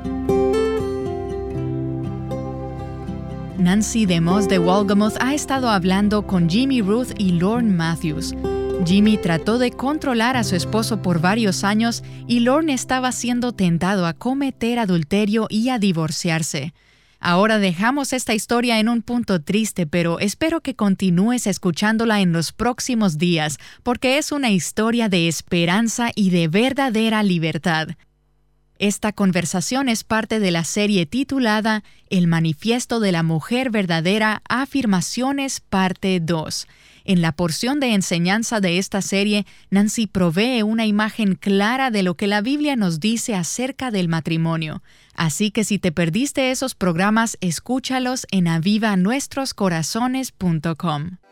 Nancy DeMoss de Walgamoth ha estado hablando con Jimmy Ruth y Lorne Matthews. Jimmy trató de controlar a su esposo por varios años y Lorne estaba siendo tentado a cometer adulterio y a divorciarse. Ahora dejamos esta historia en un punto triste, pero espero que continúes escuchándola en los próximos días, porque es una historia de esperanza y de verdadera libertad. Esta conversación es parte de la serie titulada El Manifiesto de la Mujer Verdadera, Afirmaciones, parte 2. En la porción de enseñanza de esta serie, Nancy provee una imagen clara de lo que la Biblia nos dice acerca del matrimonio. Así que si te perdiste esos programas, escúchalos en avivanuestroscorazones.com.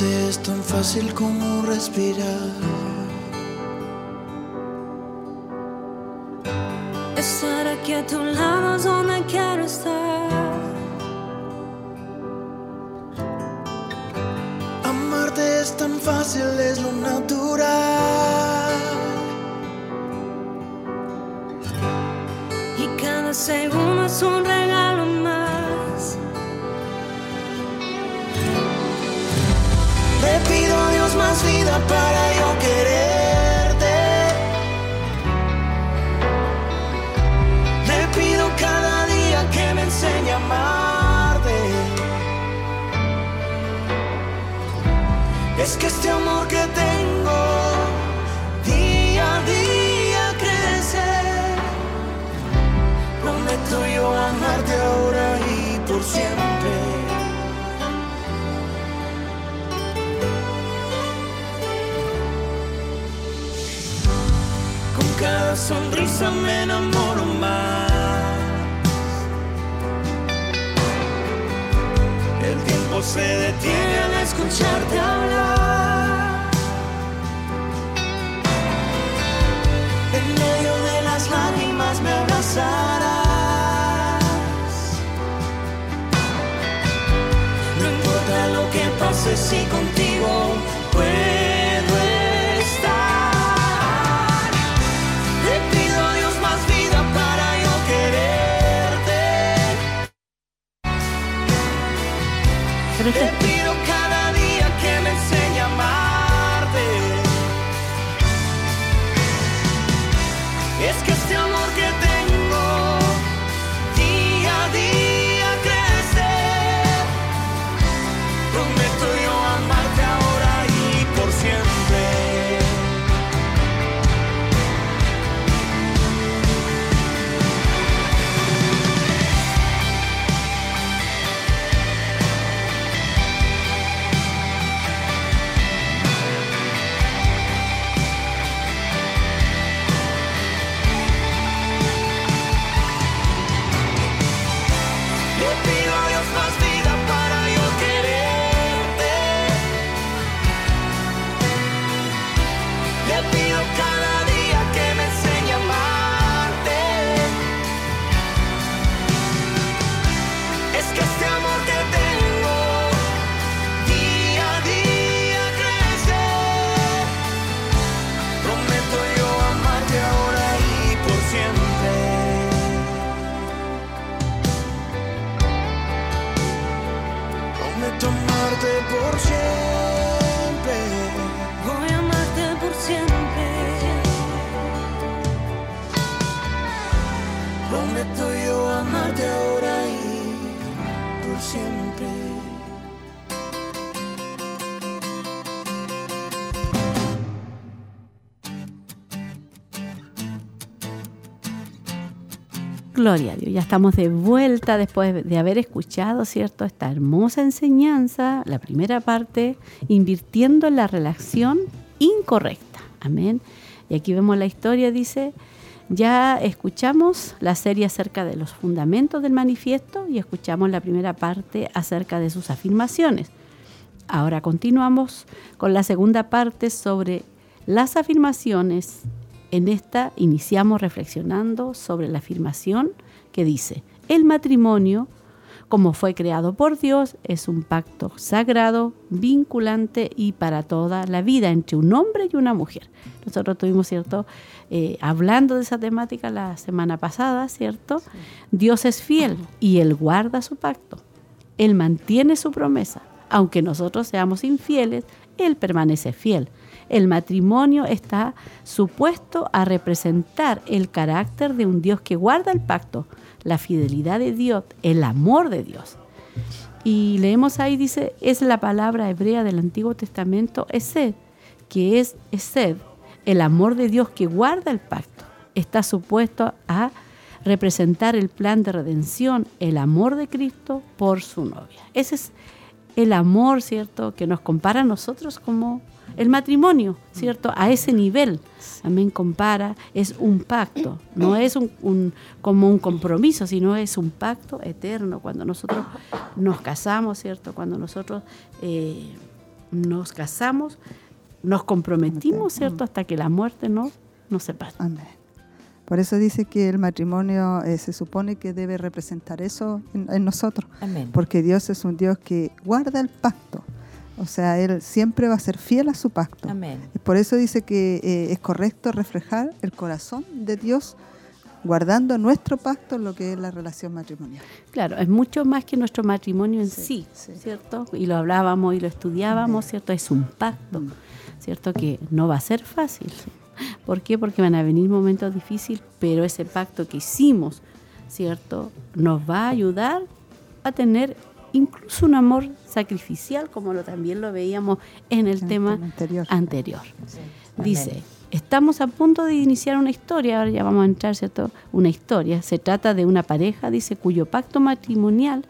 Amarte es tan fácil como respirar. Estar aquí a tu lado es donde quiero estar. Amarte es tan fácil, es lo natural. Y cada segundo es un regalo más. Pido a Dios más vida para yo quererte. Le pido cada día que me enseñe a amarte. Es que este amor que tengo día a día crece. Prometo yo amarte ahora y por siempre. cada sonrisa me enamoro más. El tiempo se detiene al escucharte hablar. En medio de las lágrimas me abrazarás. No importa lo que pase si contigo puedo. 天。Gloria a Dios, ya estamos de vuelta después de haber escuchado, ¿cierto? Esta hermosa enseñanza, la primera parte, invirtiendo en la relación incorrecta. Amén. Y aquí vemos la historia, dice, ya escuchamos la serie acerca de los fundamentos del manifiesto y escuchamos la primera parte acerca de sus afirmaciones. Ahora continuamos con la segunda parte sobre las afirmaciones en esta iniciamos reflexionando sobre la afirmación que dice, el matrimonio, como fue creado por Dios, es un pacto sagrado, vinculante y para toda la vida entre un hombre y una mujer. Nosotros tuvimos, ¿cierto? Eh, hablando de esa temática la semana pasada, ¿cierto? Dios es fiel y Él guarda su pacto. Él mantiene su promesa. Aunque nosotros seamos infieles, Él permanece fiel. El matrimonio está supuesto a representar el carácter de un Dios que guarda el pacto, la fidelidad de Dios, el amor de Dios. Y leemos ahí, dice, es la palabra hebrea del Antiguo Testamento, Esed, que es Esed, el amor de Dios que guarda el pacto. Está supuesto a representar el plan de redención, el amor de Cristo por su novia. Ese es el amor, ¿cierto?, que nos compara a nosotros como el matrimonio, ¿cierto? A ese nivel. Amén, compara, es un pacto, no es un, un- como un compromiso, sino es un pacto eterno. Cuando nosotros nos casamos, ¿cierto? Cuando nosotros eh, nos casamos, nos comprometimos, ¿cierto? Hasta que la muerte nos, nos separe. Amén. Por eso dice que el matrimonio eh, se supone que debe representar eso en, en nosotros. Amén. Porque Dios es un Dios que guarda el pacto. O sea, Él siempre va a ser fiel a su pacto. Amén. Y por eso dice que eh, es correcto reflejar el corazón de Dios guardando nuestro pacto en lo que es la relación matrimonial. Claro, es mucho más que nuestro matrimonio en sí, ¿cierto? Y lo hablábamos y lo estudiábamos, ¿cierto? Es un pacto, ¿cierto? Que no va a ser fácil. ¿Por qué? Porque van a venir momentos difíciles, pero ese pacto que hicimos, ¿cierto? Nos va a ayudar a tener incluso un amor sacrificial, como lo también lo veíamos en el tema anterior. Dice, estamos a punto de iniciar una historia, ahora ya vamos a entrar, ¿cierto? Una historia. Se trata de una pareja, dice, cuyo pacto matrimonial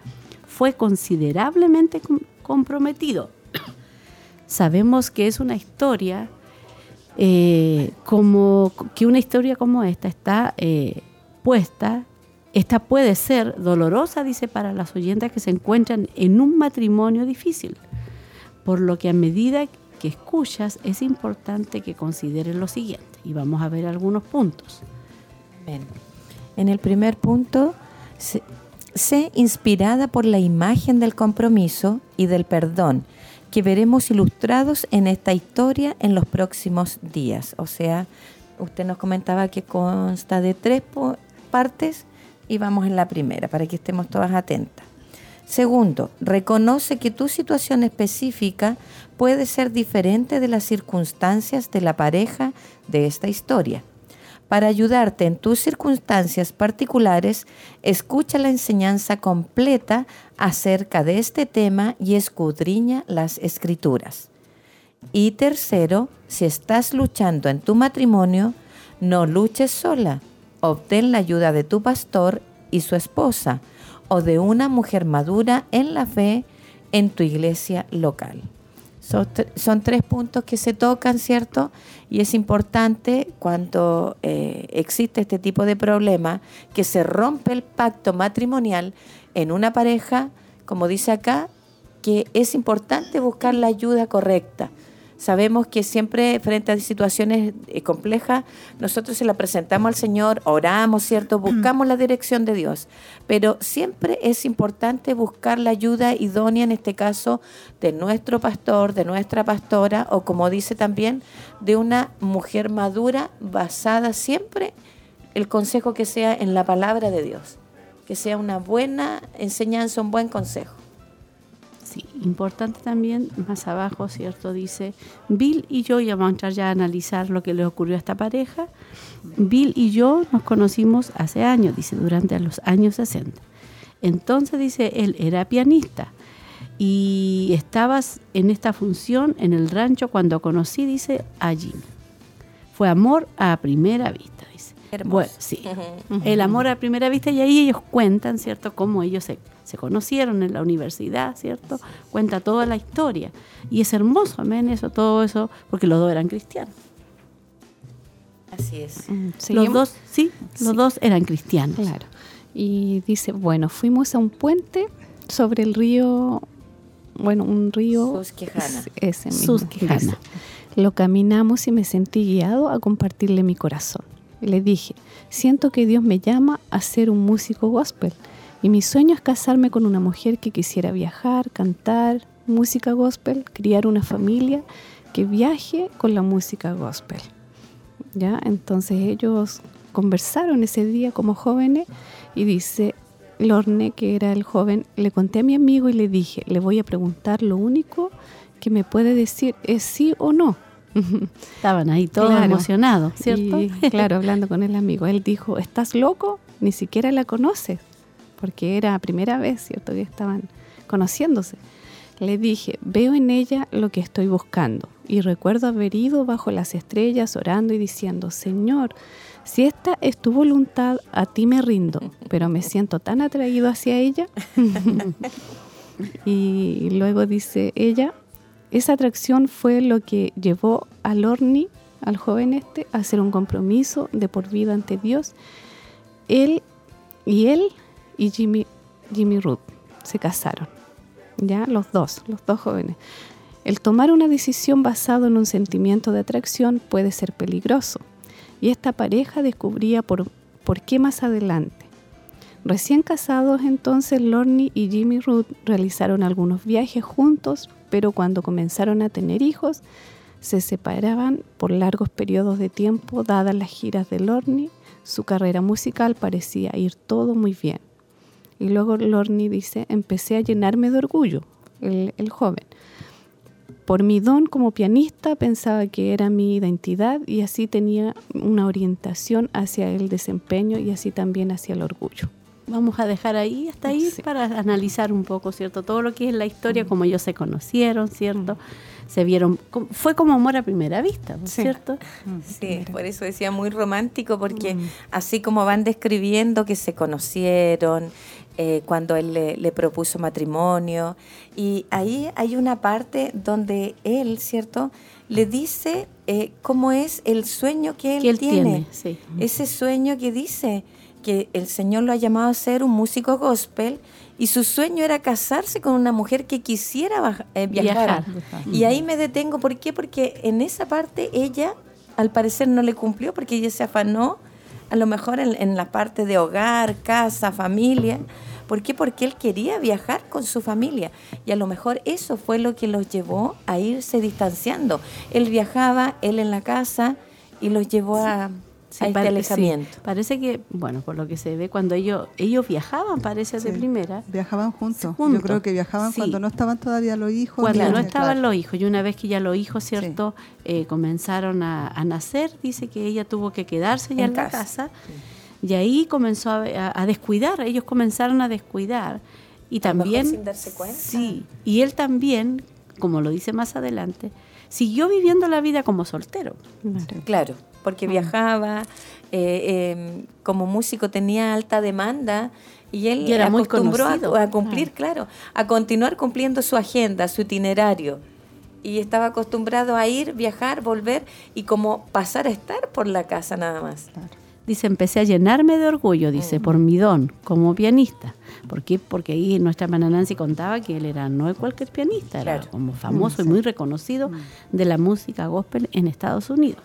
fue considerablemente com- comprometido. Sabemos que es una historia eh, como que una historia como esta está eh, puesta, esta puede ser dolorosa, dice, para las oyentes que se encuentran en un matrimonio difícil. Por lo que a medida que escuchas es importante que consideres lo siguiente. Y vamos a ver algunos puntos. En el primer punto, sé, sé inspirada por la imagen del compromiso y del perdón que veremos ilustrados en esta historia en los próximos días. O sea, usted nos comentaba que consta de tres partes y vamos en la primera para que estemos todas atentas. Segundo, reconoce que tu situación específica puede ser diferente de las circunstancias de la pareja de esta historia. Para ayudarte en tus circunstancias particulares, escucha la enseñanza completa acerca de este tema y escudriña las escrituras. Y tercero, si estás luchando en tu matrimonio, no luches sola. Obtén la ayuda de tu pastor y su esposa o de una mujer madura en la fe en tu iglesia local. Son, tr- son tres puntos que se tocan, ¿cierto? Y es importante cuando eh, existe este tipo de problema que se rompe el pacto matrimonial en una pareja, como dice acá, que es importante buscar la ayuda correcta. Sabemos que siempre frente a situaciones eh, complejas, nosotros se la presentamos al Señor, oramos, ¿cierto? Buscamos la dirección de Dios. Pero siempre es importante buscar la ayuda idónea, en este caso, de nuestro pastor, de nuestra pastora, o como dice también, de una mujer madura basada siempre el consejo que sea en la palabra de Dios. Que sea una buena enseñanza, un buen consejo. Sí, importante también, más abajo, ¿cierto? Dice, Bill y yo, ya vamos a entrar ya a analizar lo que le ocurrió a esta pareja. Bill y yo nos conocimos hace años, dice, durante los años 60. Entonces, dice, él era pianista y estabas en esta función en el rancho cuando conocí, dice, a Jimmy. Fue amor a primera vista, dice. Hermoso. Bueno, sí. El amor a primera vista y ahí ellos cuentan, ¿cierto?, cómo ellos se, se conocieron en la universidad, ¿cierto? Cuenta toda la historia. Y es hermoso, amén, eso, todo eso, porque los dos eran cristianos. Así es. Los Seguimos. dos, sí, los dos eran cristianos. Claro. Y dice, bueno, fuimos a un puente sobre el río, bueno, un río... Susquehanna. Ese mismo. Susquehanna. dice. Lo caminamos y me sentí guiado a compartirle mi corazón. Le dije, siento que Dios me llama a ser un músico gospel. Y mi sueño es casarme con una mujer que quisiera viajar, cantar música gospel, criar una familia que viaje con la música gospel. ¿ya? Entonces ellos conversaron ese día como jóvenes y dice Lorne, que era el joven, le conté a mi amigo y le dije, le voy a preguntar, lo único que me puede decir es sí o no. Estaban ahí todos Claro. emocionados, ¿cierto? Y, claro, hablando con el amigo, él dijo, ¿estás loco? Ni siquiera la conoces, porque era primera vez, ¿cierto? Que estaban conociéndose. Le dije, veo en ella lo que estoy buscando y recuerdo haber ido bajo las estrellas orando y diciendo, Señor, si esta es tu voluntad, a ti me rindo, pero me siento tan atraído hacia ella. y luego dice ella, esa atracción fue lo que llevó a Lorny, al joven este, a hacer un compromiso de por vida ante Dios. Él y él y Jimmy, Jimmy Ruth se casaron, ya los dos, los dos jóvenes. El tomar una decisión basado en un sentimiento de atracción puede ser peligroso y esta pareja descubría por, por qué más adelante. Recién casados entonces Lorne y Jimmy Ruth realizaron algunos viajes juntos, pero cuando comenzaron a tener hijos se separaban por largos periodos de tiempo dadas las giras de Lorne, su carrera musical parecía ir todo muy bien. Y luego Lorne dice, empecé a llenarme de orgullo, el, el joven. Por mi don como pianista pensaba que era mi identidad y así tenía una orientación hacia el desempeño y así también hacia el orgullo. Vamos a dejar ahí, hasta ahí, para analizar un poco, ¿cierto? Todo lo que es la historia, como ellos se conocieron, ¿cierto? Se vieron, fue como amor a primera vista, ¿no es ¿cierto? Sí, por eso decía muy romántico, porque así como van describiendo que se conocieron, eh, cuando él le, le propuso matrimonio, y ahí hay una parte donde él, ¿cierto?, le dice eh, cómo es el sueño que él, Que él tiene. tiene, sí. Ese sueño que dice que el Señor lo ha llamado a ser un músico gospel y su sueño era casarse con una mujer que quisiera eh, viajar. Viajar. Y ahí me detengo, ¿por qué? Porque en esa parte ella al parecer no le cumplió porque ella se afanó a lo mejor en, en la parte de hogar, casa, familia, ¿Por qué? Porque él quería viajar con su familia y a lo mejor eso fue lo que los llevó a irse distanciando. Él viajaba, él en la casa y los llevó a, Sí, a este pare- alejamiento. sí, parece que, bueno, por lo que se ve, cuando ellos ellos viajaban, parece de Sí. primera. Viajaban juntos. Juntos. Yo creo que viajaban Sí. cuando no estaban todavía los hijos. Cuando no estaban claro. los hijos, y una vez que ya los hijos, ¿cierto?, eh, comenzaron a, a nacer, dice que ella tuvo que quedarse ya En en, la casa. y ahí comenzó a, a- a descuidar, ellos comenzaron a descuidar, y A lo mejor también, sin darse cuenta. sí, y él también, como lo dice más adelante, siguió viviendo la vida como soltero. Claro, porque viajaba, eh, eh, como músico tenía alta demanda y él Y era muy a- conocido. a, cumplir, claro, a continuar cumpliendo su agenda, su itinerario. Y estaba acostumbrado a ir, viajar, volver y como pasar a estar por la casa nada más. Dice, empecé a llenarme de orgullo, dice, por mi don como pianista. ¿Por qué? Porque ahí nuestra hermana Nancy contaba que él era no cualquier pianista, era como famoso y muy reconocido de la música gospel en Estados Unidos,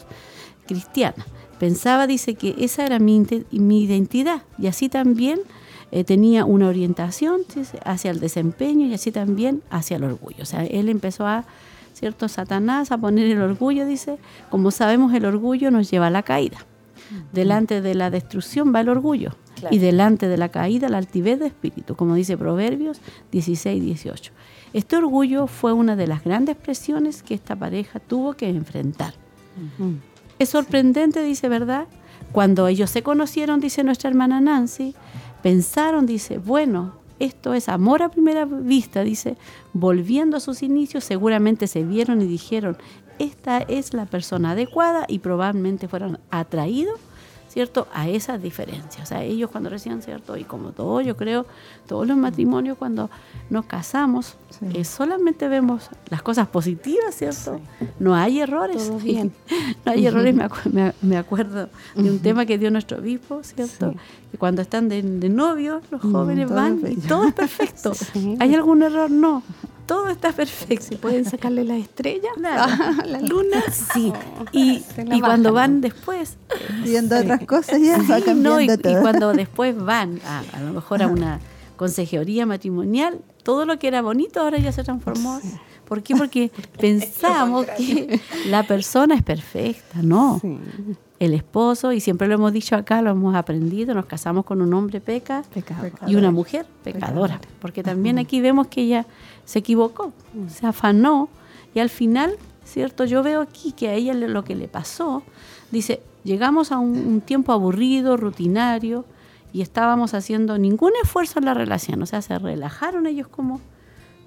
cristiana. Pensaba, dice, que esa era mi, identidad y así también eh, tenía una orientación hacia el desempeño y así también hacia el orgullo. O sea, él empezó a, ¿cierto? Satanás a poner el orgullo, dice, como sabemos el orgullo nos lleva a la caída. Delante de la destrucción va el orgullo Claro. y delante de la caída la altivez de espíritu, como dice Proverbios 16, 18. Este orgullo fue una de las grandes presiones que esta pareja tuvo que enfrentar. Es sorprendente, dice, ¿verdad? Cuando ellos se conocieron, dice nuestra hermana Nancy, pensaron, dice, bueno, esto es amor a primera vista, dice, volviendo a sus inicios, seguramente se vieron y dijeron, esta es la persona adecuada y probablemente fueron atraídos, ¿cierto?, a esas diferencias. O sea, ellos cuando recién, ¿cierto? Y como todo, yo creo, todos los matrimonios cuando nos casamos, eh, solamente vemos las cosas positivas, ¿cierto? No hay errores. Todo bien. no hay errores, me, acu- me, me acuerdo de un tema que dio nuestro obispo, ¿cierto? Que cuando están de, de novios, los Mm, jóvenes van y todo es perfecto. Sí. ¿Hay algún error? No. Todo está perfecto. ¿Pueden sacarle las estrellas? la luna, sí. Y, y cuando van después, Viendo otras cosas ya Sí, va no, y, y todo. cuando después van a, a lo mejor a una consejería matrimonial, todo lo que era bonito ahora ya se transformó. ¿Por qué? Porque pensamos que la persona es perfecta, no. El esposo, y siempre lo hemos dicho acá, lo hemos aprendido, nos casamos con un hombre peca y una mujer pecadora. Porque también aquí vemos que ella se equivocó, se afanó y al final, ¿cierto? Yo veo aquí que a ella lo que le pasó, dice, llegamos a un, un tiempo aburrido, rutinario, y estábamos haciendo ningún esfuerzo en la relación, o sea, se relajaron ellos como,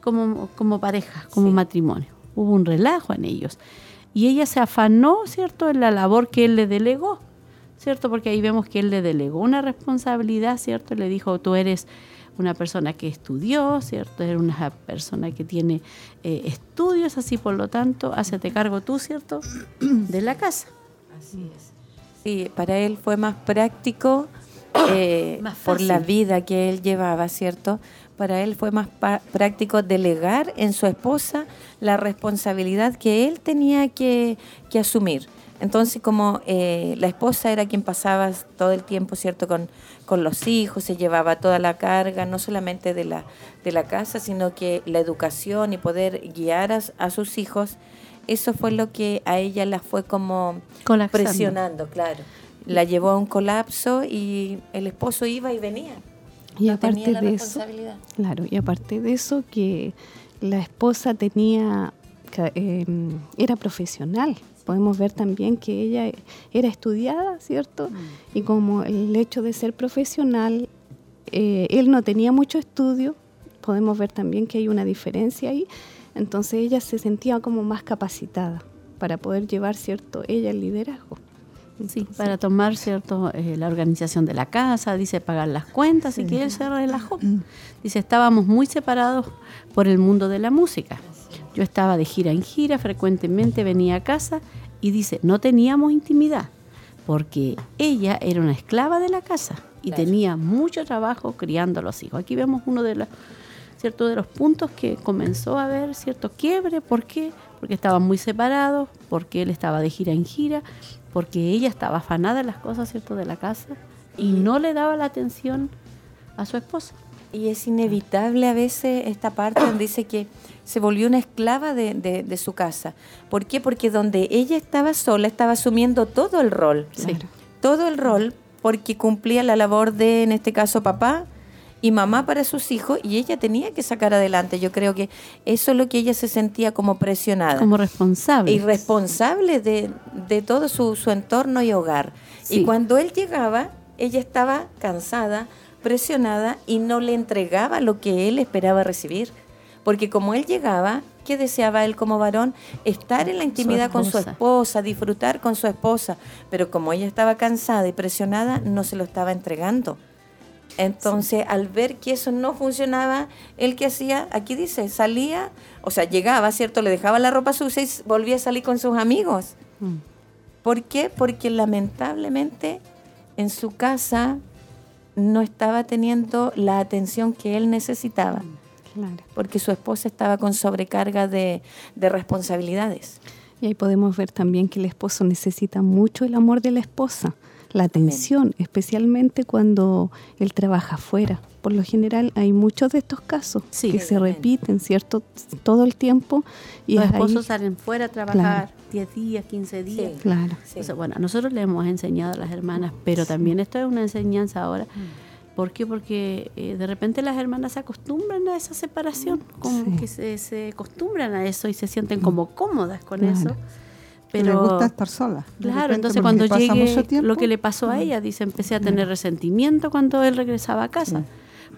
como, como pareja, como matrimonio. Hubo un relajo en ellos. Y ella se afanó, ¿cierto?, en la labor que él le delegó, ¿cierto? Porque ahí vemos que él le delegó una responsabilidad, ¿cierto? Le dijo, tú eres una persona que estudió, ¿cierto? Eres una persona que tiene eh, estudios, así por lo tanto, hacete cargo tú, ¿cierto?, de la casa. Así es. Sí, para él fue más práctico eh, Más por la vida que él llevaba, ¿cierto? Para él fue más práctico delegar en su esposa la responsabilidad que él tenía que, que asumir. Entonces, como eh, la esposa era quien pasaba todo el tiempo, ¿cierto?, con, con los hijos, se llevaba toda la carga, no solamente de la, de la casa, sino que la educación y poder guiar a, a sus hijos, eso fue lo que a ella la fue como Colapsando. presionando, claro. La llevó a un colapso y el esposo iba y venía. Y No aparte tenía la de eso, claro, y aparte de eso que la esposa tenía, eh, era profesional. Podemos ver también que ella era estudiada, ¿cierto? Y como el hecho de ser profesional, eh, él no tenía mucho estudio, podemos ver también que hay una diferencia ahí. Entonces ella se sentía como más capacitada para poder llevar, ¿cierto? Ella el liderazgo. Sí, para tomar cierto eh, la organización de la casa, dice pagar las cuentas y que él se relajó. Dice, estábamos muy separados por el mundo de la música. Yo estaba de gira en gira, frecuentemente venía a casa y dice, no teníamos intimidad porque ella era una esclava de la casa y tenía mucho trabajo criando a los hijos. Aquí vemos uno de los cierto de los puntos que comenzó a haber cierto quiebre, ¿por qué? Porque estaban muy separados, porque él estaba de gira en gira, porque ella estaba afanada en las cosas, ¿cierto?, de la casa y no le daba la atención a su esposa. Y es inevitable a veces esta parte donde dice que se volvió una esclava de, de- de su casa. ¿Por qué? Porque donde ella estaba sola estaba asumiendo todo el rol. Todo el rol porque cumplía la labor de, en este caso, papá y mamá para sus hijos y ella tenía que sacar adelante. Yo creo que eso es lo que ella se sentía como presionada. Como responsable. Y responsable de, de todo su, su entorno y hogar. Sí. Y cuando él llegaba, ella estaba cansada, presionada y no le entregaba lo que él esperaba recibir. Porque como él llegaba, ¿qué deseaba él como varón? Estar en la intimidad con su esposa, disfrutar con su esposa. Pero como ella estaba cansada y presionada, no se lo estaba entregando. Entonces, al ver que eso no funcionaba, él que hacía, aquí dice, salía, o sea, llegaba, ¿cierto? Le dejaba la ropa sucia y volvía a salir con sus amigos. ¿Por qué? Porque lamentablemente en su casa no estaba teniendo la atención que él necesitaba. Claro. Porque su esposa estaba con sobrecarga de, de responsabilidades. Y ahí podemos ver también que el esposo necesita mucho el amor de la esposa, la atención, especialmente cuando él trabaja afuera. Por lo general hay muchos de estos casos que se repiten, ¿cierto? Todo el tiempo. Y Los ahí- esposos salen fuera a trabajar 10 días, 15 días. Sí. Claro. Entonces, bueno, a nosotros le hemos enseñado a las hermanas, pero también esto es una enseñanza ahora. ¿Por qué? Porque eh, de repente las hermanas se acostumbran a esa separación, como Sí. que se, se acostumbran a eso y se sienten como cómodas con Claro. eso. Pero le gusta estar sola. Claro, repente, entonces cuando llegue tiempo. lo que le pasó a ella, dice, empecé a tener resentimiento cuando él regresaba a casa.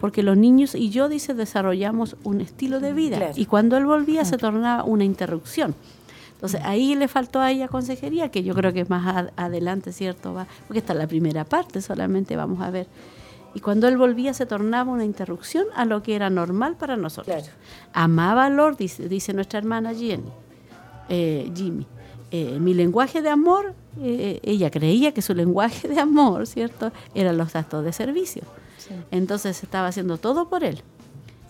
Porque los niños y yo, dice, desarrollamos un estilo de vida. Claro. Y cuando él volvía se tornaba una interrupción. Entonces ahí le faltó a ella consejería, que yo creo que más a- adelante, ¿cierto? Va, porque esta es la primera parte, solamente vamos a ver. Y cuando él volvía se tornaba una interrupción a lo que era normal para nosotros. Amaba a Lord, dice, dice nuestra hermana Jenny, eh, Jimmy. Eh, mi lenguaje de amor, eh, ella creía que su lenguaje de amor, ¿cierto? Eran los actos de servicio. Entonces estaba haciendo todo por él,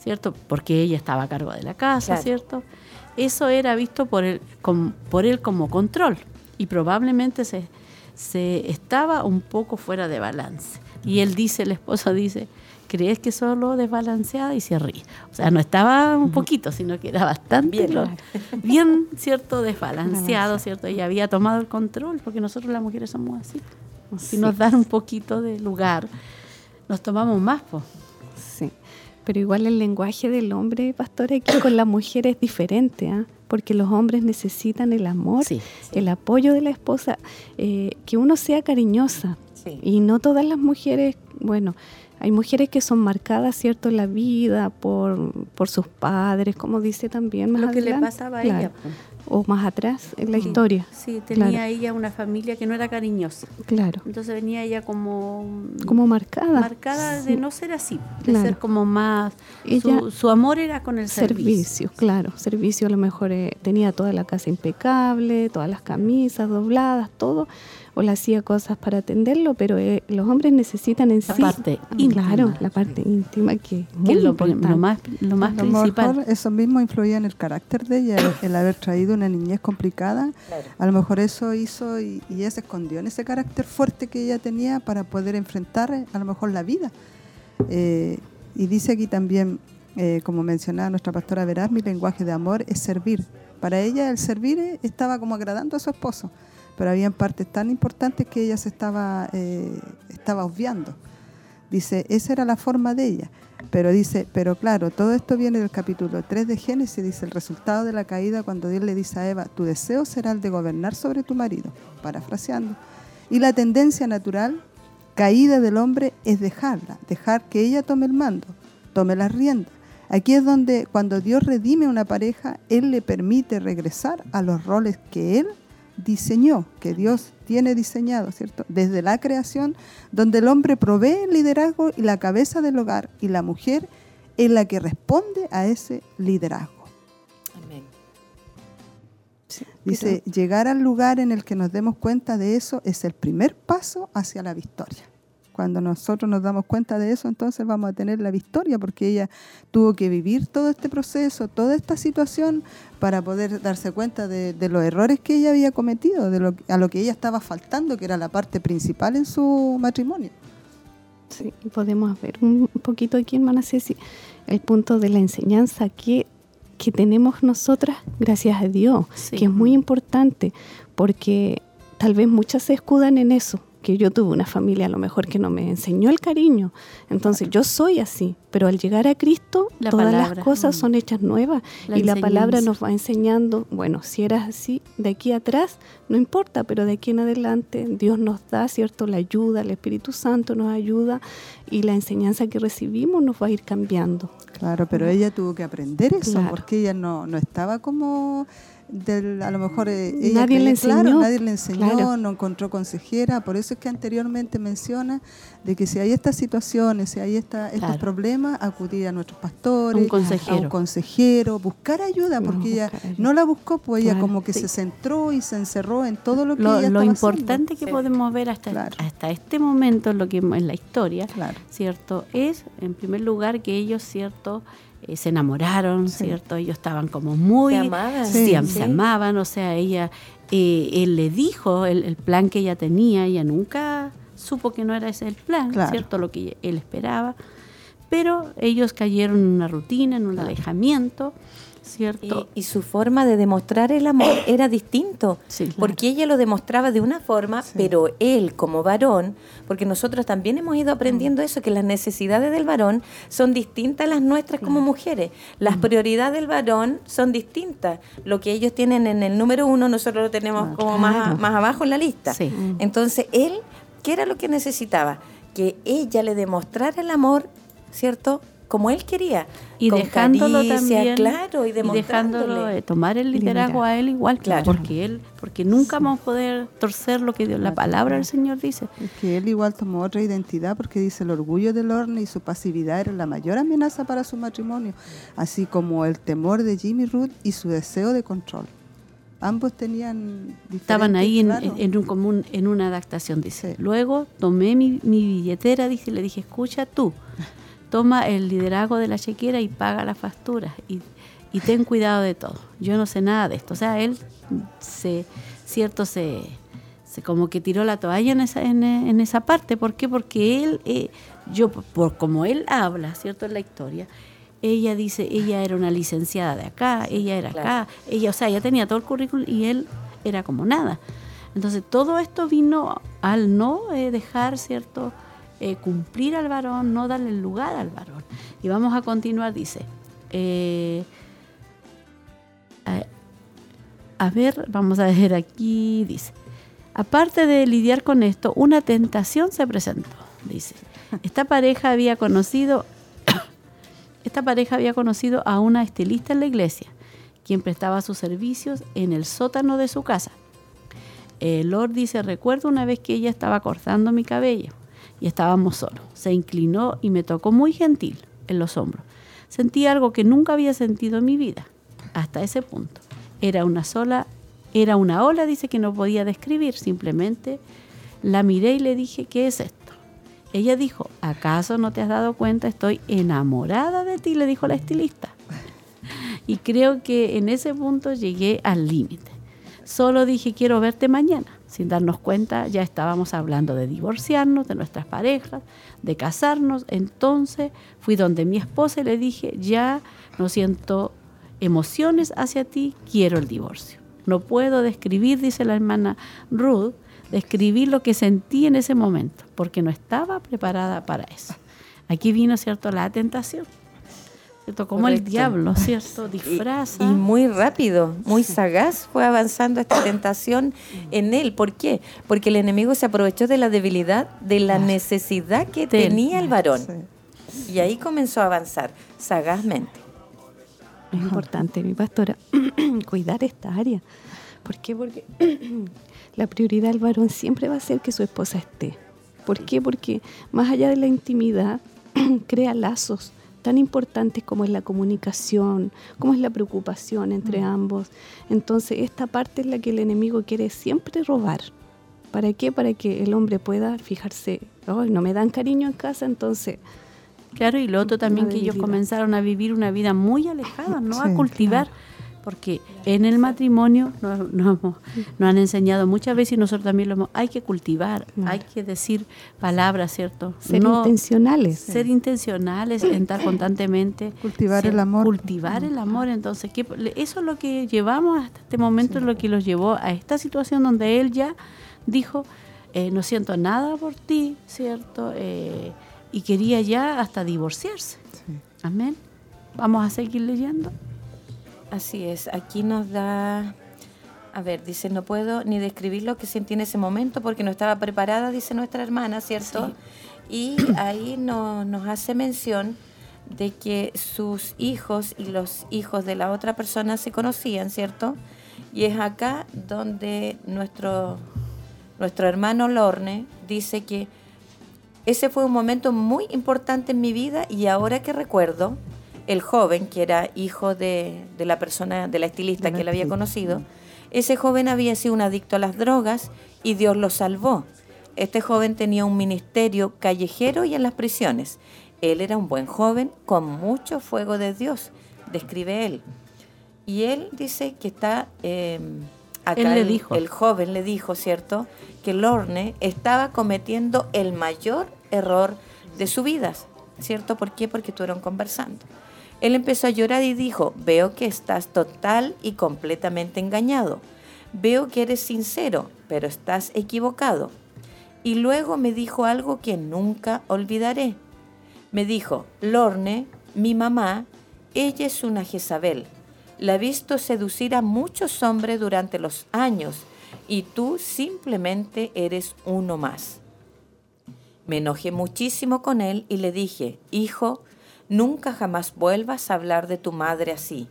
¿cierto? Porque ella estaba a cargo de la casa, Claro. ¿cierto? Eso era visto por él, com- por él como control y probablemente se, se estaba un poco fuera de balance. Y él dice, el esposo dice, ¿crees que solo desbalanceada? Y se ríe. O sea, no estaba un poquito, sino que era bastante Bien. lo- bien, ¿cierto? Desbalanceado, ¿cierto? Y había tomado el control, porque nosotros las mujeres somos así. Si Sí. nos dan un poquito de lugar, nos tomamos más, pues. Sí, pero igual el lenguaje del hombre, pastor, aquí con la mujer es diferente, ¿ah? porque los hombres necesitan el amor, el apoyo de la esposa, eh, que uno sea cariñosa. Y no todas las mujeres, bueno, hay mujeres que son marcadas, ¿cierto?, en la vida por, por sus padres, como dice también más Lo que le adelante. pasaba a ella. pues. O más atrás en la Sí. historia. Sí, tenía Claro. ella una familia que no era cariñosa. Claro. Entonces venía ella como... Como marcada. Marcada de no ser así, de Claro. ser como más... Ella- su, su amor era con el servicio. Servicio, claro. Servicio a lo mejor eh, tenía toda la casa impecable, todas las camisas dobladas, todo. O le hacía cosas para atenderlo, pero eh, los hombres necesitan en La sí. parte Claro, íntima. la parte íntima que, es lo, más, lo más a lo principal. mejor eso mismo influía en el carácter de ella, el, el haber traído una niñez complicada. A lo mejor eso hizo y, y ella se escondió en ese carácter fuerte que ella tenía para poder enfrentar eh, a lo mejor la vida. Eh, y dice aquí también, eh, como mencionaba nuestra pastora Veraz, mi lenguaje de amor es servir. Para ella el servir estaba como agradando a su esposo, pero había partes tan importantes que ella se estaba, eh, estaba obviando. Dice, esa era la forma de ella. Pero dice, pero claro, todo esto viene del capítulo 3 de Génesis, dice el resultado de la caída cuando Dios le dice a Eva, tu deseo será el de gobernar sobre tu marido, parafraseando. Y la tendencia natural, caída del hombre, es dejarla, dejar que ella tome el mando, tome las riendas. Aquí es donde cuando Dios redime una pareja, Él le permite regresar a los roles que Él diseñó, que Dios tiene diseñado, ¿cierto? Desde la creación, donde el hombre provee el liderazgo y la cabeza del hogar, y la mujer es la que responde a ese liderazgo. Amén. Dice, llegar al lugar en el que nos demos cuenta de eso es el primer paso hacia la victoria. Cuando nosotros nos damos cuenta de eso, entonces vamos a tener la victoria, porque ella tuvo que vivir todo este proceso, toda esta situación, para poder darse cuenta de, de los errores que ella había cometido, de lo, a lo que ella estaba faltando, que era la parte principal en su matrimonio. Sí, podemos ver un poquito aquí, hermana Ceci, el punto de la enseñanza que, que tenemos nosotras, gracias a Dios, Sí. que es muy importante, porque tal vez muchas se escudan en eso, que yo tuve una familia a lo mejor que no me enseñó el cariño, entonces yo soy así, pero al llegar a Cristo, La todas palabra, las cosas mm. son hechas nuevas La y la palabra nos va enseñando, bueno, si eras así, de aquí atrás, no importa, pero de aquí en adelante Dios nos da, ¿cierto? La ayuda, el Espíritu Santo nos ayuda y la enseñanza que recibimos nos va a ir cambiando. Claro, pero ella tuvo que aprender eso Claro. porque ella no, no estaba como del, a lo mejor eh, ella Nadie le creía- claro, enseñó, nadie le enseñó, claro. no encontró consejera, por eso es que anteriormente menciona de que si hay estas situaciones, si hay esta, estos problemas, acudir a nuestros pastores, A un consejero. a un consejero, buscar ayuda, porque ella no la buscó, pues ella como que sí. se centró y se encerró en todo lo que Lo, ella lo importante haciendo. que podemos ver hasta, hasta este momento, lo que en la historia, cierto, es en primer lugar que ellos, cierto, eh, se enamoraron, cierto, ellos estaban como muy, Se amaban. sí, Sí, se amaban, o sea, ella, eh, él le dijo el, el plan que ella tenía, ella nunca supo que no era ese el plan, Claro. cierto, lo que él esperaba, pero ellos cayeron en una rutina, en un alejamiento, cierto. Y, y su forma de demostrar el amor era distinto, porque ella lo demostraba de una forma, pero él como varón, porque nosotros también hemos ido aprendiendo eso, que las necesidades del varón son distintas a las nuestras como mujeres. Las prioridades del varón son distintas. Lo que ellos tienen en el número uno, nosotros lo tenemos como más, claro. más abajo en la lista. Entonces, él, ¿qué era lo que necesitaba? Que ella le demostrara el amor, ¿cierto? Como él quería. y con dejándolo caricia, también claro, y, dejándolo demostrándole. eh, tomar el liderazgo a él igual Claro. porque él porque nunca vamos a poder torcer lo que Dios, la palabra del Señor dice Es que él igual tomó otra identidad porque dice el orgullo del horno y su pasividad era la mayor amenaza para su matrimonio, así como el temor de Jimmy Ruth y su deseo de control. Ambos tenían estaban ahí en, en un común en una adaptación dice luego tomé mi, mi billetera dice y le dije escucha tú toma el liderazgo de la chequera y paga las facturas y, y ten cuidado de todo yo no sé nada de esto o sea él se cierto se, se como que tiró la toalla en esa en, en esa parte ¿por qué? porque él eh, yo por como él habla cierto en la historia ella dice, ella era una licenciada de acá, ella era acá, ella, o sea, ella tenía todo el currículum y él era como nada. Entonces, todo esto vino al no eh, dejar, ¿cierto?, eh, cumplir al varón, no darle lugar al varón. Y vamos a continuar, dice, eh, a, a ver, vamos a ver aquí, dice, aparte de lidiar con esto, una tentación se presentó, dice. Esta pareja había conocido esta pareja había conocido a una estilista en la iglesia, quien prestaba sus servicios en el sótano de su casa. El Lord dice, recuerdo una vez que ella estaba cortando mi cabello y estábamos solos. Se inclinó y me tocó muy gentil en los hombros. Sentí algo que nunca había sentido en mi vida, hasta ese punto. Era una sola, era una ola, dice que no podía describir, simplemente la miré y le dije, ¿qué es esto? Ella dijo, ¿acaso no te has dado cuenta? Estoy enamorada de ti, le dijo la estilista. Y creo que en ese punto llegué al límite. Solo dije, quiero verte mañana. Sin darnos cuenta, ya estábamos hablando de divorciarnos, de nuestras parejas, de casarnos. Entonces fui donde mi esposa y le dije, ya no siento emociones hacia ti, quiero el divorcio. No puedo describir, dice la hermana Ruth, describir lo que sentí en ese momento, porque no estaba preparada para eso. Aquí vino, ¿cierto?, la tentación. ¿Cierto? Como el diablo, ¿cierto? Disfraza. Y muy rápido, muy sagaz fue avanzando esta tentación en él. ¿Por qué? Porque el enemigo se aprovechó de la debilidad, de la necesidad que tenía el varón. Y ahí comenzó a avanzar sagazmente. Es importante, mi pastora, cuidar esta área. ¿Por qué? Porque la prioridad del varón siempre va a ser que su esposa esté. ¿Por qué? Porque más allá de la intimidad, crea lazos tan importantes como es la comunicación, como es la preocupación entre ambos. Entonces, esta parte es la que el enemigo quiere siempre robar. ¿Para qué? Para que el hombre pueda fijarse, "Ay, no me dan cariño en casa, entonces... Claro, y lo otro también que ellos comenzaron a vivir una vida muy alejada, no a cultivar porque en el matrimonio nos, nos han enseñado muchas veces y nosotros también lo hemos, hay que cultivar, hay que decir palabras, ¿cierto? Ser intencionales. Ser intencionales, en estar constantemente. Cultivar ser- el amor. Cultivar el amor, entonces, ¿qué- eso es lo que llevamos hasta este momento, es lo que los llevó a esta situación donde él ya dijo, eh, no siento nada por ti, ¿cierto? Eh, y quería ya hasta divorciarse. Amén. Vamos a seguir leyendo. Así es, aquí nos da, a ver, dice, no puedo ni describir lo que sentí en ese momento porque no estaba preparada, dice nuestra hermana, ¿cierto? Y ahí no- nos hace mención de que sus hijos y los hijos de la otra persona se conocían, ¿cierto? Y es acá donde nuestro, nuestro hermano Lorne dice que ese fue un momento muy importante en mi vida y ahora que recuerdo, el joven, que era hijo de, de la persona, de la estilista que él había conocido, ese joven había sido un adicto a las drogas y Dios lo salvó. Este joven tenía un ministerio callejero y en las prisiones. Él era un buen joven con mucho fuego de Dios, describe él. Y él dice que está... eh, acá Él le el- dijo. el joven le dijo, ¿cierto?, que Lorne estaba cometiendo el mayor error de su vida, ¿cierto? ¿Por qué? Porque estuvieron conversando. Él empezó a llorar y dijo, veo que estás total y completamente engañado. Veo que eres sincero, pero estás equivocado. Y luego me dijo algo que nunca olvidaré. Me dijo, Lorne, mi mamá, ella es una Jezabel. La he visto seducir a muchos hombres durante los años y tú simplemente eres uno más. Me enojé muchísimo con él y le dije, hijo, nunca jamás vuelvas a hablar de tu madre así.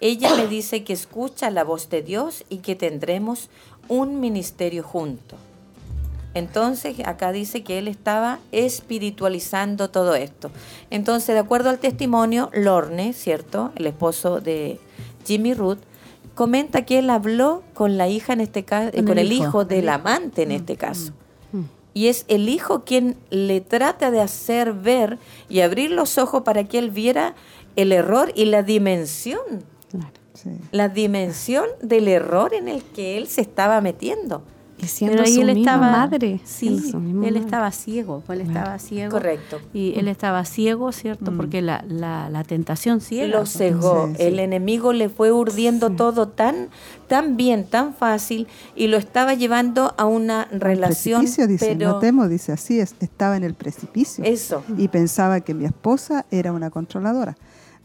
Ella me dice que escucha la voz de Dios y que tendremos un ministerio junto. Entonces, acá dice que él estaba espiritualizando todo esto. Entonces, de acuerdo al testimonio, Lorne, ¿cierto? El esposo de Jimmy Ruth, comenta que él habló con la hija en este caso, Con con, el el hijo. hijo del amante en este caso. Y es el hijo quien le trata de hacer ver y abrir los ojos para que él viera el error y la dimensión. La dimensión del error en el que él se estaba metiendo. Y siendo Pero ahí su él misma estaba, madre, sí, siendo su misma él madre. estaba ciego, él estaba ciego. Correcto. Y él estaba ciego, ¿cierto? Porque la, la, la tentación ciega. Lo cegó. El enemigo le fue urdiendo todo tan, tan bien, tan fácil, y lo estaba llevando a una relación. precipicio, dice, pero no temo, dice, así es, estaba en el precipicio. Eso. Y pensaba que mi esposa era una controladora.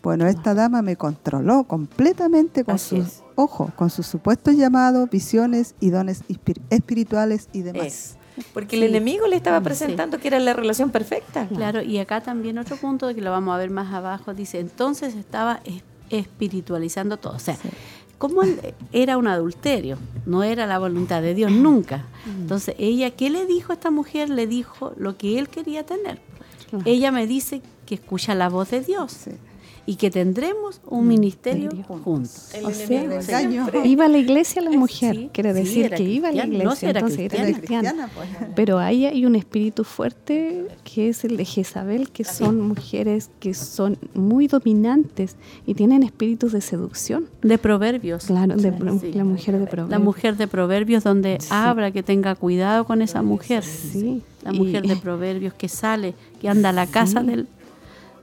Bueno, esta dama me controló completamente con Así sus es. Ojos, con sus supuestos llamados, visiones y dones espir- espirituales y demás. Es. Porque el enemigo le estaba presentando que era la relación perfecta. Claro, y acá también otro punto que lo vamos a ver más abajo, dice, entonces estaba es- espiritualizando todo. O sea, como él era un adulterio, no era la voluntad de Dios nunca. Entonces, ella, ¿qué le dijo a esta mujer? Le dijo lo que él quería tener. Ella me dice que escucha la voz de Dios y que tendremos un ministerio juntos. O sea, iba a la iglesia la mujer, quiere sí, decir era que iba a la cristiana, no, iglesia, sí era entonces era cristiana. cristiana. pues, Pero ahí hay un espíritu fuerte que es el de Jezabel, que son mujeres que son muy dominantes y tienen espíritus de seducción. De proverbios. Claro, de Sí, sí. la mujer de proverbios. La mujer de proverbios donde habla que tenga cuidado con esa mujer. Sí. La Y- mujer de proverbios que sale, que anda a la casa Sí. del,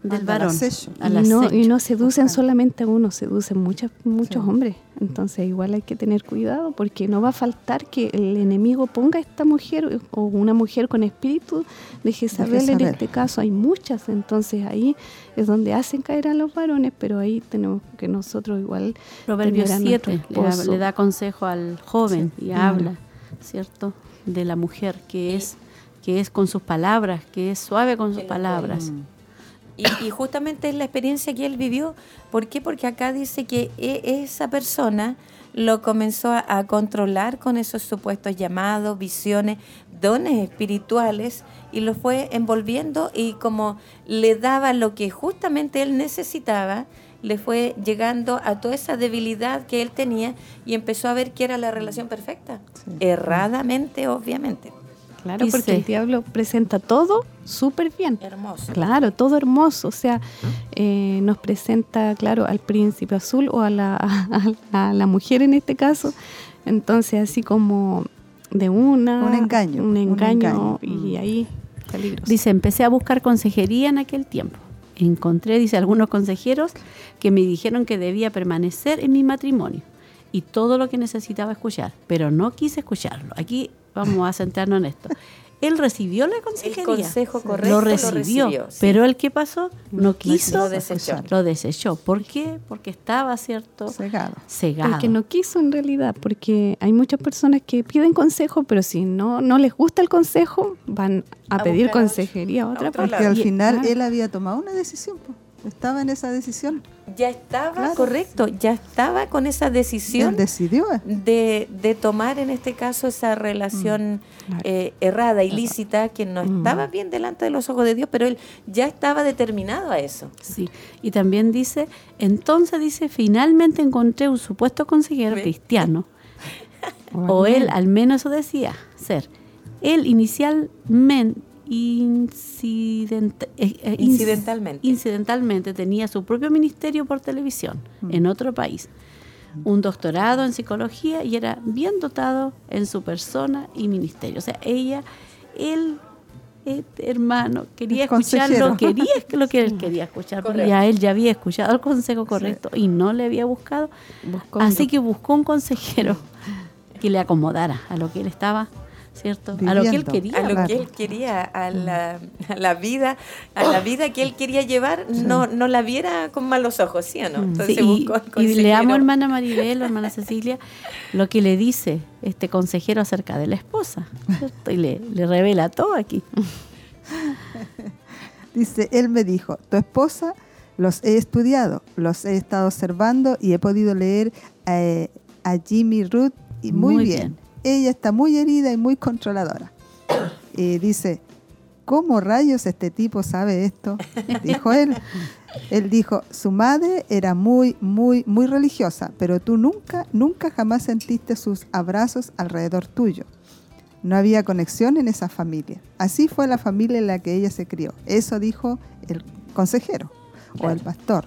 del al varón. al y, no, y no seducen solamente a uno, seducen muchas, muchos hombres. Entonces igual hay que tener cuidado porque no va a faltar que el enemigo ponga a esta mujer o una mujer con espíritu de Jezabel, en Jezabel. este caso. Hay muchas, entonces ahí es donde hacen caer a los varones, pero ahí tenemos que nosotros igual... Proverbios tener a nuestro 7 le da, esposo. le da consejo al joven y Mm. habla, ¿cierto? De la mujer que es que es con sus palabras, que es suave con sus palabras. Y, y justamente es la experiencia que él vivió. ¿Por qué? Porque acá dice que e- esa persona lo comenzó a, a controlar con esos supuestos llamados, visiones, dones espirituales y lo fue envolviendo y como le daba lo que justamente él necesitaba, le fue llegando a toda esa debilidad que él tenía y empezó a ver que era la relación perfecta. Erradamente, obviamente. Claro, Dice- porque el diablo presenta todo súper bien. Hermoso. Claro, todo hermoso. O sea, eh, nos presenta, claro, al príncipe azul o a la, a, a la mujer en este caso. Entonces, así como de una. Un engaño, Un un engaño. engaño. Y ahí, peligroso. Dice, empecé a buscar consejería en aquel tiempo. Encontré, dice, algunos consejeros que me dijeron que debía permanecer en mi matrimonio y todo lo que necesitaba escuchar, pero no quise escucharlo. Aquí vamos a centrarnos en esto. Él recibió la consejería. consejo Sí. correcto Lo lo recibió. sí. Pero el que pasó no quiso. Lo desechó. Lo desechó. ¿Por qué? Porque estaba, ¿cierto? Cegado. Cegado. Porque no quiso en realidad, porque hay muchas personas que piden consejo, pero si no, no les gusta el consejo, van a, A pedir a- consejería a otra parte. Porque al final claro. él había tomado una decisión, po. Estaba en esa decisión. Ya estaba, Claro. correcto, ya estaba con esa decisión Él decidió. de, de tomar en este caso esa relación eh, errada, ilícita, que no estaba bien delante de los ojos de Dios, pero él ya estaba determinado a eso. Sí, y también dice, entonces dice, finalmente encontré un supuesto consejero cristiano, o él al menos eso decía ser. Él inicialmente, incident- eh, eh, Incidentalmente. incidentalmente tenía su propio ministerio por televisión en otro país, un doctorado en psicología y era bien dotado en su persona y ministerio. O sea, ella, él, este hermano, quería El escucharlo, consejero. quería lo que él quería escuchar, ya él ya había escuchado el consejo correcto y no le había buscado, Buscó así que buscó un consejero que le acomodara a lo que él estaba, ¿cierto? A lo que él quería. a lo Claro. que él quería, a la, a la vida, a la vida que él quería llevar, no, no la viera con malos ojos, ¿sí o no? Entonces Sí, y, buscó al y consejero. leamos, hermana Maribel, hermana Cecilia, lo que le dice este consejero acerca de la esposa, ¿cierto? Y le, le revela todo aquí. Dice, él me dijo, tu esposa los he estudiado, los he estado observando y he podido leer eh, a Jimmy Ruth y muy, Muy bien. bien. Ella está muy herida y muy controladora. Y dice, ¿cómo rayos este tipo sabe esto? Dijo él. Él dijo, su madre era muy, muy, muy religiosa, pero tú nunca, nunca jamás sentiste sus abrazos alrededor tuyo. No había conexión en esa familia. Así fue la familia en la que ella se crió. Eso dijo el consejero o el pastor.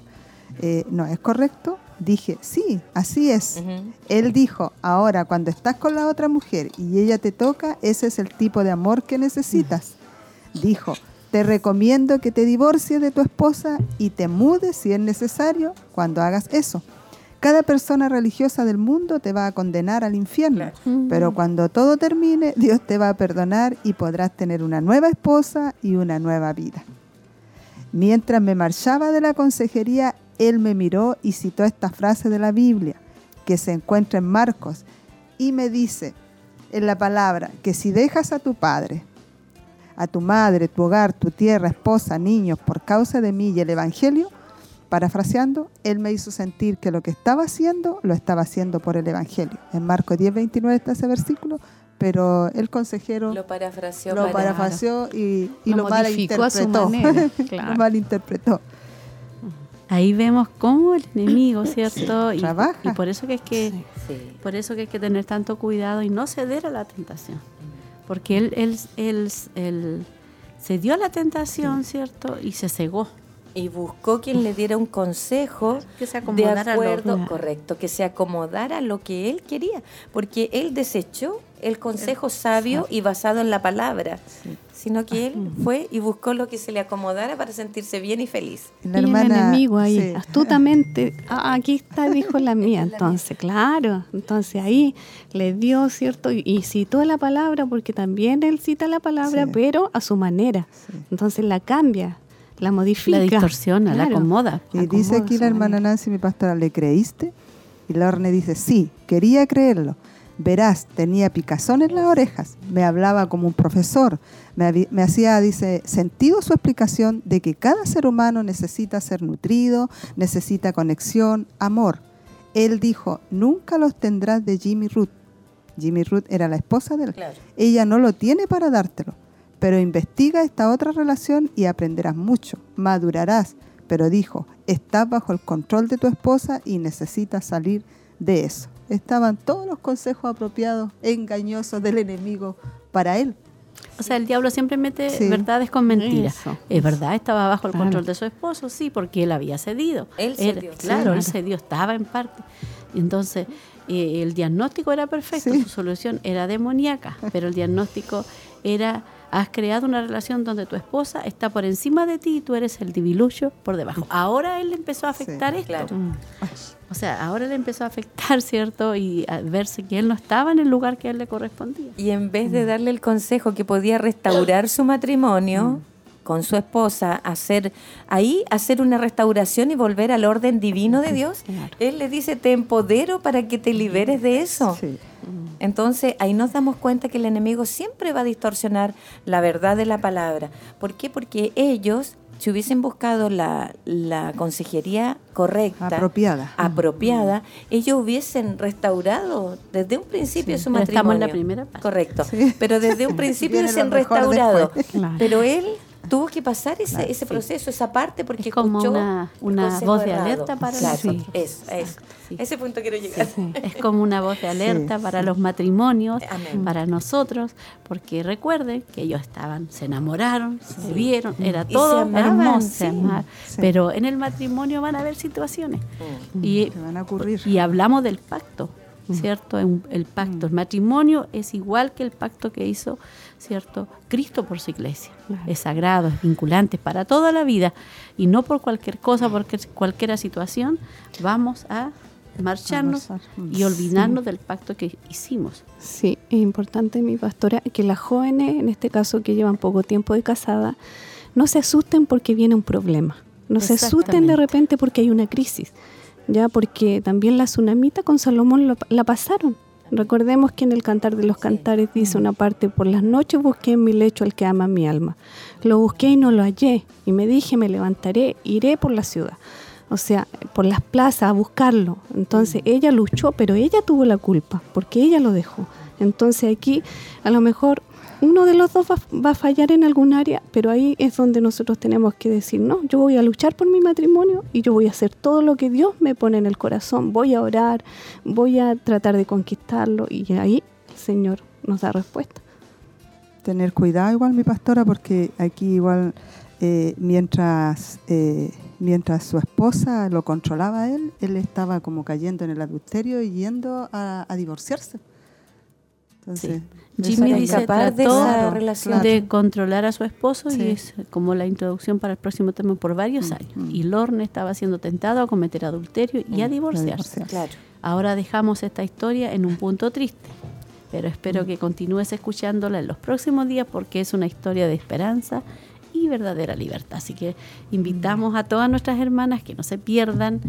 Eh, ¿No es correcto? Dije, sí, así es. Él dijo, ahora cuando estás con la otra mujer y ella te toca, ese es el tipo de amor que necesitas. Dijo, te recomiendo que te divorcies de tu esposa y te mudes si es necesario cuando hagas eso. Cada persona religiosa del mundo te va a condenar al infierno, pero cuando todo termine, Dios te va a perdonar y podrás tener una nueva esposa y una nueva vida. Mientras me marchaba de la consejería, él me miró y citó esta frase de la Biblia que se encuentra en Marcos y me dice en la palabra que si dejas a tu padre, a tu madre, tu hogar, tu tierra, esposa, niños, por causa de mí y el Evangelio, parafraseando, él me hizo sentir que lo que estaba haciendo, lo estaba haciendo por el Evangelio. En Marcos 10, 29 está ese versículo, pero el consejero Lo parafraseó. lo para- parafraseó y, y Lo lo, modificó a su malinterpretó. manera, claro. lo malinterpretó. Ahí vemos cómo el enemigo, ¿cierto? Y, Trabaja. y por eso que es que Sí. por eso que hay que tener tanto cuidado y no ceder a la tentación. Porque él, él, él, él se dio a la tentación, ¿cierto? Y se cegó. Y buscó quien le diera un consejo Que se de acomodara a lo- acuerdo, correcto, que se acomodara a lo que él quería, porque él desechó el consejo sabio y basado en la palabra, sino que él fue y buscó lo que se le acomodara para sentirse bien y feliz. La y el enemigo ahí, sí. astutamente, "Ah, aquí está, dijo la mía. Entonces, claro, entonces ahí le dio, ¿cierto? Y, y citó la palabra, porque también él cita la palabra, Sí. pero a su manera. Entonces la cambia, la modifica. La distorsiona, la acomoda. Y dice aquí la hermana manera. Nancy, mi pastora, ¿le creíste? Y la Orne dice, sí, quería creerlo. Verás, tenía picazón en las orejas, me hablaba como un profesor, me, hacía, dice, sentido su explicación de que cada ser humano necesita ser nutrido, necesita conexión, amor. Él dijo, nunca los tendrás de Jimmy Ruth. Jimmy Ruth era la esposa de él. Claro. Ella no lo tiene para dártelo, pero investiga esta otra relación y aprenderás mucho, madurarás. Pero dijo, estás bajo el control de tu esposa y necesitas salir de eso. Estaban todos los consejos apropiados, engañosos del enemigo para él. O sea, el diablo siempre mete Sí. verdades con mentiras. Eso. Es verdad, estaba bajo el Claro. control de su esposo, sí, porque él había cedido. Él cedió. Claro, Claro. él cedió, estaba en parte. Entonces, eh, el diagnóstico era perfecto, Sí. su solución era demoníaca, pero el diagnóstico era, has creado una relación donde tu esposa está por encima de ti y tú eres el diviluyo por debajo. Ahora él le empezó a afectar esto. claro. O sea, ahora le empezó a afectar, ¿cierto? Y a verse que él no estaba en el lugar que a él le correspondía. Y en vez de darle el consejo que podía restaurar su matrimonio con su esposa, hacer ahí hacer una restauración y volver al orden divino de Dios, él le dice, "Te empodero para que te liberes de eso." Sí. Entonces ahí nos damos cuenta que el enemigo siempre va a distorsionar la verdad de la palabra. ¿Por qué? Porque ellos, si hubiesen buscado la, la consejería correcta, Apropiada. apropiada, ellos hubiesen restaurado desde un principio Sí, su matrimonio. estamos en la primera parte. Correcto. Sí. Pero desde un principio hubiesen restaurado. Claro. Pero él tuvo que pasar ese, Claro, ese sí. proceso, esa parte, porque Es como escuchó una- una voz de errado. alerta para Claro, nosotros. Eso, eso. Sí. A ese punto quiero llegar. Es como una voz de alerta Sí, para sí. los matrimonios, Amén. para nosotros, porque recuerden que ellos estaban, se enamoraron, se vieron, era Y todo se amaban, hermoso, sí. Sí. pero en el matrimonio van a haber situaciones. Y, Que van a ocurrir. y hablamos del pacto, ¿cierto? Un- El pacto, el matrimonio es igual que el pacto que hizo, ¿cierto? Cristo por su iglesia. Es sagrado, es vinculante para toda la vida y no por cualquier cosa, porque cualquier situación vamos a marcharnos A y olvidarnos del pacto que hicimos. Sí, es importante, mi pastora, que las jóvenes, en este caso que llevan poco tiempo de casada, no se asusten porque viene un problema. No se asusten de repente porque hay una crisis. Ya, porque también la tsunamita con Salomón lo- la pasaron. Recordemos que en el Cantar de los Cantares dice una parte, por las noches busqué en mi lecho al que ama mi alma. Lo busqué y no lo hallé. Y me dije, me levantaré, iré por la ciudad. O sea, por las plazas a buscarlo. Entonces ella luchó, pero ella tuvo la culpa, porque ella lo dejó. Entonces aquí a lo mejor uno de los dos va, a fallar en algún área, pero ahí es donde nosotros tenemos que decir, no, yo voy a luchar por mi matrimonio y yo voy a hacer todo lo que Dios me pone en el corazón. Voy a orar, voy a tratar de conquistarlo y ahí el Señor nos da respuesta. tener cuidado igual mi pastora porque aquí igual eh, mientras eh, mientras su esposa lo controlaba a él él estaba como cayendo en el adulterio y yendo a divorciarse entonces Jimmy dice escapar de trató esa relación. de controlar a su esposo Sí. y es como la introducción para el próximo tema por varios años. mm. Y Lorne estaba siendo tentado a cometer adulterio y a Mm, divorciarse. a divorciarse. Claro. Ahora dejamos esta historia en un punto triste, pero espero que continúes escuchándola en los próximos días porque es una historia de esperanza y verdadera libertad. Así que invitamos a todas nuestras hermanas que no se pierdan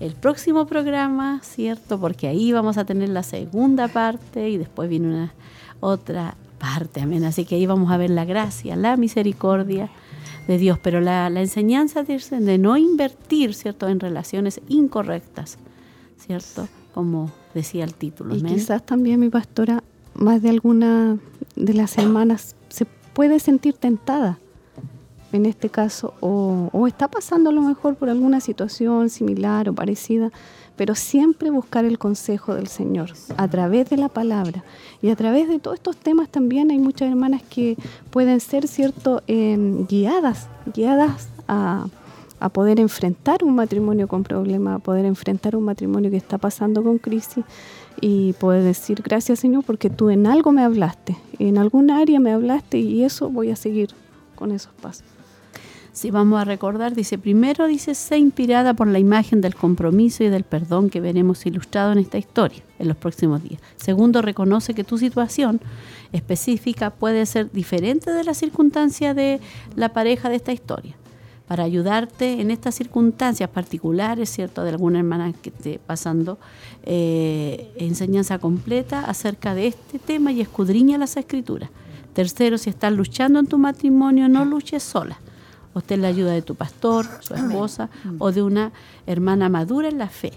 el próximo programa, ¿cierto? Porque ahí vamos a tener la segunda parte y después viene una otra parte, amén. Así que ahí vamos a ver la gracia, la misericordia de Dios, pero la, la enseñanza de, de no invertir, ¿cierto?, en relaciones incorrectas, ¿cierto? Como decía el título, Y amén. quizás también mi pastora, más de alguna de las hermanas se puede sentir tentada en este caso o, está pasando a lo mejor por alguna situación similar o parecida, pero siempre buscar el consejo del Señor a través de la palabra y a través de todos estos temas también hay muchas hermanas que pueden ser cierto eh, guiadas, guiadas a, poder enfrentar un matrimonio con problemas, a poder enfrentar un matrimonio que está pasando con crisis y poder decir gracias Señor porque tú en algo me hablaste, en algún área me hablaste y eso voy a seguir con esos pasos. Si vamos a recordar, dice, primero dice, sé inspirada por la imagen del compromiso y del perdón que veremos ilustrado en esta historia en los próximos días. Segundo, reconoce que tu situación específica puede ser diferente de la circunstancia de la pareja de esta historia. Para ayudarte en estas circunstancias particulares, ¿cierto? De alguna hermana que esté pasando eh, enseñanza completa acerca de este tema y escudriña las escrituras. Tercero, si estás luchando en tu matrimonio, no luches sola obtén la ayuda de tu pastor, su esposa o de una hermana madura en la fe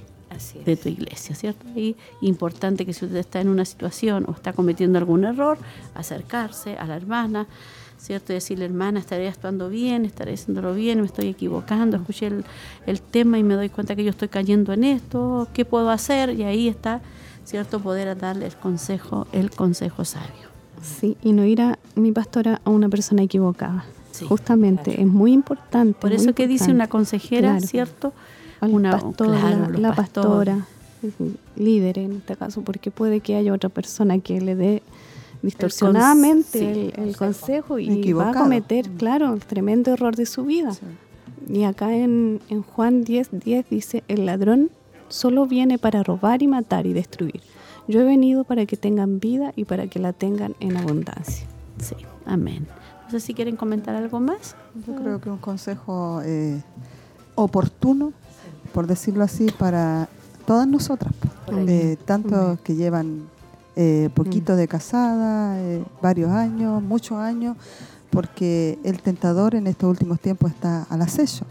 de tu iglesia, ¿cierto? Y importante que si usted está en una situación o está cometiendo algún error, acercarse a la hermana, ¿cierto? Y decirle, hermana, estaré actuando bien, estaré haciéndolo bien, me estoy equivocando, escuché el, el tema y me doy cuenta que yo estoy cayendo en esto, ¿qué puedo hacer? Y ahí está, ¿cierto? Poder darle el consejo, el consejo sabio. Sí, y no ir a mi pastora a una persona equivocada. Justamente, es muy importante. Por eso que dice una consejera, Claro. ¿cierto? Una- pastor, claro, la, pastora, líder en este caso, porque puede que haya otra persona que le dé distorsionadamente sí, el, el consejo y va a cometer, claro, el tremendo error de su vida. Y acá en, en Juan 10, 10 dice, el ladrón solo viene para robar y matar y destruir. Yo he venido para que tengan vida y para que la tengan en abundancia. Sí, amén. No sé si quieren comentar algo más. Yo creo que un consejo eh, oportuno, por decirlo así, para todas nosotras, eh, tanto que llevan eh, poquito de casada, eh, varios años, muchos años, porque el tentador en estos últimos tiempos está al acecho.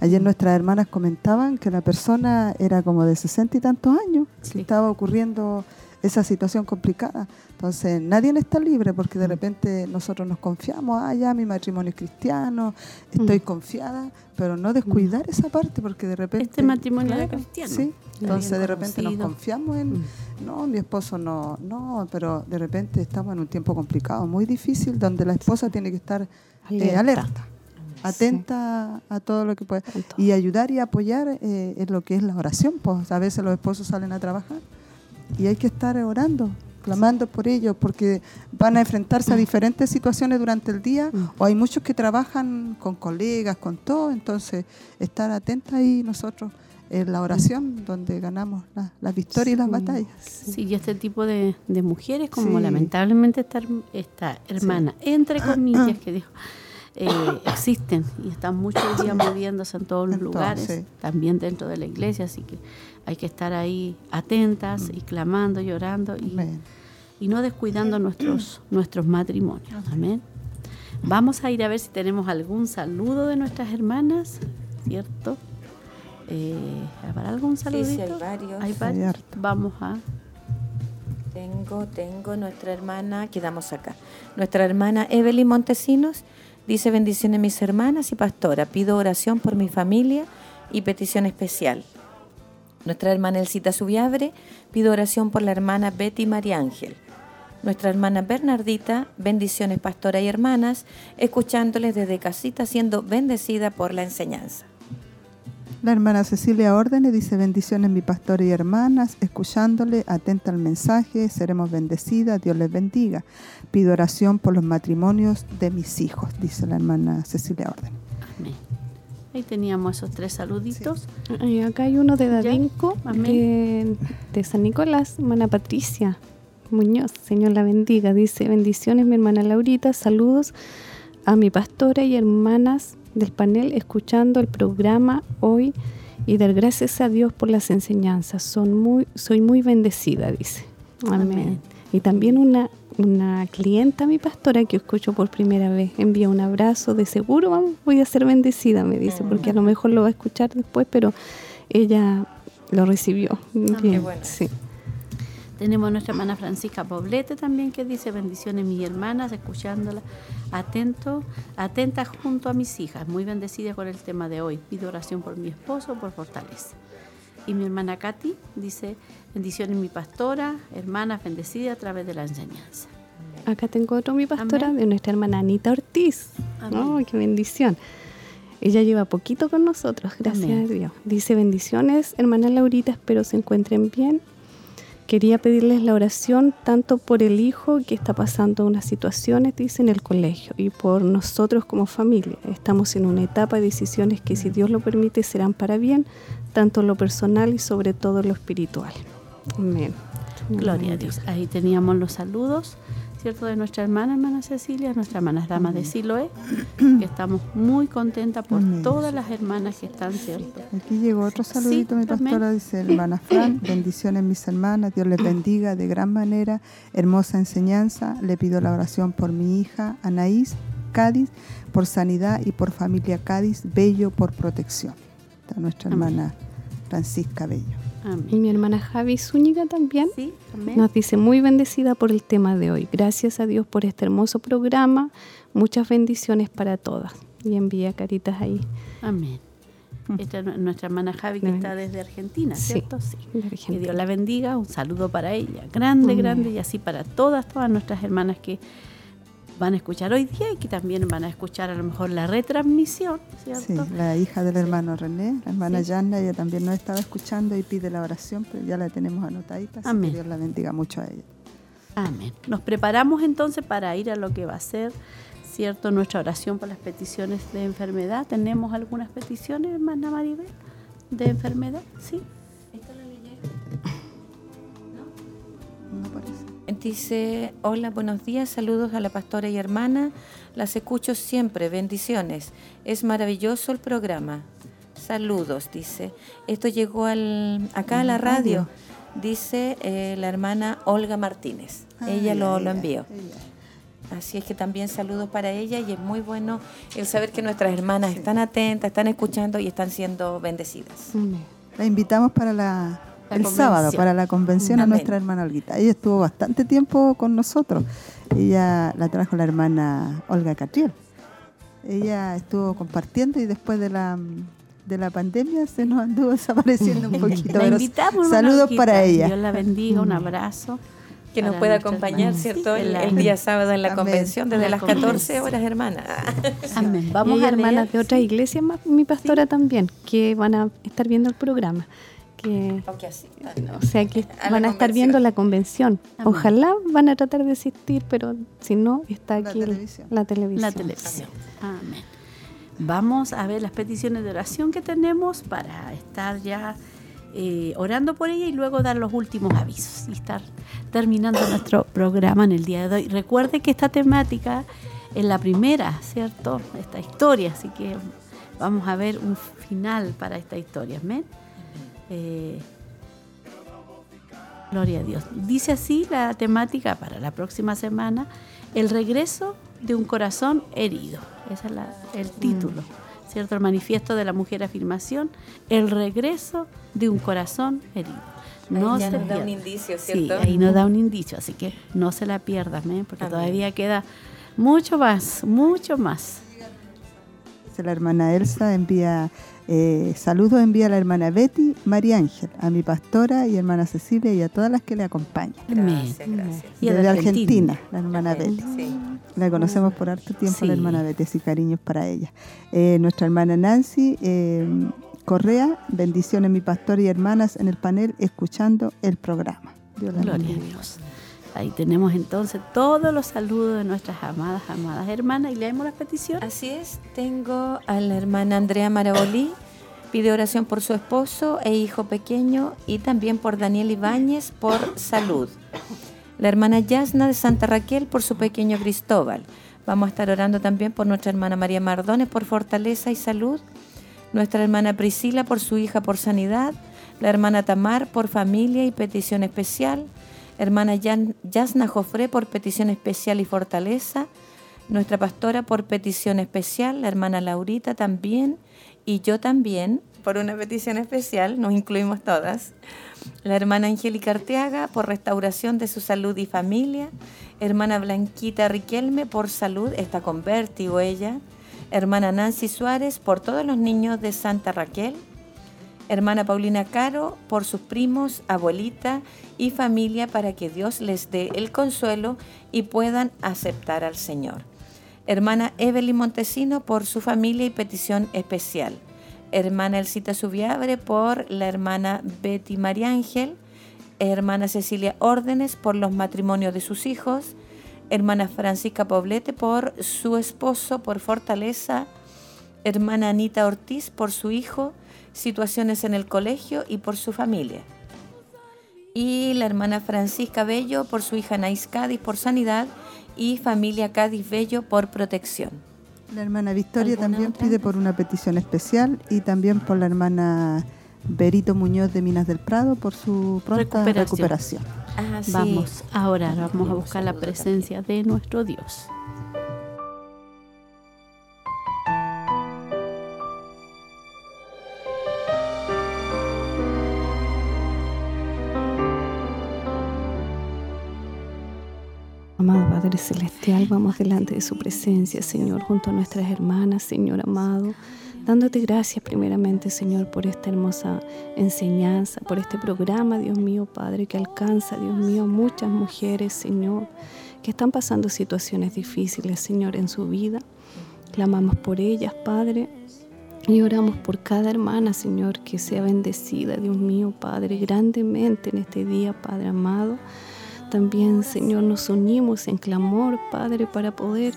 Ayer nuestras hermanas comentaban que la persona era como de sesenta y tantos años, que estaba ocurriendo esa situación complicada. Entonces, nadie está libre porque de repente nosotros nos confiamos, ah, ya mi matrimonio es cristiano, estoy confiada, pero no descuidar esa parte porque de repente... Este matrimonio era Claro, cristiano. Sí, entonces de repente nos confiamos en, no, mi esposo no, no, pero de repente estamos en un tiempo complicado, muy difícil, donde la esposa tiene que estar eh, Alerta. alerta, atenta a todo lo que puede, y ayudar y apoyar eh, en lo que es la oración, pues a veces los esposos salen a trabajar y hay que estar orando, clamando por ellos, porque van a enfrentarse a diferentes situaciones durante el día, o hay muchos que trabajan con colegas, con todo, entonces estar atentos ahí nosotros en la oración, donde ganamos la, la victoria y las batallas. Sí, y este tipo de, de mujeres, como Sí. lamentablemente esta, herm- esta hermana, entre comillas, que dijo, eh, existen y están muchos días moviéndose en todos los lugares, también dentro de la iglesia, así que hay que estar ahí atentas y clamando, llorando y, y no descuidando nuestros, nuestros matrimonios. Amén. Vamos a ir a ver si tenemos algún saludo de nuestras hermanas, ¿cierto? Eh, ¿Habrá algún Sí, saludito? sí, hay varios. Hay varios. Vamos a... Tengo, tengo nuestra hermana, quedamos acá. Nuestra hermana Evelyn Montesinos dice bendiciones mis hermanas y pastora. Pido oración por mi familia y petición especial. Nuestra hermana Elcita Subiabre, pido oración por la hermana Betty María Ángel. Nuestra hermana Bernardita, bendiciones pastora y hermanas, escuchándoles desde casita, siendo bendecida por la enseñanza. La hermana Cecilia Órdenes dice bendiciones mi pastor y hermanas, escuchándole, atenta al mensaje, seremos bendecidas, Dios les bendiga. Pido oración por los matrimonios de mis hijos, dice la hermana Cecilia Órdenes. Amén. Ahí teníamos esos tres saluditos. Y acá hay uno de Davinco, de, de San Nicolás, hermana Patricia Muñoz, Señor la bendiga. Dice, bendiciones mi hermana Laurita, saludos a mi pastora y hermanas del panel escuchando el programa hoy y dar gracias a Dios por las enseñanzas. Son muy, soy muy bendecida, dice. Amén. Amén. Y también una, una clienta, mi pastora, que escucho por primera vez, envía un abrazo, de seguro vamos, voy a ser bendecida, me dice, porque a lo mejor lo va a escuchar después, pero ella lo recibió. Bien, sí. Tenemos a nuestra hermana Francisca Poblete también que dice bendiciones mis hermanas, escuchándola, atento, atenta junto a mis hijas, muy bendecida con el tema de hoy. Pido oración por mi esposo, por fortaleza. Y mi hermana Katy dice bendiciones mi pastora, hermanas bendecida a través de la enseñanza. Acá tengo otro, mi pastora, de nuestra hermana Anita Ortiz. Amén. ¡Oh, qué bendición! Ella lleva poquito con nosotros, gracias Amén. a Dios. Dice bendiciones, hermana Laurita, espero se encuentren bien. Quería pedirles la oración tanto por el hijo que está pasando unas situaciones, dice, en el colegio, y por nosotros como familia. Estamos en una etapa de decisiones que, si Dios lo permite, serán para bien, tanto en lo personal y sobre todo en lo espiritual. Amén. Gloria a Dios. Ahí teníamos los saludos, ¿cierto? De nuestra hermana, hermana Cecilia, nuestra hermana Dama de Siloé, que estamos muy contentas por todas las hermanas que están, ¿cierto? Aquí llegó otro saludito, mi amén. pastora, dice hermana Fran, bendiciones mis hermanas, Dios les bendiga de gran manera, hermosa enseñanza, le pido la oración por mi hija Anaís Cádiz, por sanidad y por familia Cádiz, Bello por protección. Está nuestra hermana Francisca Bello. Y mi hermana Javi Zúñiga también amén. nos dice muy bendecida por el tema de hoy. Gracias a Dios por este hermoso programa. Muchas bendiciones para todas. Y envía caritas ahí. Amén. Esta es nuestra hermana Javi que está desde Argentina, Sí, ¿cierto? Sí. Que. Dios la bendiga, un saludo para ella, grande, Mm. grande, y así para todas, todas nuestras hermanas que van a escuchar hoy día y que también van a escuchar a lo mejor la retransmisión, Sí, ¿cierto? la hija del hermano René, la hermana Yanna, ella también nos estaba escuchando y pide la oración, pero ya la tenemos anotadita, así Amén. que Dios la bendiga mucho a ella. Amén. Nos preparamos entonces para ir a lo que va a ser, ¿cierto? Nuestra oración por las peticiones de enfermedad. ¿Tenemos algunas peticiones, hermana Maribel? ¿De enfermedad? Sí. Dice, hola, buenos días, saludos a la pastora y hermana, las escucho siempre, bendiciones. Es maravilloso el programa. Saludos, dice. Esto llegó al, acá a la radio, dice eh, la hermana Olga Martínez. Ah, ella lo, lo envió. Así es que también saludos para ella y es muy bueno el saber que nuestras hermanas están atentas, están escuchando y están siendo bendecidas. La invitamos para la, La el convención. sábado, para la convención a nuestra hermana Olguita. Ella estuvo bastante tiempo con nosotros. Ella la trajo la hermana Olga Catriel. Ella estuvo compartiendo y después de la de la pandemia se nos anduvo desapareciendo un poquito. La invitamos. Saludos Olguita. para ella. Dios la bendiga, un abrazo. Que nos pueda acompañar. ¿cierto? Sí, El, día sábado en la Amén. convención desde La las 14 convención. horas, hermana. Amén. Vamos a hermanas leer, de otra iglesia, más mi pastora también, que van a estar viendo el programa. Que, o sea, que A van a estar viendo la convención. Amén. Ojalá van a tratar de asistir, pero si no, está aquí televisión. la televisión. La televisión. Amén. Vamos a ver las peticiones de oración que tenemos para estar ya eh, orando por ella y luego dar los últimos avisos y estar terminando nuestro programa en el día de hoy. Recuerde que esta temática es la primera, ¿cierto? Esta historia, así que vamos a ver un final para esta historia. Amén. Eh, Gloria a Dios. Dice así la temática para la próxima semana, el regreso de un corazón herido. Ese es la- el título, ¿cierto? El manifiesto de la mujer afirmación, el regreso de un corazón herido. No Ahí ya se nos da un pierda. indicio, Sí, ¿cierto? ahí nos da un indicio, así que no se la pierdan, ¿eh? porque Amén. todavía queda mucho más, mucho más. Dice La hermana Elsa envía eh, saludos, envía a la hermana Betty, María Ángel, a mi pastora y hermana Cecilia y a todas las que le acompañan. Gracias, gracias. Y a Desde la Argentina, Argentina. la hermana Betty. Sí. La conocemos por harto tiempo, la hermana Betty, así cariños para ella. Eh, nuestra hermana Nancy eh, Correa, bendiciones mi pastor y hermanas en el panel escuchando el programa. Dios Gloria a bendiga. Dios. Ahí tenemos entonces todos los saludos de nuestras amadas, amadas hermanas y leemos las peticiones. Así es, tengo a la hermana Andrea Marabolí, pide oración por su esposo e hijo pequeño y también por Daniel Ibáñez por salud. La hermana Yasna de Santa Raquel por su pequeño Cristóbal. Vamos a estar orando también por nuestra hermana María Mardones por fortaleza y salud. Nuestra hermana Priscila por su hija por sanidad. La hermana Tamar por familia y petición especial. Hermana Yasna Jofré por petición especial y fortaleza. Nuestra pastora por petición especial. La hermana Laurita también. Y yo también por una petición especial. Nos incluimos todas. La hermana Angélica Arteaga por restauración de su salud y familia. Hermana Blanquita Riquelme por salud, está con vértigo ella. Hermana Nancy Suárez por todos los niños de Santa Raquel. Hermana Paulina Caro por sus primos, abuelita y familia para que Dios les dé el consuelo y puedan aceptar al Señor. Hermana Evelyn Montesino por su familia y petición especial. Hermana Elcita Subiabre por la hermana Betty María Ángel. Hermana Cecilia Órdenes por los matrimonios de sus hijos. Hermana Francisca Poblete por su esposo, por fortaleza. Hermana Anita Ortiz por su hijo, situaciones en el colegio y por su familia. Y la hermana Francisca Bello por su hija Nais Cádiz por sanidad y familia Cádiz Bello por protección. La hermana Victoria ¿Alguna también otra? pide por una petición especial y también por la hermana Berito Muñoz de Minas del Prado por su pronta Recuperación. recuperación. Ah, sí. Vamos a orar, vamos a buscar la presencia de nuestro Dios. Amado Padre Celestial, vamos delante de su presencia, Señor, junto a nuestras hermanas, Señor amado, dándote gracias primeramente, Señor, por esta hermosa enseñanza, por este programa, Dios mío, Padre, que alcanza, Dios mío, muchas mujeres, Señor, que están pasando situaciones difíciles, Señor, en su vida. Clamamos por ellas, Padre, y oramos por cada hermana, Señor, que sea bendecida, Dios mío, Padre, grandemente en este día, Padre amado. También, Señor, nos unimos en clamor, Padre, para poder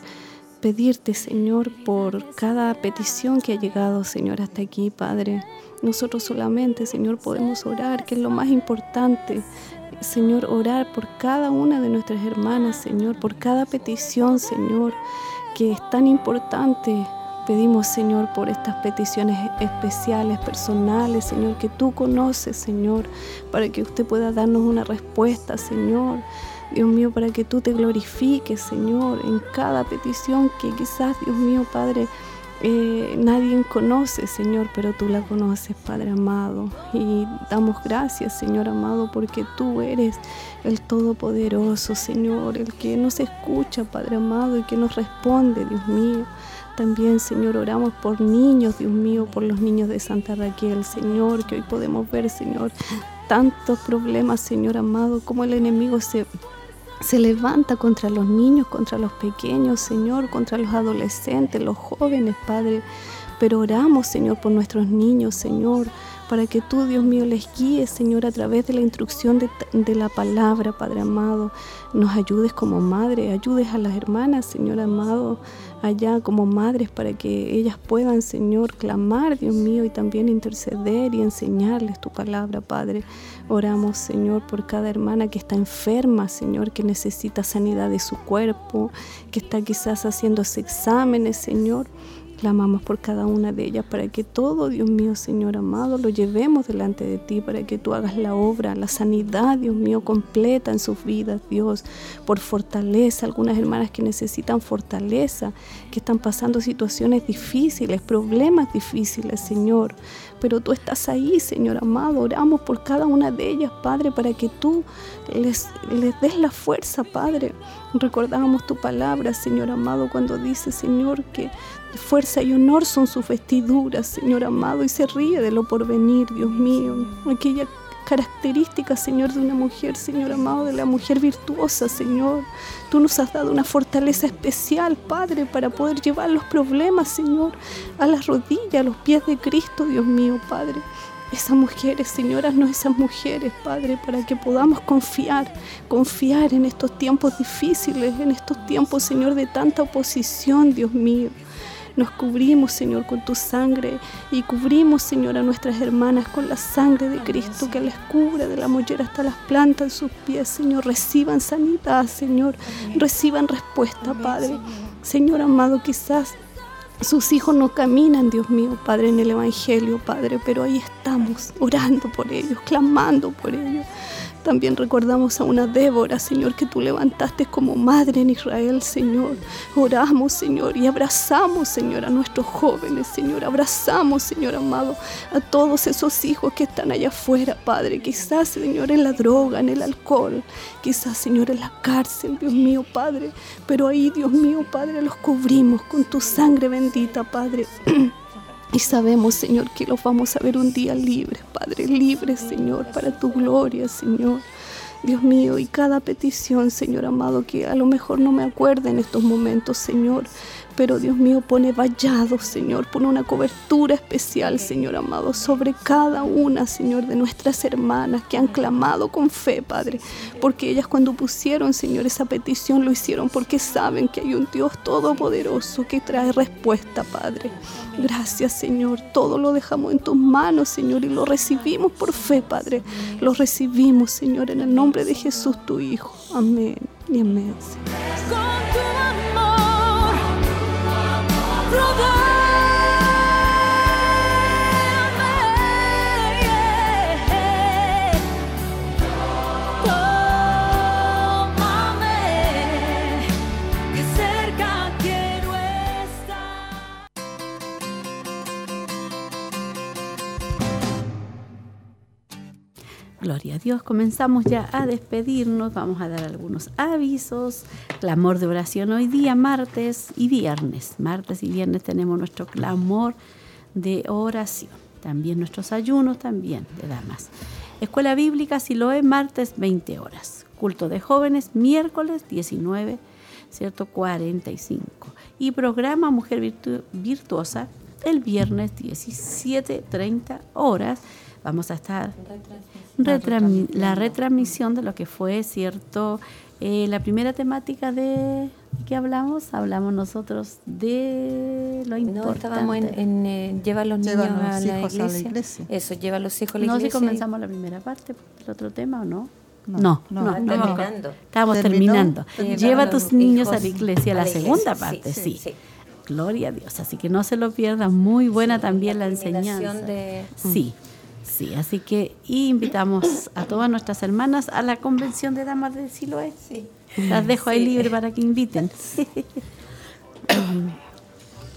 pedirte, Señor, por cada petición que ha llegado, Señor, hasta aquí, Padre. Nosotros solamente, Señor, podemos orar, que es lo más importante. Señor, orar por cada una de nuestras hermanas, Señor, por cada petición, Señor, que es tan importante. Pedimos, Señor, por estas peticiones especiales, personales, Señor, que tú conoces, Señor, para que usted pueda darnos una respuesta, Señor. Dios mío, para que tú te glorifiques, Señor, en cada petición que quizás, Dios mío, Padre, eh, nadie conoce, Señor, pero tú la conoces, Padre amado. Y damos gracias, Señor amado, porque tú eres el Todopoderoso, Señor, el que nos escucha, Padre amado, y que nos responde, Dios mío. También, Señor, oramos por niños, Dios mío, por los niños de Santa Raquel, Señor, que hoy podemos ver, Señor, tantos problemas, Señor amado, como el enemigo se se levanta contra los niños, contra los pequeños, Señor, contra los adolescentes, los jóvenes, Padre. Pero oramos, Señor, por nuestros niños, Señor, para que tú, Dios mío, les guíes, Señor, a través de la instrucción de, de, la palabra, Padre amado. Nos ayudes como madre, ayudes a las hermanas, Señor amado, allá como madres, para que ellas puedan, Señor, clamar, Dios mío, y también interceder y enseñarles tu palabra, Padre. Oramos, Señor, por cada hermana que está enferma, Señor, que necesita sanidad de su cuerpo, que está quizás haciéndose exámenes, Señor. Clamamos por cada una de ellas para que todo, Dios mío, Señor amado, lo llevemos delante de ti, para que tú hagas la obra, la sanidad, Dios mío, completa en sus vidas, Dios, por fortaleza. Algunas hermanas que necesitan fortaleza, que están pasando situaciones difíciles, problemas difíciles, Señor. Pero tú estás ahí, Señor amado. Oramos por cada una de ellas, Padre, para que tú les, les des la fuerza, Padre. Recordamos tu palabra, Señor amado, cuando dice, Señor, que fuerza y honor son sus vestiduras, Señor amado, y se ríe de lo porvenir, Dios mío. Aquella característica, Señor, de una mujer, Señor amado, de la mujer virtuosa, Señor. Tú nos has dado una fortaleza especial, Padre, para poder llevar los problemas, Señor, a las rodillas, a los pies de Cristo, Dios mío, Padre. Esas mujeres, señoras, no esas mujeres, Padre, para que podamos confiar, confiar en estos tiempos difíciles, en estos tiempos, Señor, de tanta oposición, Dios mío. Nos cubrimos, Señor, con tu sangre y cubrimos, Señor, a nuestras hermanas con la sangre de Cristo que les cubra de la mollera hasta las plantas de sus pies, Señor. Reciban sanidad, Señor. Reciban respuesta, Padre. Señor amado, quizás sus hijos no caminan, Dios mío, Padre, en el Evangelio, Padre, pero ahí estamos orando por ellos, clamando por ellos. También recordamos a una Débora, Señor, que tú levantaste como madre en Israel, Señor. Oramos, Señor, y abrazamos, Señor, a nuestros jóvenes, Señor. Abrazamos, Señor amado, a todos esos hijos que están allá afuera, Padre. Quizás, Señor, en la droga, en el alcohol. Quizás, Señor, en la cárcel, Dios mío, Padre. Pero ahí, Dios mío, Padre, los cubrimos con tu sangre bendita, Padre. Y sabemos, Señor, que los vamos a ver un día libres, Padre, libres, Señor, para tu gloria, Señor. Dios mío, y cada petición, Señor amado, que a lo mejor no me acuerde en estos momentos, Señor, pero Dios mío, pone vallados, Señor, pone una cobertura especial, Señor amado, sobre cada una, Señor, de nuestras hermanas que han clamado con fe, Padre, porque ellas cuando pusieron, Señor, esa petición lo hicieron porque saben que hay un Dios todopoderoso que trae respuesta, Padre. Gracias, Señor, todo lo dejamos en tus manos, Señor, y lo recibimos por fe, Padre. Lo recibimos, Señor, en el nombre de Jesús, tu Hijo. Amén y amén. brother. Gloria a Dios, comenzamos ya a despedirnos, vamos a dar algunos avisos, clamor de oración hoy día, martes y viernes. Martes y viernes tenemos nuestro clamor de oración. También nuestros ayunos, también de damas. Escuela Bíblica Siloé, martes 20 horas. Culto de jóvenes, miércoles 19, ¿cierto? 45. Y programa Mujer Virtu- Virtuosa, el viernes 17.30 horas. Vamos a estar retrami- la retransmisión de lo que fue, ¿cierto? Eh, la primera temática de ¿qué hablamos? Hablamos nosotros de lo No, importante. estábamos en, en, eh, los niños a los a, la hijos a la iglesia. iglesia. Eso, lleva a los hijos a la no, si iglesia. comenzamos la primera parte, el otro tema o no. No, No, no, no, no, terminando. Estábamos Terminó. terminando. Lleva a tus niños a la iglesia, a la la segunda iglesia, parte, sí, sí. sí. Gloria a Dios. Así que no se lo pierdan. Muy buena también la enseñanza. de- Sí, sí. Así que invitamos a todas nuestras hermanas a la convención de damas de Siloé. Sí. Las dejo ahí Sí. libre para que inviten.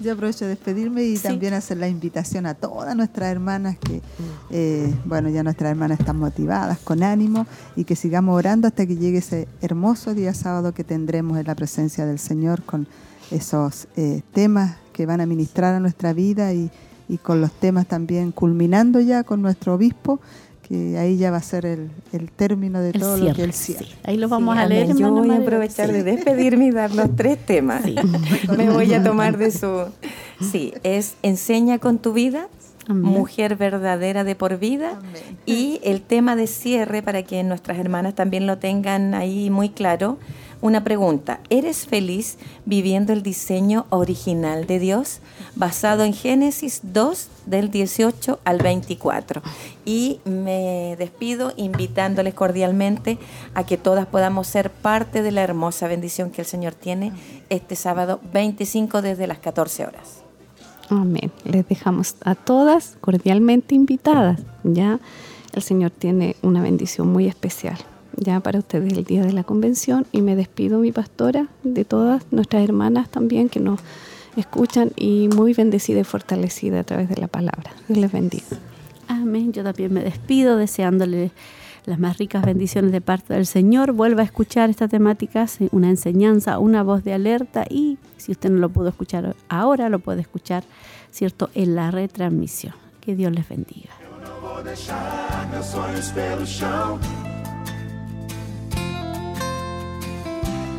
Yo aprovecho de despedirme y Sí. también hacer la invitación a todas nuestras hermanas que, eh, bueno, ya nuestras hermanas están motivadas, con ánimo y que sigamos orando hasta que llegue ese hermoso día sábado que tendremos en la presencia del Señor con esos eh, temas que van a ministrar a nuestra vida y, y con los temas también culminando ya con nuestro obispo, que ahí ya va a ser el, el término de El todo lo que él sí. cierra. Ahí lo vamos Sí, a leer. amén. Yo voy a aprovechar Sí. de despedirme y dar los tres temas. Me voy a tomar de su... Sí, es enseña con tu vida, Amén. mujer verdadera de por vida y el tema de cierre para que nuestras hermanas también lo tengan ahí muy claro. Una pregunta, ¿eres feliz viviendo el diseño original de Dios basado en Génesis 2 del 18 al 24? Y me despido invitándoles cordialmente a que todas podamos ser parte de la hermosa bendición que el Señor tiene este sábado 25 desde las 14 horas. Amén. Les dejamos a todas cordialmente invitadas. Ya el Señor tiene una bendición muy especial ya para ustedes el día de la convención y me despido mi pastora de todas nuestras hermanas también que nos escuchan y muy bendecida y fortalecida a través de la palabra. Dios les bendiga. Amén. Yo también me despido deseándole las más ricas bendiciones de parte del Señor. Vuelva a escuchar esta temática, una enseñanza, una voz de alerta y si usted no lo pudo escuchar ahora, lo puede escuchar, ¿cierto?, en la retransmisión. Que Dios les bendiga.